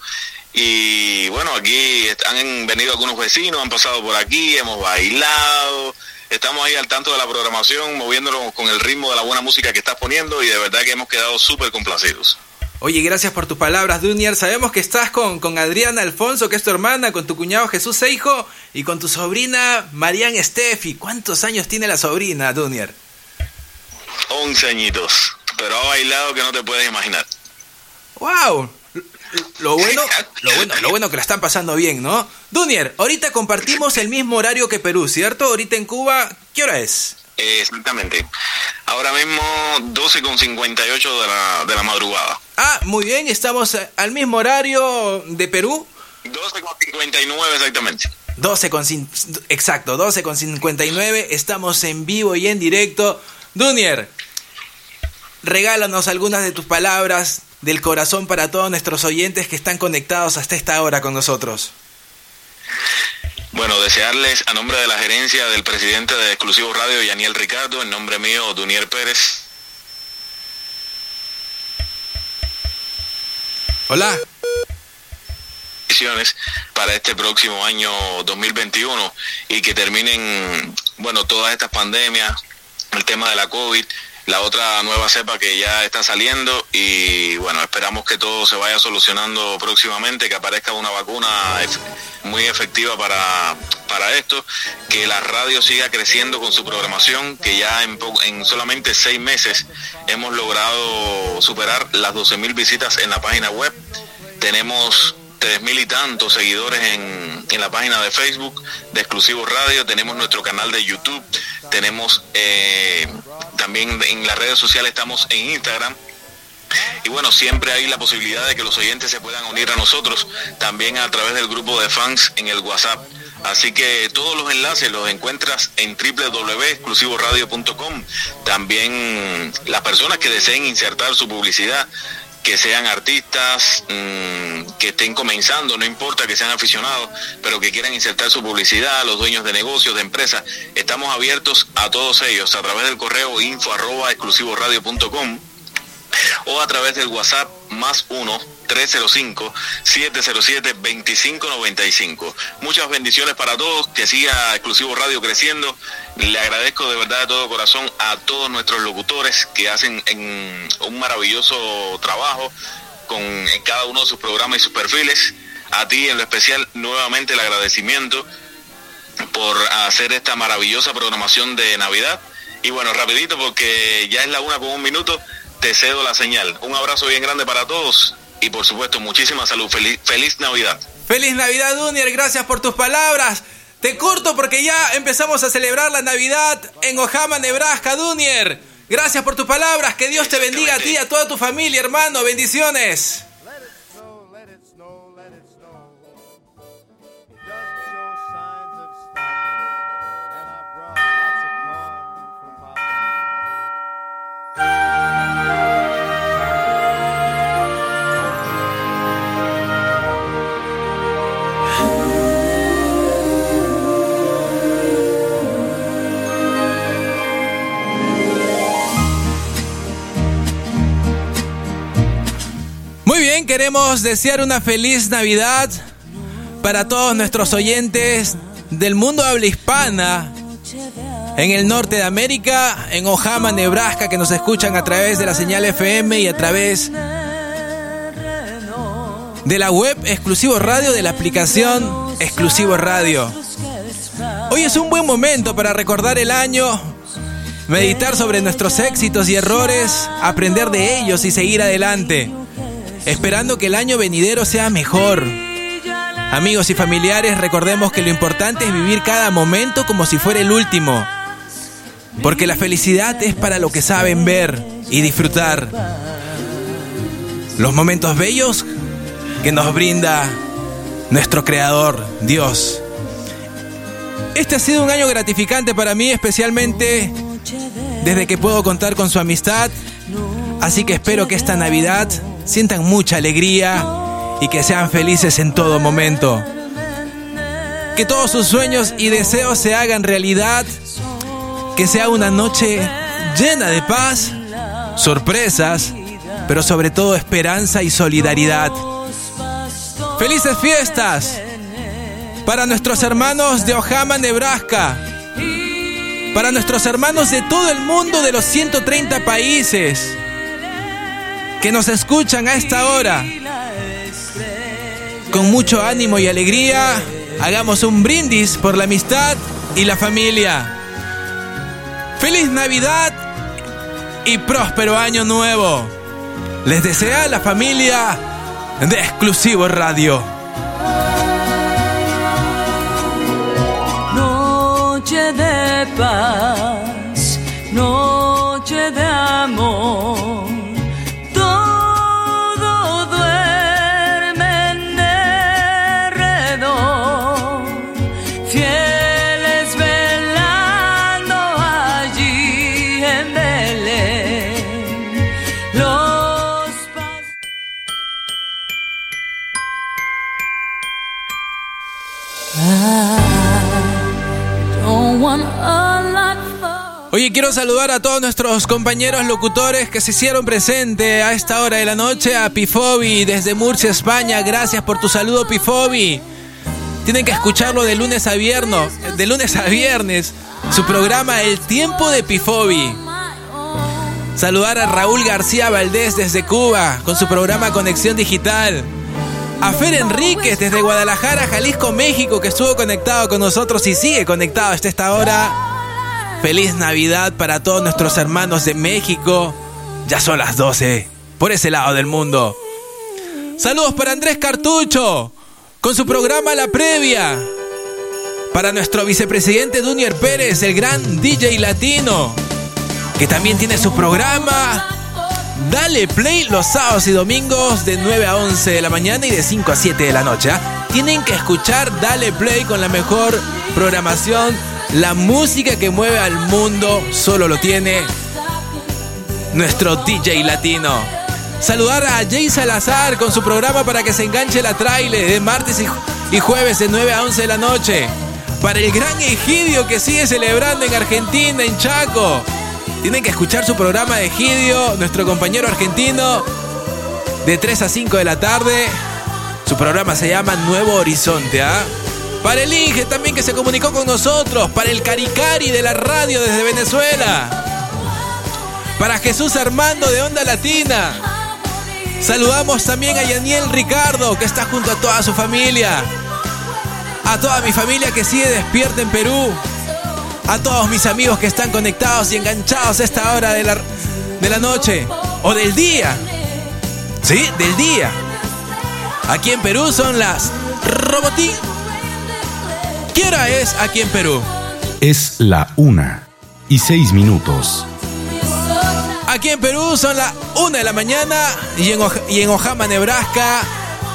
Y bueno, aquí han venido algunos vecinos, han pasado por aquí, hemos bailado, estamos ahí al tanto de la programación, moviéndonos con el ritmo de la buena música que estás poniendo y de verdad que hemos quedado súper complacidos. Oye, gracias por tus palabras, Dunier. Sabemos que estás con, con Adriana Alfonso, que es tu hermana, con tu cuñado Jesús Seijo y con tu sobrina Marian Steffi. ¿Cuántos años tiene la sobrina, Dunier? 11 añitos, pero ha bailado que no te puedes imaginar. ¡Wow! Lo bueno, lo bueno, lo bueno que la están pasando bien, ¿no? Dunier, ahorita compartimos el mismo horario que Perú, ¿cierto? Ahorita en Cuba, ¿qué hora es? Exactamente. Ahora mismo 12.58 de la, de la madrugada. Ah, muy bien, estamos al mismo horario de Perú. 12.59 exactamente. 12 con exacto, 12 con 59, estamos en vivo y en directo. Dunier, regálanos algunas de tus palabras del corazón para todos nuestros oyentes que están conectados hasta esta hora con nosotros. Bueno, desearles a nombre de la gerencia del presidente de Exclusivo Radio, Yaniel Ricardo, en nombre mío, Dunier Pérez. Hola. Para este próximo año 2021 y que terminen, bueno, todas estas pandemias, el tema de la COVID, la otra nueva cepa que ya está saliendo y bueno, esperamos que todo se vaya solucionando próximamente, que aparezca una vacuna muy efectiva para, para esto, que la radio siga creciendo con su programación, que ya en, en solamente seis meses hemos logrado superar las 12.000 visitas en la página web. Tenemos tres mil y tantos seguidores en, en la página de Facebook de Exclusivo Radio, tenemos nuestro canal de YouTube, tenemos eh, también en las redes sociales, estamos en Instagram. Y bueno, siempre hay la posibilidad de que los oyentes se puedan unir a nosotros, también a través del grupo de fans en el WhatsApp. Así que todos los enlaces los encuentras en www.exclusivoradio.com. También las personas que deseen insertar su publicidad que sean artistas, mm, que estén comenzando, no importa que sean aficionados, pero que quieran insertar su publicidad, los dueños de negocios, de empresas, estamos abiertos a todos ellos a través del correo info arroba exclusivoradio.com o a través del WhatsApp más 1 305-707-2595. Muchas bendiciones para todos, que siga Exclusivo Radio creciendo. Le agradezco de verdad de todo corazón a todos nuestros locutores que hacen en un maravilloso trabajo con cada uno de sus programas y sus perfiles. A ti en lo especial nuevamente el agradecimiento por hacer esta maravillosa programación de Navidad. Y bueno, rapidito porque ya es la una con un minuto, te cedo la señal. Un abrazo bien grande para todos y por supuesto muchísima salud. Feliz, Navidad. Feliz Navidad, Dunier. Gracias por tus palabras. Te corto porque ya empezamos a celebrar la Navidad en Ojama, Nebraska, Dunier. Gracias por tus palabras. Que Dios te bendiga a ti y a toda tu familia, hermano. Bendiciones. Queremos desear una feliz Navidad para todos nuestros oyentes del mundo habla hispana en el norte de América, en Ojama, Nebraska, que nos escuchan a través de la señal FM y a través de la web Exclusivo Radio, de la aplicación Exclusivo Radio. Hoy es un buen momento para recordar el año, meditar sobre nuestros éxitos y errores, aprender de ellos y seguir adelante esperando que el año venidero sea mejor. Amigos y familiares, recordemos que lo importante es vivir cada momento como si fuera el último. Porque la felicidad es para lo que saben ver y disfrutar. Los momentos bellos que nos brinda nuestro Creador, Dios. Este ha sido un año gratificante para mí, especialmente desde que puedo contar con su amistad. Así que espero que esta Navidad sientan mucha alegría y que sean felices en todo momento. Que todos sus sueños y deseos se hagan realidad. Que sea una noche llena de paz, sorpresas, pero sobre todo esperanza y solidaridad. Felices fiestas para nuestros hermanos de Ojama, Nebraska. Para nuestros hermanos de todo el mundo de los 130 países que nos escuchan a esta hora. Con mucho ánimo y alegría, hagamos un brindis por la amistad y la familia. Feliz Navidad y próspero año nuevo. Les desea la familia de Exclusivo Radio. Noche de paz, noche de amor. Oye, quiero saludar a todos nuestros compañeros locutores que se hicieron presente a esta hora de la noche. A Pifobi desde Murcia, España. Gracias por tu saludo, Pifobi. Tienen que escucharlo de lunes a viernes, de lunes a viernes. Su programa El Tiempo de Pifobi. Saludar a Raúl García Valdés desde Cuba con su programa Conexión Digital. A Fer Enríquez desde Guadalajara, Jalisco, México, que estuvo conectado con nosotros y sigue conectado hasta esta hora. Feliz Navidad para todos nuestros hermanos de México. Ya son las 12, por ese lado del mundo. Saludos para Andrés Cartucho, con su programa La Previa. Para nuestro vicepresidente Dunier Pérez, el gran DJ latino, que también tiene su programa. Dale play los sábados y domingos de 9 a 11 de la mañana y de 5 a 7 de la noche. ¿ah? Tienen que escuchar Dale play con la mejor programación. La música que mueve al mundo solo lo tiene nuestro DJ latino. saludar a Jay Salazar con su programa para que se enganche la trailer de martes y, ju- y jueves de 9 a 11 de la noche. Para el gran Egidio que sigue celebrando en Argentina, en Chaco. Tienen que escuchar su programa de Egidio, nuestro compañero argentino, de 3 a 5 de la tarde. Su programa se llama Nuevo Horizonte, ¿ah? Para el Inge también que se comunicó con nosotros. Para el Caricari de la radio desde Venezuela. Para Jesús Armando de Onda Latina. Saludamos también a Yaniel Ricardo que está junto a toda su familia. A toda mi familia que sigue despierta en Perú. A todos mis amigos que están conectados y enganchados a esta hora de la, de la noche o del día. ¿Sí? Del día. Aquí en Perú son las Robotín. ¿Qué hora es aquí en Perú? Es la una y seis minutos. Aquí en Perú son las 1 de la mañana y en, y en Ojama, Nebraska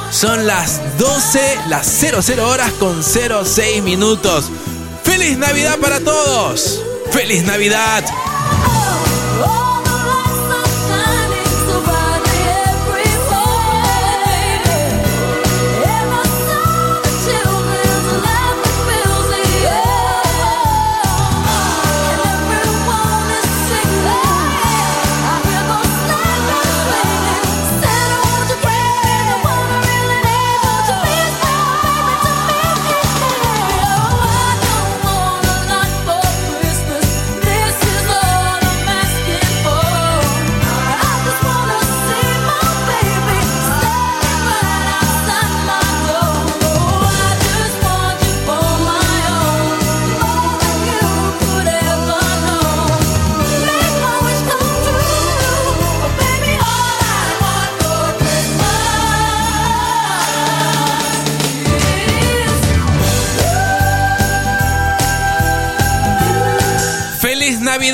son las 12, las 00 horas con 06 minutos. ¡Feliz Navidad para todos! ¡Feliz Navidad!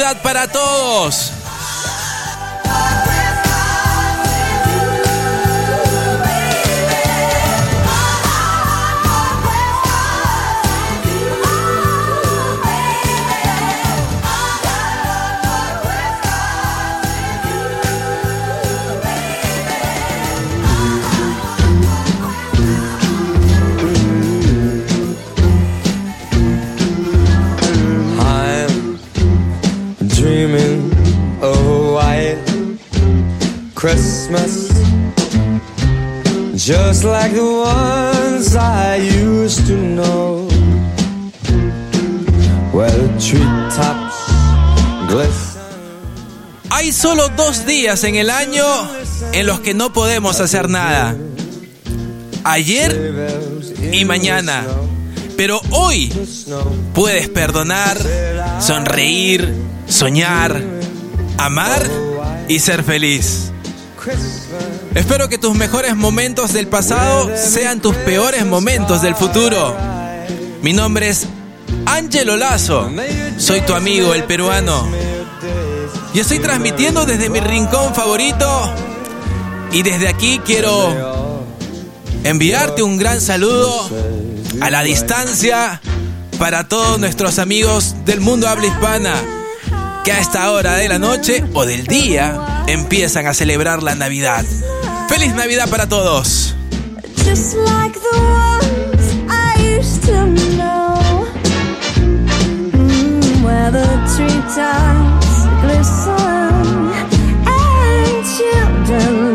¡Feliz Navidad para todos! Hay solo dos días en el año en los que no podemos hacer nada. Ayer y mañana. Pero hoy puedes perdonar, sonreír, soñar, amar y ser feliz. Espero que tus mejores momentos del pasado sean tus peores momentos del futuro. Mi nombre es Ángelo Lazo. Soy tu amigo, el peruano. Y estoy transmitiendo desde mi rincón favorito. Y desde aquí quiero enviarte un gran saludo a la distancia para todos nuestros amigos del mundo habla hispana que a esta hora de la noche o del día empiezan a celebrar la Navidad. ¡Feliz Navidad para todos! And children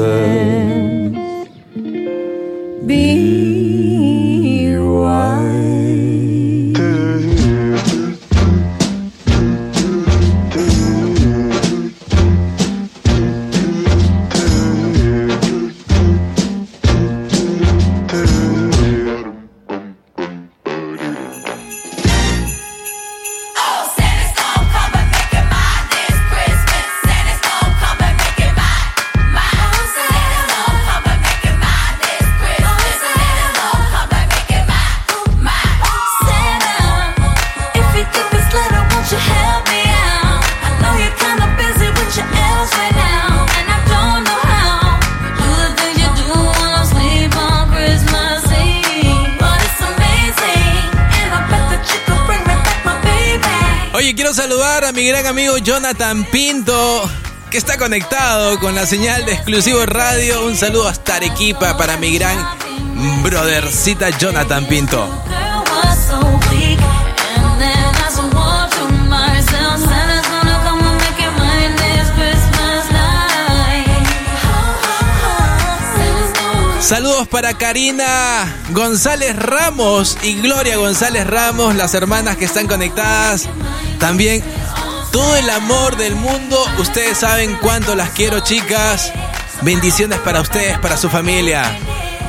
Jesus. Jonathan Pinto, que está conectado con la señal de exclusivo radio. Un saludo hasta Arequipa para mi gran brothercita Jonathan Pinto. Saludos para Karina González Ramos y Gloria González Ramos, las hermanas que están conectadas. También todo el amor del mundo. Ustedes saben cuánto las quiero, chicas. Bendiciones para ustedes, para su familia.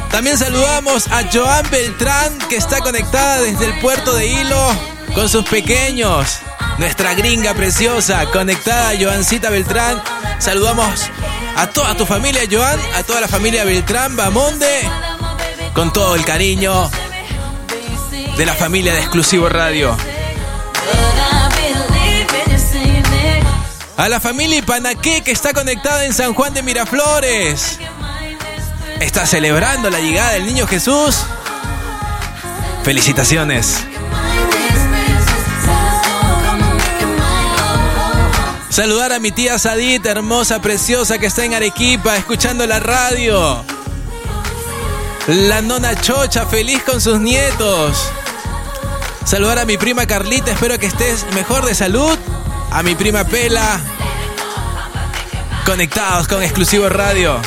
También saludamos a Joan Beltrán, que está conectada desde el puerto de Hilo con sus pequeños. Nuestra gringa preciosa, conectada, Joancita Beltrán. Saludamos a toda tu familia, Joan, a toda la familia Beltrán, Bamonde, con todo el cariño de la familia de Exclusivo Radio. A la familia Ipanaqué que está conectada en San Juan de Miraflores. Está celebrando la llegada del niño Jesús. Felicitaciones. Saludar a mi tía Sadit, hermosa, preciosa, que está en Arequipa, escuchando la radio. La nona Chocha, feliz con sus nietos. Saludar a mi prima Carlita, espero que estés mejor de salud. A mi prima Pela. Conectados con exclusivo radio.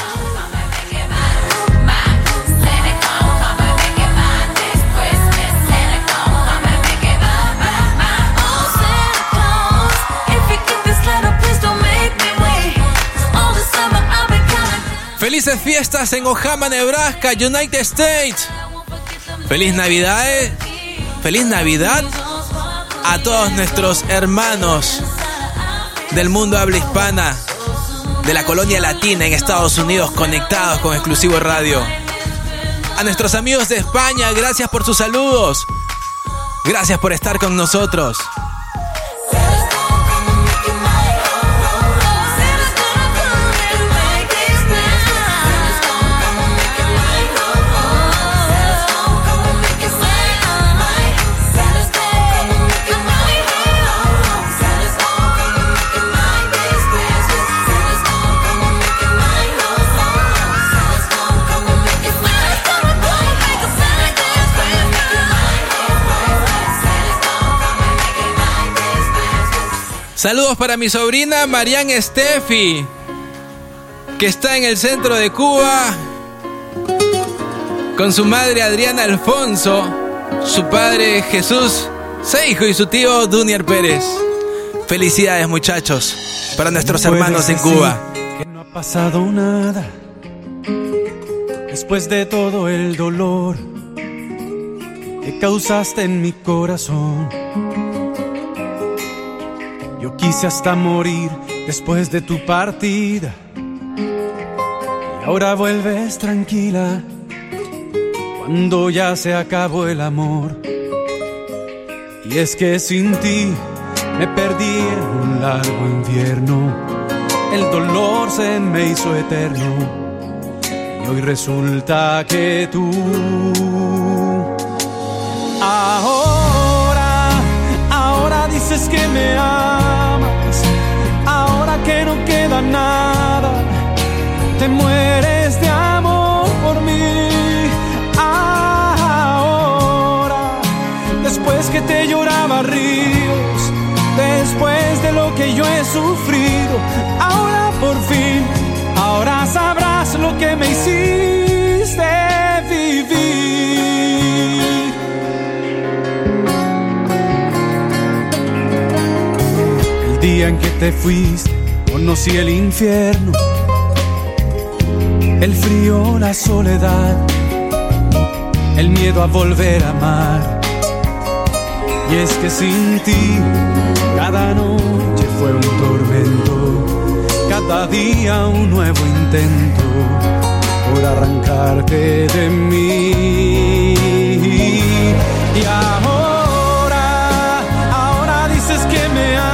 Felices fiestas en Ojama, Nebraska, United States. Feliz Navidad. eh. Feliz Navidad a todos nuestros hermanos del mundo habla hispana, de la colonia latina en Estados Unidos, conectados con exclusivo radio. A nuestros amigos de España, gracias por sus saludos. Gracias por estar con nosotros. Saludos para mi sobrina Marianne Steffi, que está en el centro de Cuba, con su madre Adriana Alfonso, su padre Jesús Seijo y su tío Dunier Pérez. Felicidades muchachos para nuestros hermanos en Cuba. Que no ha pasado nada después de todo el dolor que causaste en mi corazón. Yo quise hasta morir después de tu partida. Y ahora vuelves tranquila cuando ya se acabó el amor. Y es que sin ti me perdí en un largo invierno. El dolor se me hizo eterno. Y hoy resulta que tú ahora, ahora dices que me amas, nada, te mueres de amor por mí. Ahora, después que te lloraba ríos, después de lo que yo he sufrido, ahora por fin, ahora sabrás lo que me hiciste vivir. El día en que te fuiste, conocí el infierno, el frío, la soledad, el miedo a volver a amar. Y es que sin ti, cada noche fue un tormento, cada día un nuevo intento por arrancarte de mí. Y ahora, ahora dices que me amas,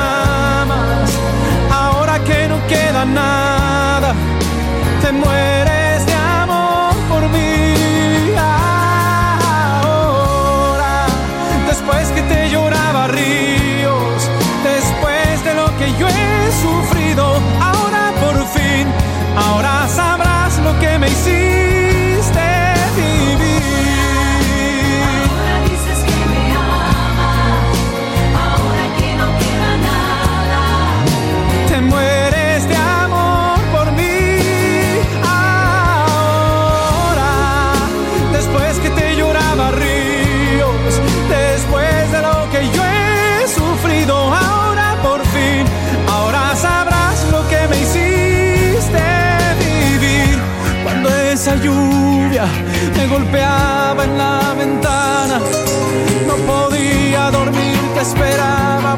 mueres de amor por mí. Ahora, después que te lloraba ríos, después de lo que yo he sufrido, ahora por fin, ahora sabrás lo que me hiciste golpeaba en la ventana, no podía dormir, te esperaba,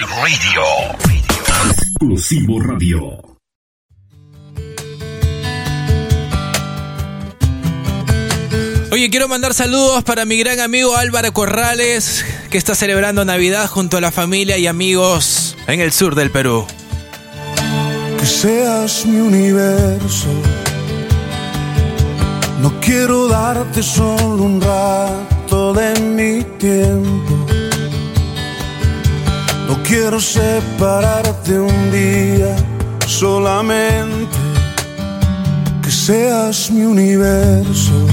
Radio. Exclusivo Radio. Oye, quiero mandar saludos para mi gran amigo Álvaro Corrales, que está celebrando Navidad junto a la familia y amigos en el sur del Perú. que seas mi universo. No quiero darte solo un rato de mi tiempo. Quiero separarte un día solamente. Que seas mi universo.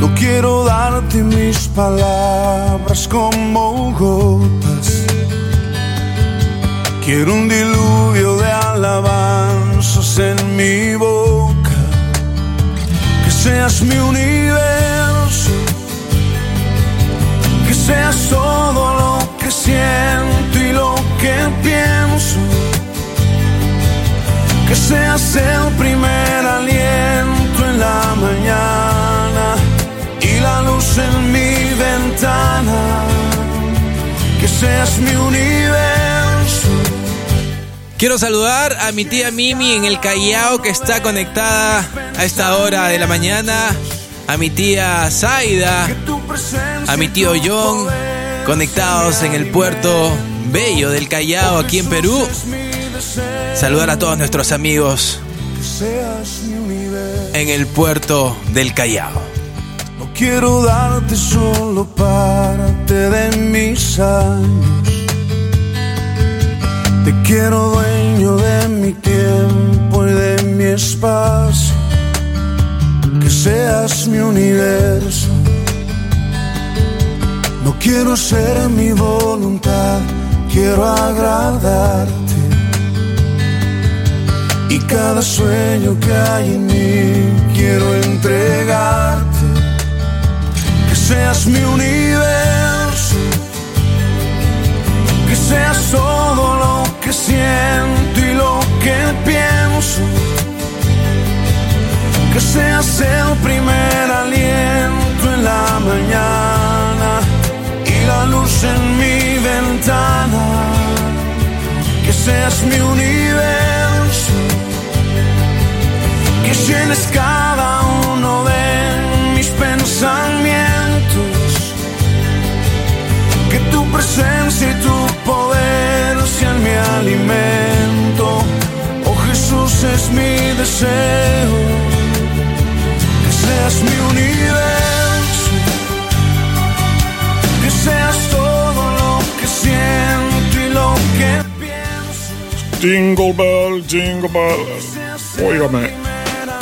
No quiero darte mis palabras como gotas. Quiero un diluvio de alabanzas en mi boca. Que seas mi universo. Que seas todo lo que siento y lo que pienso. Que seas el primer aliento en la mañana y la luz en mi ventana. Que seas mi universo. Quiero saludar a mi tía Mimi en el Callao que está conectada a esta hora de la mañana. A mi tía Zaida. A mi tío John. Conectados en el puerto bello del Callao aquí en Perú. Saludar a todos nuestros amigos en el puerto del Callao. No quiero darte solo parte de mis años. Te quiero dueño de mi tiempo y de mi espacio. Que seas mi universo. No quiero ser mi voluntad, quiero agradarte. Y cada sueño que hay en mí quiero entregarte. Que seas mi universo. Que seas todo lo que siento y lo que pienso. Que seas el primer aliento en la en mi ventana, que seas mi universo, que llenes cada uno de mis pensamientos, que tu presencia y tu poder sean mi alimento. Oh Jesús es mi deseo, que seas mi universo seas todo lo que siento y lo que Jingle bell, jingle bell. Óigame,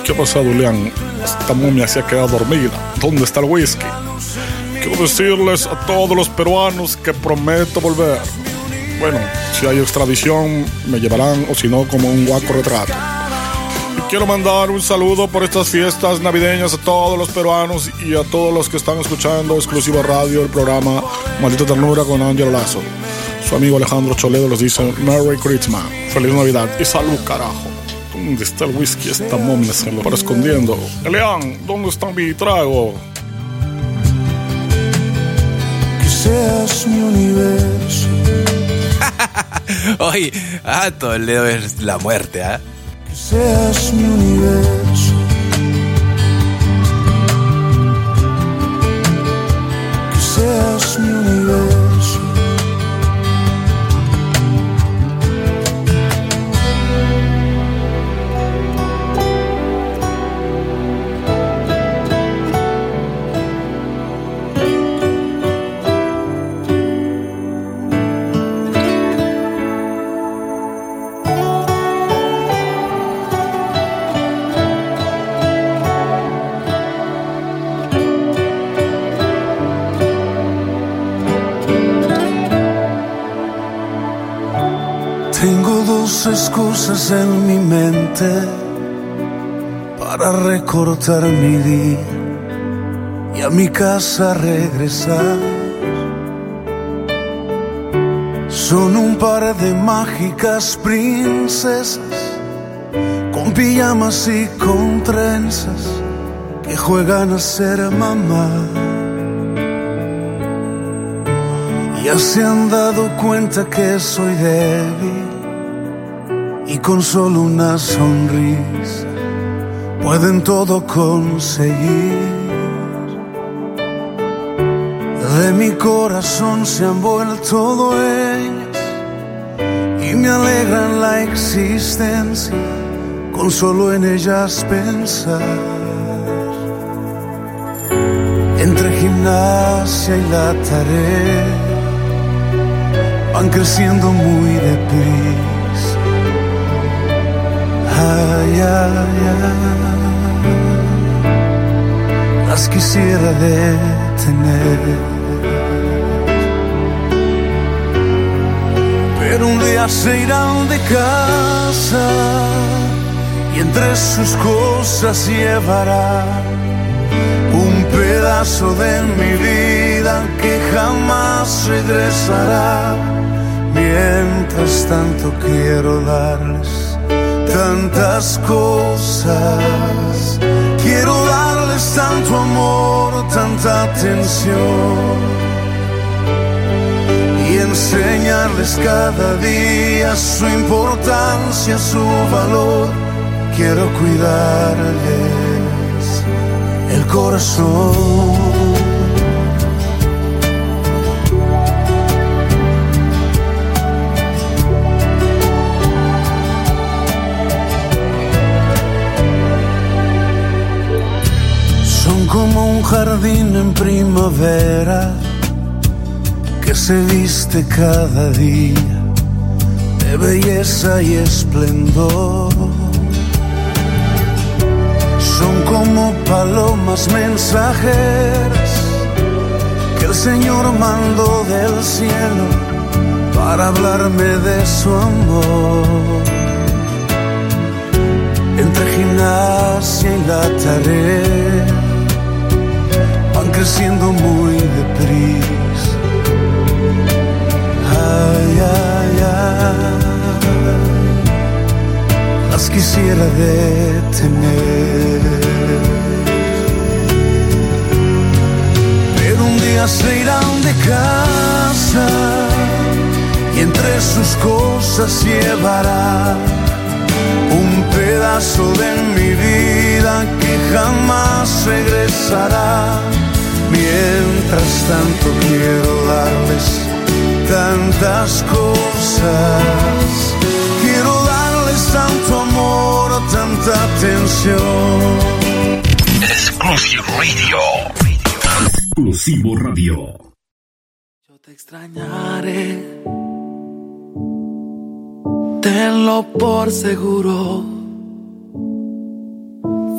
¿qué ha pasado, Leán? Esta momia se ha quedado dormida. ¿Dónde está el whisky? Quiero decirles a todos los peruanos que prometo volver. Bueno, si hay extradición, me llevarán o si no, como un guaco retrato. Quiero mandar un saludo por estas fiestas navideñas a todos los peruanos y a todos los que están escuchando exclusivo radio el programa Maldita Ternura con Ángel Lazo. Su amigo Alejandro Choledo les dice Merry Christmas, Feliz Navidad y salud, carajo. ¿Dónde está el whisky? Esta momia se lo para escondiendo. Elian, ¿dónde está mi trago? que seas mi universo. [LAUGHS] Oye, ah, Toledo es la muerte, ¿ah? Que seas mi universo. Que seas mi universo. Excusas en mi mente para recortar mi día y a mi casa regresar. Son un par de mágicas princesas con pijamas y con trenzas que juegan a ser mamá. Ya se han dado cuenta que soy débil con solo una sonrisa pueden todo conseguir. De mi corazón se han vuelto dueñas y me alegran la existencia con solo en ellas pensar. Entre gimnasia y la tarea van creciendo muy deprisa. Ay, ay, ay, las quisiera detener. Pero un día se irán de casa y entre sus cosas llevarán un pedazo de mi vida que jamás regresará. Mientras tanto quiero darles tantas cosas. Quiero darles tanto amor, tanta atención. Y enseñarles cada día su importancia, su valor. Quiero cuidarles el corazón. Como un jardín en primavera que se viste cada día de belleza y esplendor. Son como palomas mensajeras que el Señor mandó del cielo para hablarme de su amor. Entre gimnasia y la tarea creciendo muy deprisa. Ay, ay, ay, las quisiera detener. Pero un día se irán de casa y entre sus cosas llevará un pedazo de mi vida que jamás regresará. Mientras tanto quiero darles tantas cosas. Quiero darles tanto amor, tanta atención. Exclusive Radio. Exclusivo Radio. Te extrañaré. Tenlo por seguro.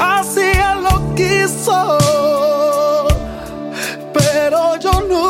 Así Él lo quiso, pero yo nunca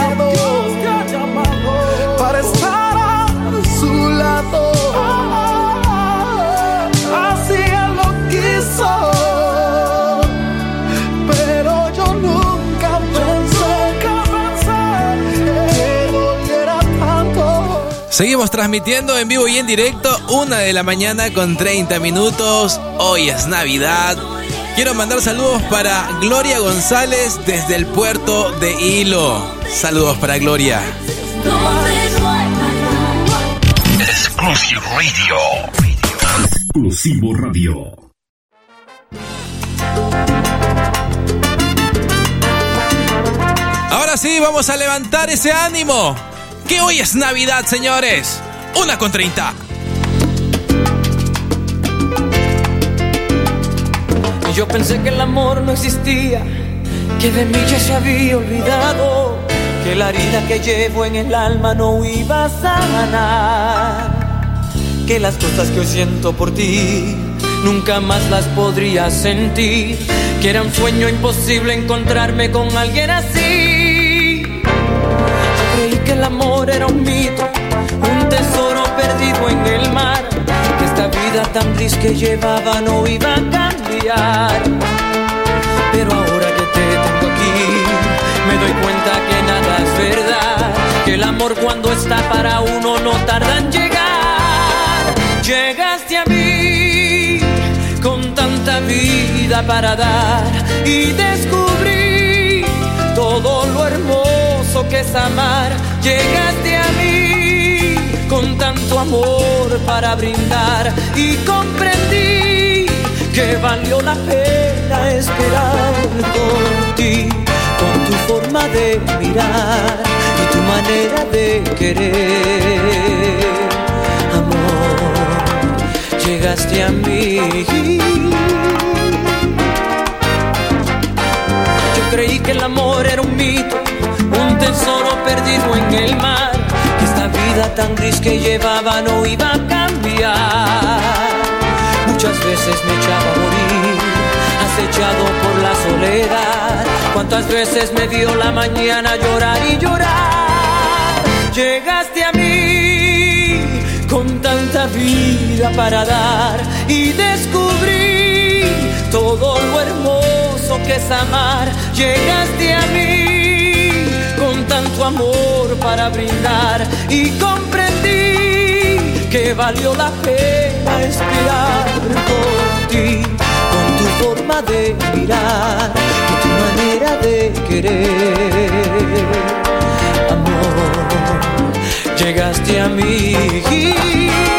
Seguimos transmitiendo en vivo y en directo, una de la mañana con 30 minutos. Hoy es Navidad. Quiero mandar saludos para Gloria González desde el puerto de Hilo. Saludos para Gloria. Exclusive Radio. Exclusivo Radio. Ahora sí, vamos a levantar ese ánimo. Que hoy es Navidad, señores. Una con 30. Y yo pensé que el amor no existía, que de mí ya se había olvidado, que la herida que llevo en el alma no iba a sanar, que las cosas que hoy siento por ti nunca más las podría sentir, que era un sueño imposible encontrarme con alguien así. El amor era un mito, un tesoro perdido en el mar, que esta vida tan gris que llevaba no iba a cambiar. Pero ahora que te tengo aquí, me doy cuenta que nada es verdad, que el amor cuando está para uno no tarda en llegar. Llegaste a mí con tanta vida para dar y descubrí todo lo hermoso que es amar. Llegaste a mí con tanto amor para brindar y comprendí que valió la pena esperar por ti, con tu forma de mirar y tu manera de querer. Amor, llegaste a mí. Yo creí que el amor era un mito, tesoro perdido en el mar, que esta vida tan gris que llevaba no iba a cambiar. Muchas veces me echaba a morir, acechado por la soledad. Cuántas veces me dio la mañana llorar y llorar. Llegaste a mí con tanta vida para dar y descubrí todo lo hermoso que es amar. Llegaste a mí tanto amor para brindar y comprendí que valió la pena esperar por ti, con tu forma de mirar y tu manera de querer. Amor, llegaste a mí.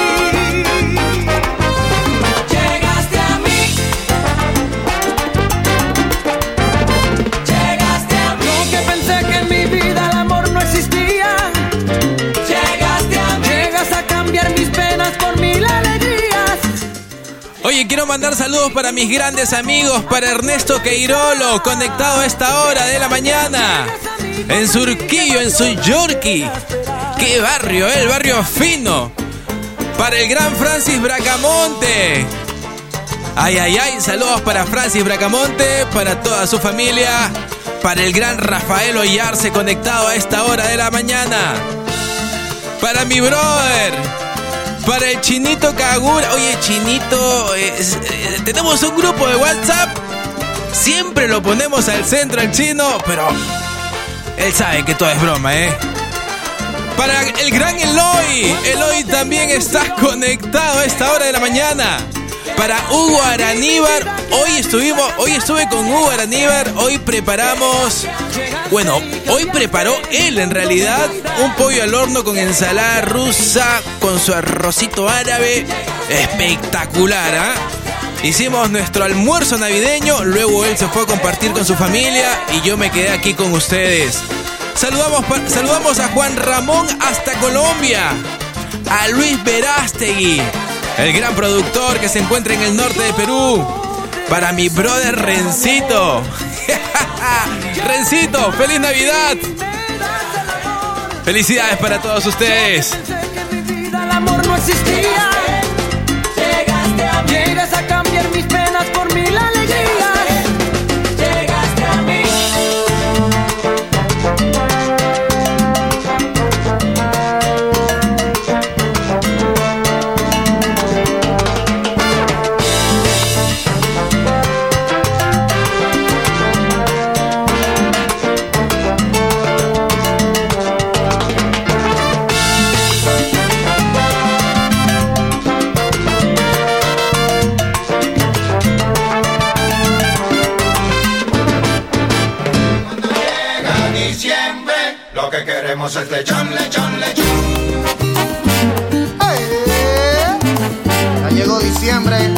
Mandar saludos para mis grandes amigos, para Ernesto Queirolo, conectado a esta hora de la mañana. En Surquillo, en Suyurqui. ¡Qué barrio, eh! El barrio fino. Para el gran Francis Bracamonte. Ay, ay, ay, saludos para Francis Bracamonte, para toda su familia, para el gran Rafael Ollarse conectado a esta hora de la mañana. Para mi brother, para el Chinito Kagura. Oye, Chinito, eh, tenemos un grupo de WhatsApp. Siempre lo ponemos al centro al chino, pero él sabe que todo es broma, ¿eh? Para el gran Eloy. Eloy también está conectado a esta hora de la mañana. Para Hugo Araníbar, hoy estuvimos, hoy estuve con Hugo Araníbar, hoy preparamos, bueno, hoy preparó él en realidad un pollo al horno con ensalada rusa, con su arrocito árabe, espectacular, ¿ah? Hicimos nuestro almuerzo navideño, luego él se fue a compartir con su familia y yo me quedé aquí con ustedes. Saludamos, saludamos a Juan Ramón hasta Colombia, a Luis Verástegui, el gran productor que se encuentra en el norte de Perú, para mi brother Rencito. [LAUGHS] Rencito, feliz Navidad. Felicidades para todos ustedes. Llegaste a a cambiar mis penas por diciembre,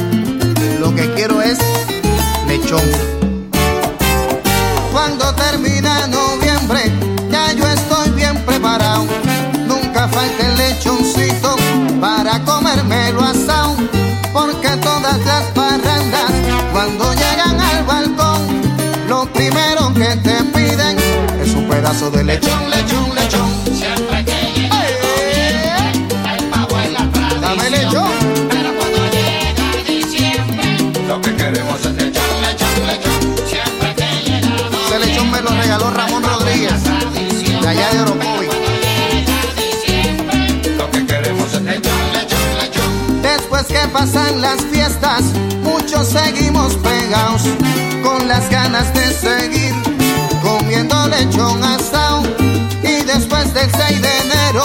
lo que quiero es lechón. Cuando termina noviembre, ya yo estoy bien preparado. Nunca falta el lechoncito para comérmelo asado. Porque todas las parrandas, cuando llegan al balcón, lo primero que te piden es un pedazo de lechón, lechón, lechón. Pasan las fiestas, muchos seguimos pegados con las ganas de seguir comiendo lechón asado y después del 6 de enero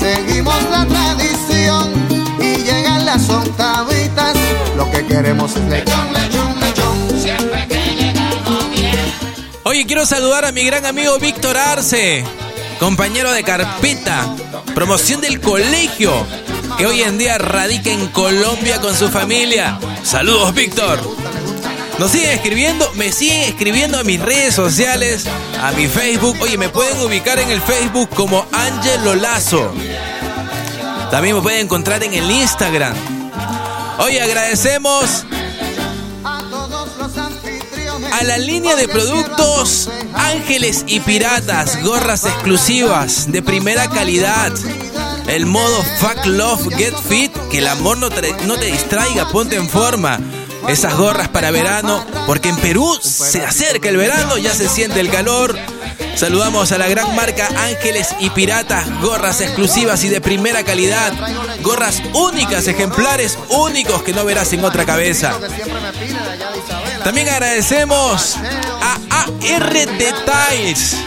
seguimos la tradición y llegan las octavitas. Lo que queremos es lechón, lechón, lechón. Siempre que llegamos bien. Oye, quiero saludar a mi gran amigo Víctor Arce, compañero de carpeta, promoción del colegio, que hoy en día radica en Colombia con su familia. Saludos, Víctor. Nos siguen escribiendo, me siguen escribiendo a mis redes sociales, a mi Facebook. Oye, me pueden ubicar en el Facebook como Ángel Lazo. También me pueden encontrar en el Instagram. Oye, agradecemos a la línea de productos Ángeles y Piratas, gorras exclusivas de primera calidad. El modo Fuck Love Get Fit, que el amor no te, no te distraiga, ponte en forma. Esas gorras para verano, porque en Perú se acerca el verano, ya se siente el calor. Saludamos a la gran marca Ángeles y Piratas, gorras exclusivas y de primera calidad, gorras únicas, ejemplares únicos que no verás en otra cabeza. También agradecemos a AR Details.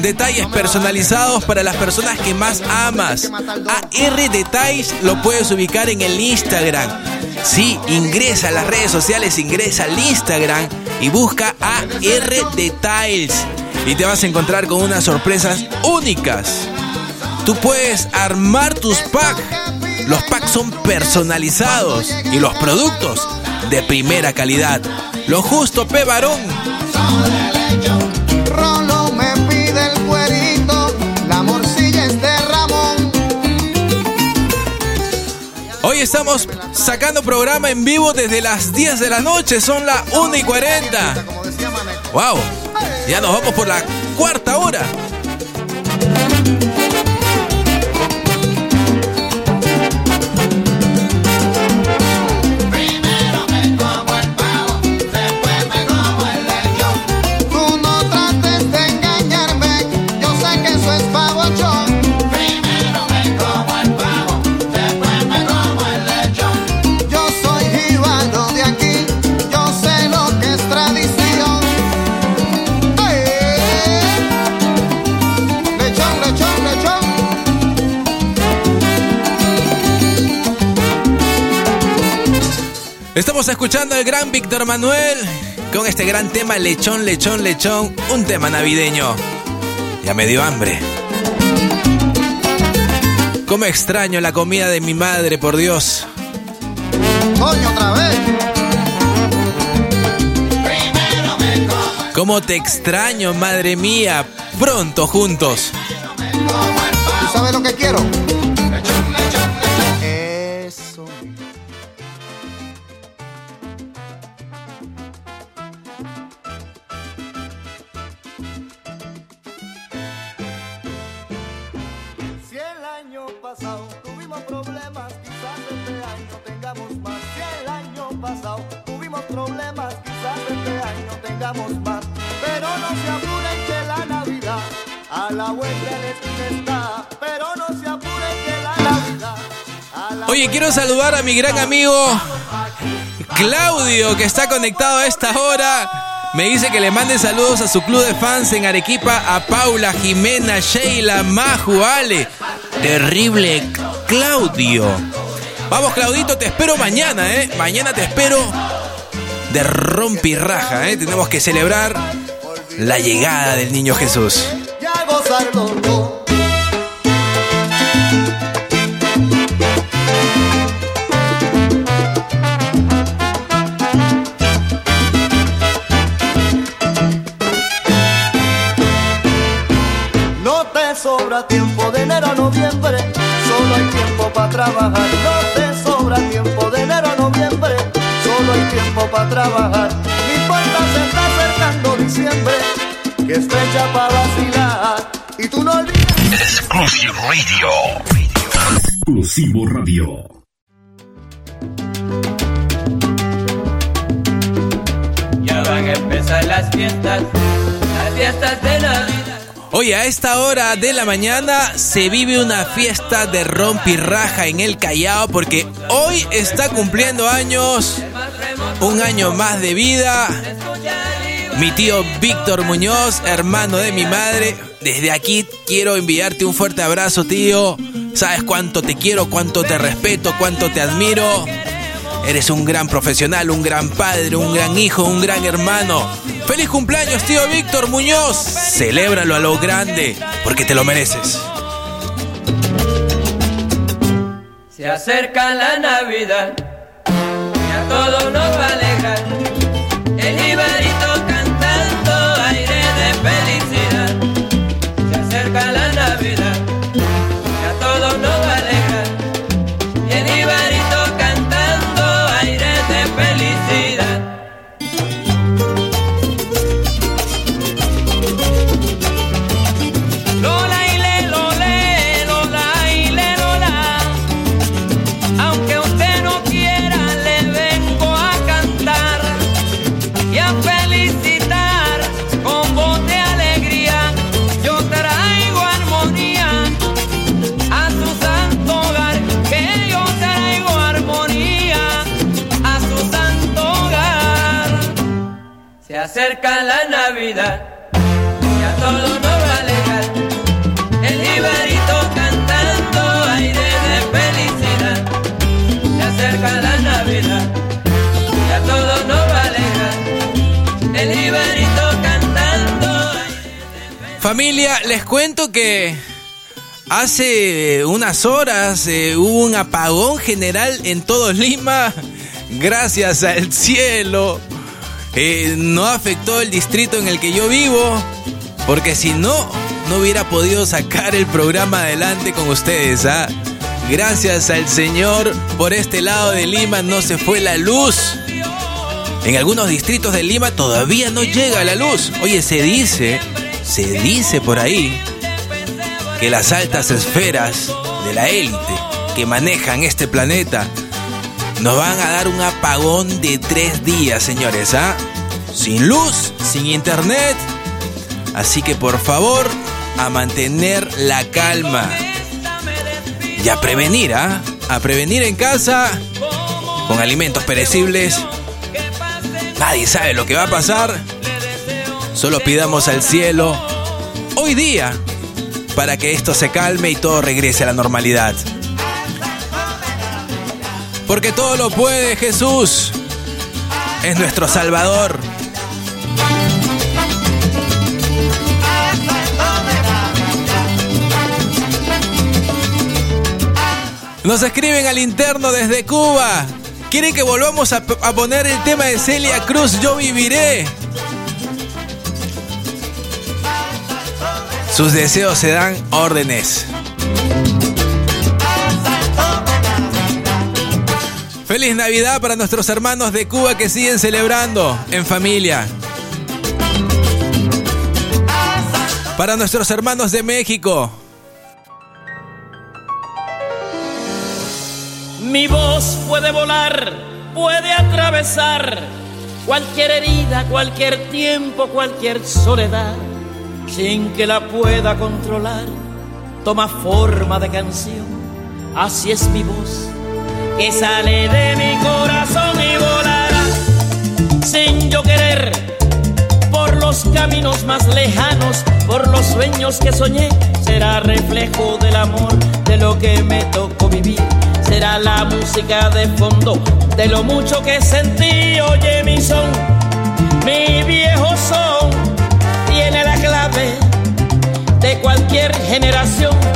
Detalles personalizados para las personas que más amas. AR Details lo puedes ubicar en el Instagram. Sí, ingresa a las redes sociales, ingresa al Instagram y busca AR Details. Y te vas a encontrar con unas sorpresas únicas. Tú puedes armar tus packs. Los packs son personalizados y los productos de primera calidad. Lo justo, P. Varón. Hoy estamos sacando programa en vivo desde las 10 de la noche, son las 1 y 40. ¡Wow! Ya nos vamos por la cuarta hora. Estamos escuchando al gran Víctor Manuel con este gran tema Lechón, Lechón, Lechón, un tema navideño. Ya me dio hambre. Cómo extraño la comida de mi madre, por Dios. Coño, otra vez. Cómo te extraño, madre mía. Pronto juntos. ¿Tú sabes lo que quiero? Quiero saludar a mi gran amigo Claudio, que está conectado a esta hora. Me dice que le mande saludos a su club de fans en Arequipa, a Paula, Jimena, Sheila, Maju, Ale. Terrible Claudio. Vamos, Claudito, te espero mañana, ¿eh? Mañana te espero de rompirraja, ¿eh? Tenemos que celebrar la llegada del niño Jesús. ya sobra tiempo de enero a noviembre, solo hay tiempo para trabajar. No te sobra tiempo de enero a noviembre, solo hay tiempo para trabajar. No importa, se está acercando diciembre, que es fecha para vacilar. Y tú no olvides. Exclusive Radio. Exclusivo Radio. Ya van a empezar las fiestas, las fiestas de Navidad. Oye, a esta hora de la mañana se vive una fiesta de rompirraja en el Callao porque hoy está cumpliendo años, un año más de vida, mi tío Víctor Muñoz, hermano de mi madre. Desde aquí quiero enviarte un fuerte abrazo, tío. Sabes cuánto te quiero, cuánto te respeto, cuánto te admiro. Eres un gran profesional, un gran padre, un gran hijo, un gran hermano. ¡Feliz cumpleaños, tío Víctor Muñoz! Celébralo a lo grande, porque te lo mereces. Se acerca la Navidad y a todos nos va a. El jibarito Familia, les cuento que hace unas horas eh, hubo un apagón general en todo Lima. [LAUGHS] Gracias al cielo. Eh, no afectó el distrito en el que yo vivo. Porque si no, no hubiera podido sacar el programa adelante con ustedes. ¿ah? Gracias al Señor, por este lado de Lima no se fue la luz. En algunos distritos de Lima todavía no llega la luz. Oye, se dice, se dice por ahí, que las altas esferas de la élite que manejan este planeta nos van a dar un apagón de tres días, señores, ¿ah? Sin luz, sin internet. Así que por favor, a mantener la calma. Y a prevenir, ¿ah? A prevenir en casa con alimentos perecibles. Nadie sabe lo que va a pasar. Solo pidamos al cielo hoy día para que esto se calme y todo regrese a la normalidad. Porque todo lo puede Jesús. Es nuestro Salvador. Nos escriben al interno desde Cuba. Quieren que volvamos a, poner el tema de Celia Cruz, Yo viviré. Sus deseos se dan órdenes. Feliz Navidad para nuestros hermanos de Cuba que siguen celebrando en familia. Para nuestros hermanos de México. Mi voz puede volar, puede atravesar cualquier herida, cualquier tiempo, cualquier soledad, sin que la pueda controlar. Toma forma de canción, así es mi voz, que sale de mi corazón y volará, sin yo querer, por los caminos más lejanos, por los sueños que soñé, será reflejo del amor, de lo que me tocó vivir. Será la música de fondo de lo mucho que sentí. Oye mi son, mi viejo son, tiene la clave de cualquier generación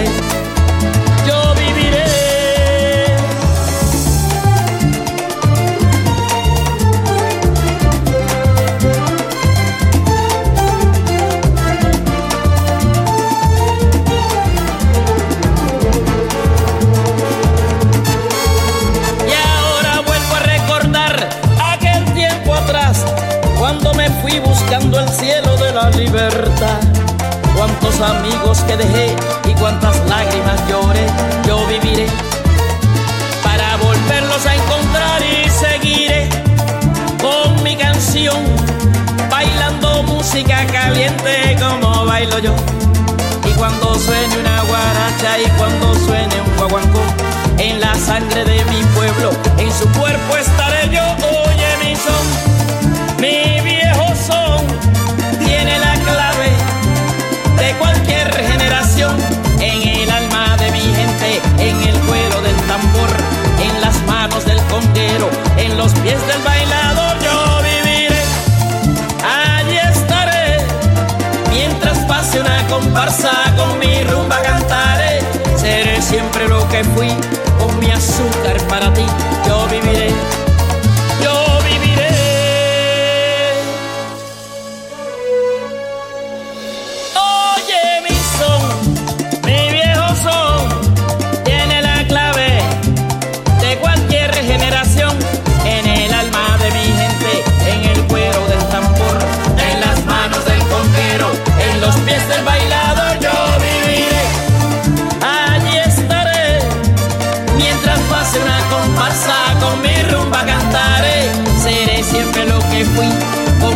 el cielo de la libertad. Cuántos amigos que dejé y cuántas lágrimas lloré, yo viviré para volver volverlos a encontrar y seguiré con mi canción, bailando música caliente como bailo yo. Y cuando suene una guaracha y cuando suene un guaguancó, en la sangre de mi pueblo, en su cuerpo estaré yo. Oye mi son, en los pies del bailador, yo viviré. Allí estaré, mientras pase una comparsa con mi rumba cantaré. Seré siempre lo que fui, con mi azúcar para ti, yo viviré.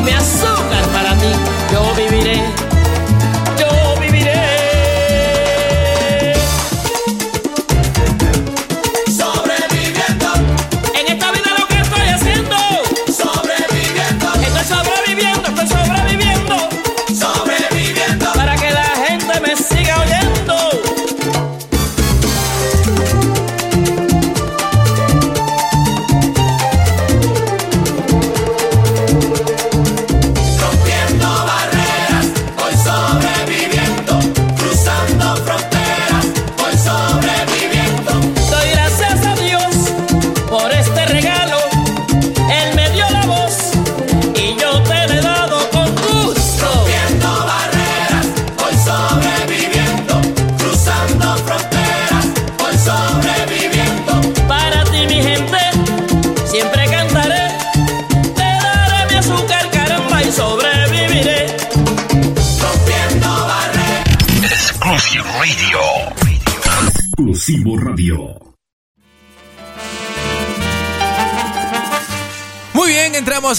Con mi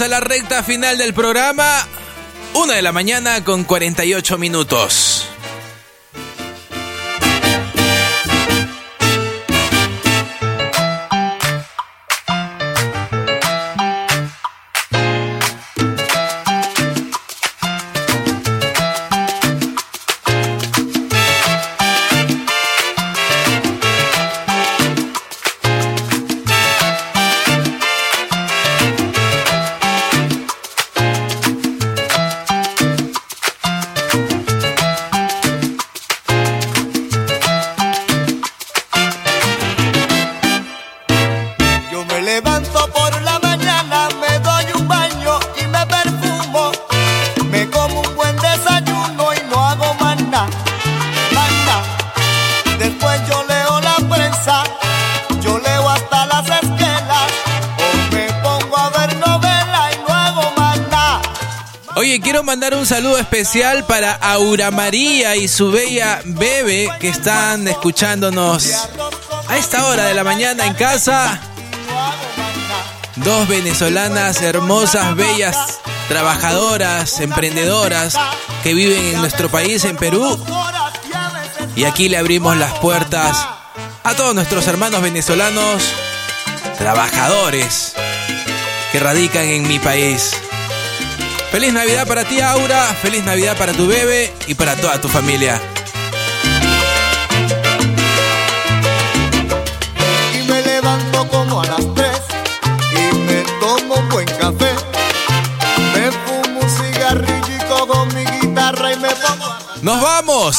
a la recta final del programa. Una de la mañana con 48 minutos. Especial para Aura María y su bella bebé que están escuchándonos a esta hora de la mañana en casa. Dos venezolanas hermosas, bellas, trabajadoras, emprendedoras que viven en nuestro país, en Perú. Y aquí le abrimos las puertas a todos nuestros hermanos venezolanos, trabajadores, que radican en mi país. Feliz Navidad para ti, Aura. Feliz Navidad para tu bebé y para toda tu familia. Y me levanto como a las tres y me tomo un buen café. Me fumo un cigarrillo y cojo mi guitarra y me pongo a ¡Nos vamos!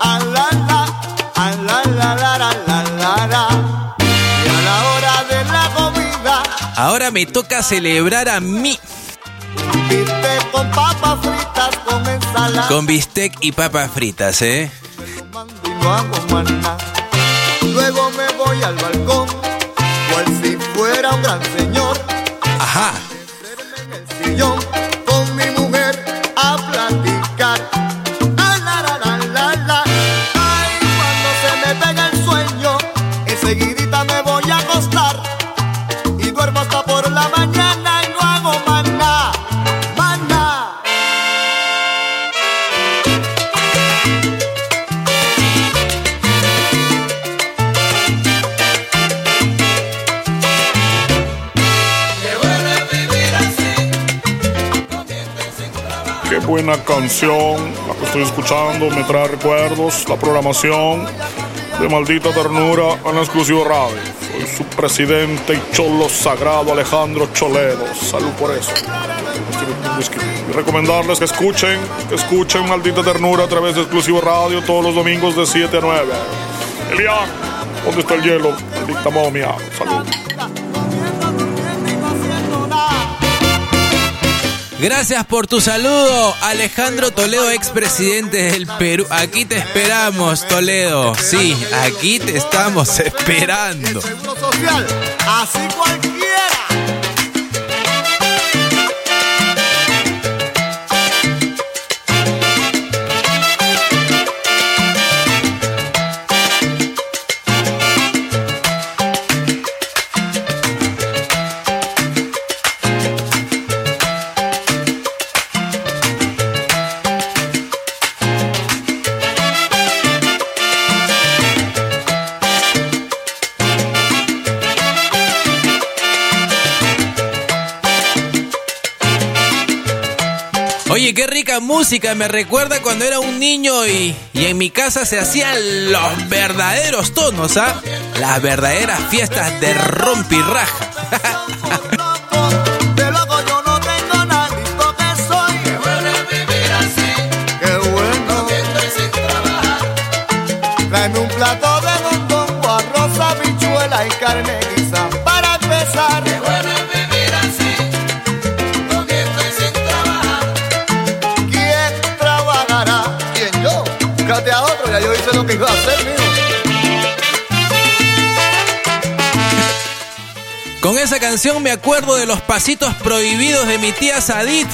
a la la, a la la la la la la la. Y a la hora de la comida, Ahora me toca celebrar a mí con papas fritas, con ensalada. con bistec y papas fritas, ¿eh? Luego me voy al balcón, cual si fuera un gran señor. Buena canción. La que estoy escuchando me trae recuerdos, la programación de Maldita Ternura en exclusivo radio. Soy su presidente y cholo sagrado Alejandro Choledo. Salud por eso. Y recomendarles que escuchen, que escuchen Maldita Ternura a través de exclusivo radio todos los domingos de 7 a 9. Elian, ¿dónde está el hielo? Maldita momia. Salud. Gracias por tu saludo, Alejandro Toledo, expresidente del Perú. Aquí te esperamos, Toledo. Sí, aquí te estamos [LAUGHS] esperando. social, así cualquiera. Rica música, me recuerda cuando era un niño y, y en mi casa se hacían los verdaderos tonos, ¿ah? Las verdaderas fiestas de rompirraja. [LAUGHS] De loco yo Con esa canción me acuerdo de los pasitos prohibidos de mi tía Sadit.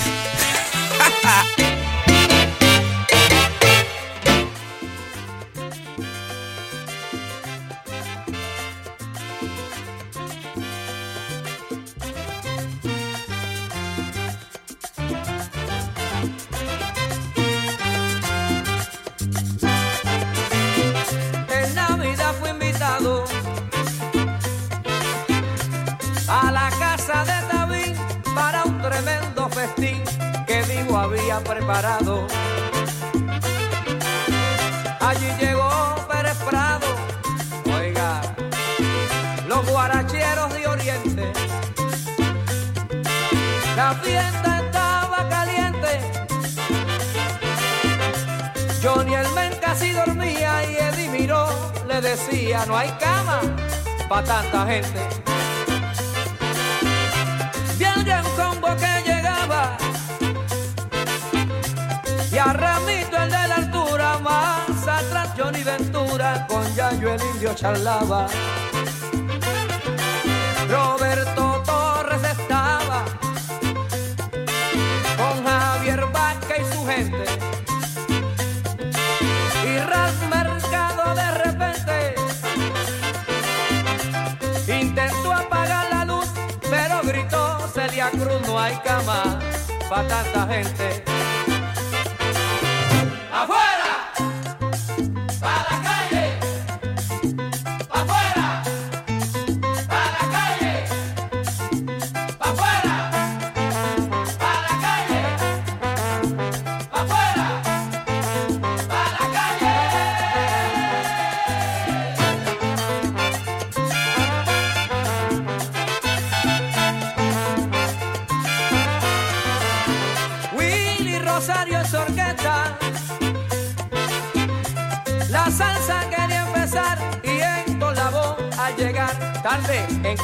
No hay cama para tanta gente. Y había un combo que llegaba y a Ramito el de la altura, más atrás Johnny Ventura, con Yayo el indio charlaba. Roberto no hay cama para tanta gente.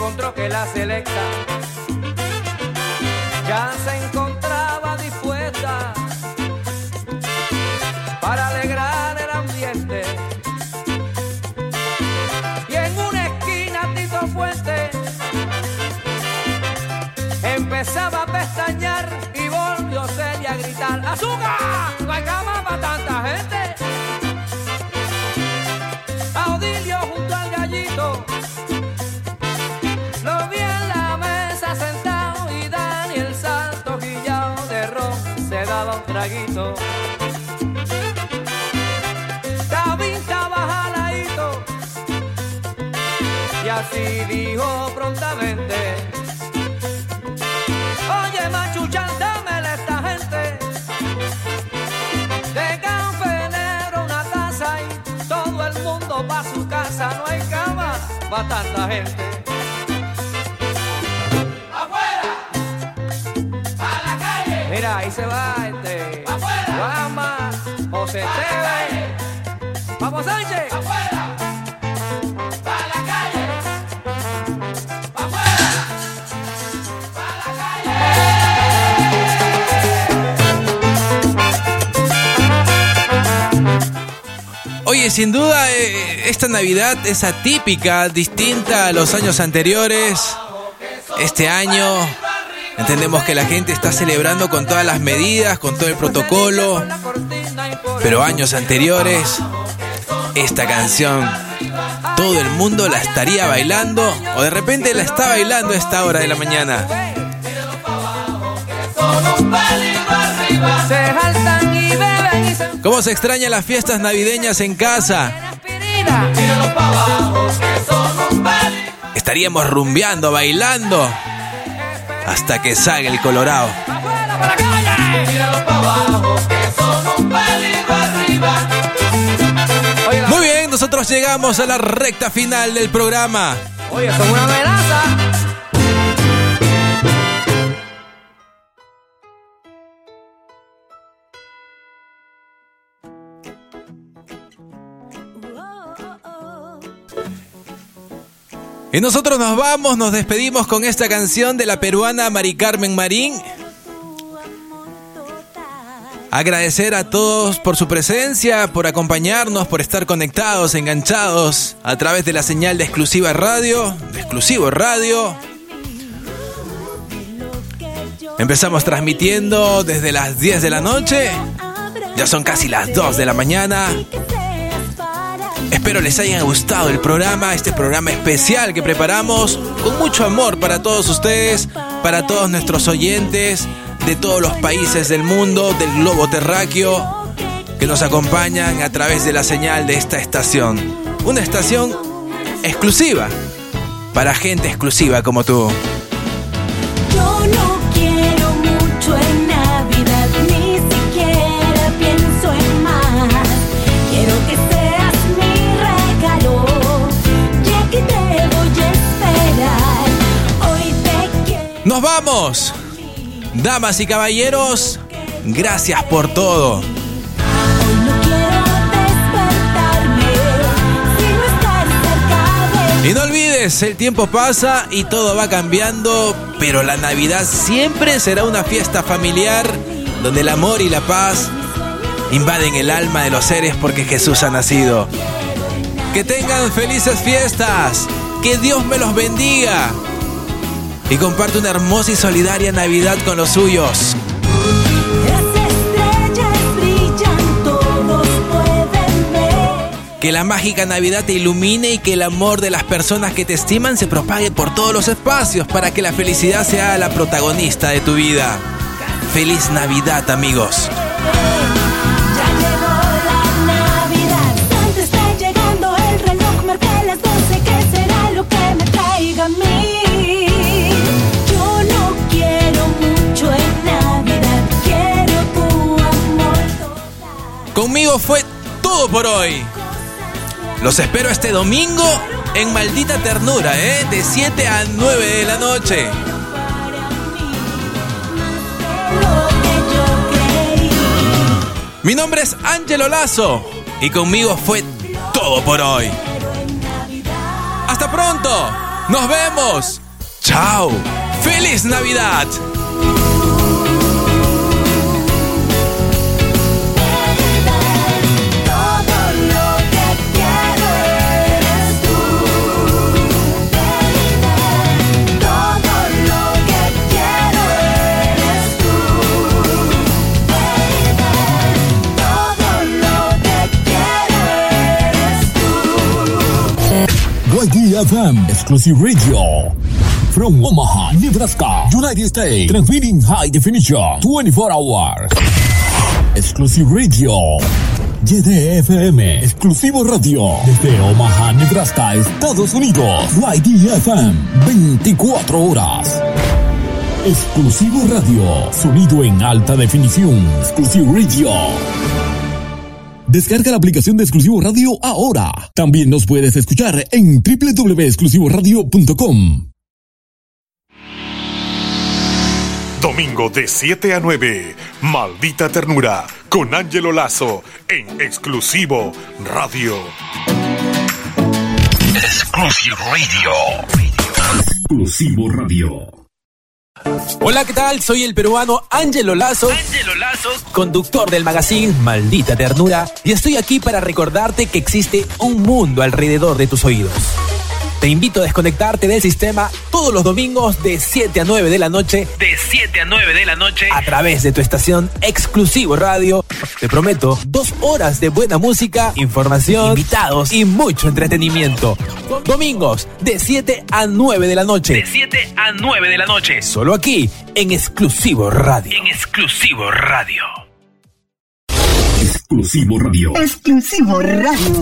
Encontró que la selecta sin duda eh, esta Navidad es atípica, distinta a los años anteriores. Este año entendemos que la gente está celebrando con todas las medidas, con todo el protocolo. Pero años anteriores, esta canción, todo el mundo la estaría bailando o de repente la está bailando a esta hora de la mañana. ¿Cómo se extrañan las fiestas navideñas en casa? Estaríamos rumbeando, bailando, hasta que salga el colorado. Muy bien, nosotros llegamos a la recta final del programa. Oye, son una amenaza. Y nosotros nos vamos, nos despedimos con esta canción de la peruana Mari Carmen Marín. Agradecer a todos por su presencia, por acompañarnos, por estar conectados, enganchados a través de la señal de exclusiva radio, de exclusivo radio. Empezamos transmitiendo desde las 10 de la noche. Ya son casi las 2 de la mañana. Espero les haya gustado el programa, este programa especial que preparamos con mucho amor para todos ustedes, para todos nuestros oyentes de todos los países del mundo, del globo terráqueo, que nos acompañan a través de la señal de esta estación. Una estación exclusiva, para gente exclusiva como tú. Vamos! Damas y caballeros, gracias por todo. Y no olvides, el tiempo pasa y todo va cambiando, pero la Navidad siempre será una fiesta familiar donde el amor y la paz invaden el alma de los seres porque Jesús ha nacido. Que tengan felices fiestas, que Dios me los bendiga y comparte una hermosa y solidaria Navidad con los suyos. Estrellas brillan, todos pueden ver. Que la mágica Navidad te ilumine y que el amor de las personas que te estiman se propague por todos los espacios para que la felicidad sea la protagonista de tu vida. Feliz Navidad amigos. Ya llegó la Navidad. Está llegando, el reloj marca las 12. ¿Qué será lo que me traiga a mí? Conmigo fue todo por hoy. Los espero este domingo en Maldita Ternura, ¿eh? De 7 a 9 de la noche. Mi nombre es Ángelo Lazo y conmigo fue todo por hoy. Hasta pronto. Nos vemos. Chao. Feliz Navidad. Tú. YDFM Exclusive Radio. From Omaha, Nebraska, United States. Transmitting high definition 24 hours. Exclusive Radio. YDFM Exclusivo Radio. Desde Omaha, Nebraska, Estados Unidos. YDFM 24 horas. Exclusivo Radio. Sonido en alta definición. Exclusive Radio. Descarga la aplicación de Exclusivo Radio ahora. También nos puedes escuchar en www.exclusivoradio.com. Domingo de 7 a 9, Maldita Ternura, con Ángelo Lazo, en exclusivo Radio. Exclusivo Radio. Exclusivo Radio. Hola, ¿qué tal? Soy el peruano Ángelo Lazo, Ángelo Lazo, conductor del magazine Maldita Ternura, y estoy aquí para recordarte que existe un mundo alrededor de tus oídos. Te invito a desconectarte del sistema todos los domingos de 7 a 9 de la noche de 7 a 9 de la noche a través de tu estación Exclusivo Radio. Te prometo dos horas de buena música, información, invitados y mucho entretenimiento. Domingos de 7 a 9 de la noche. de 7 a 9 de la noche. Solo aquí en Exclusivo Radio. En exclusivo radio. Exclusivo Radio. Exclusivo Radio.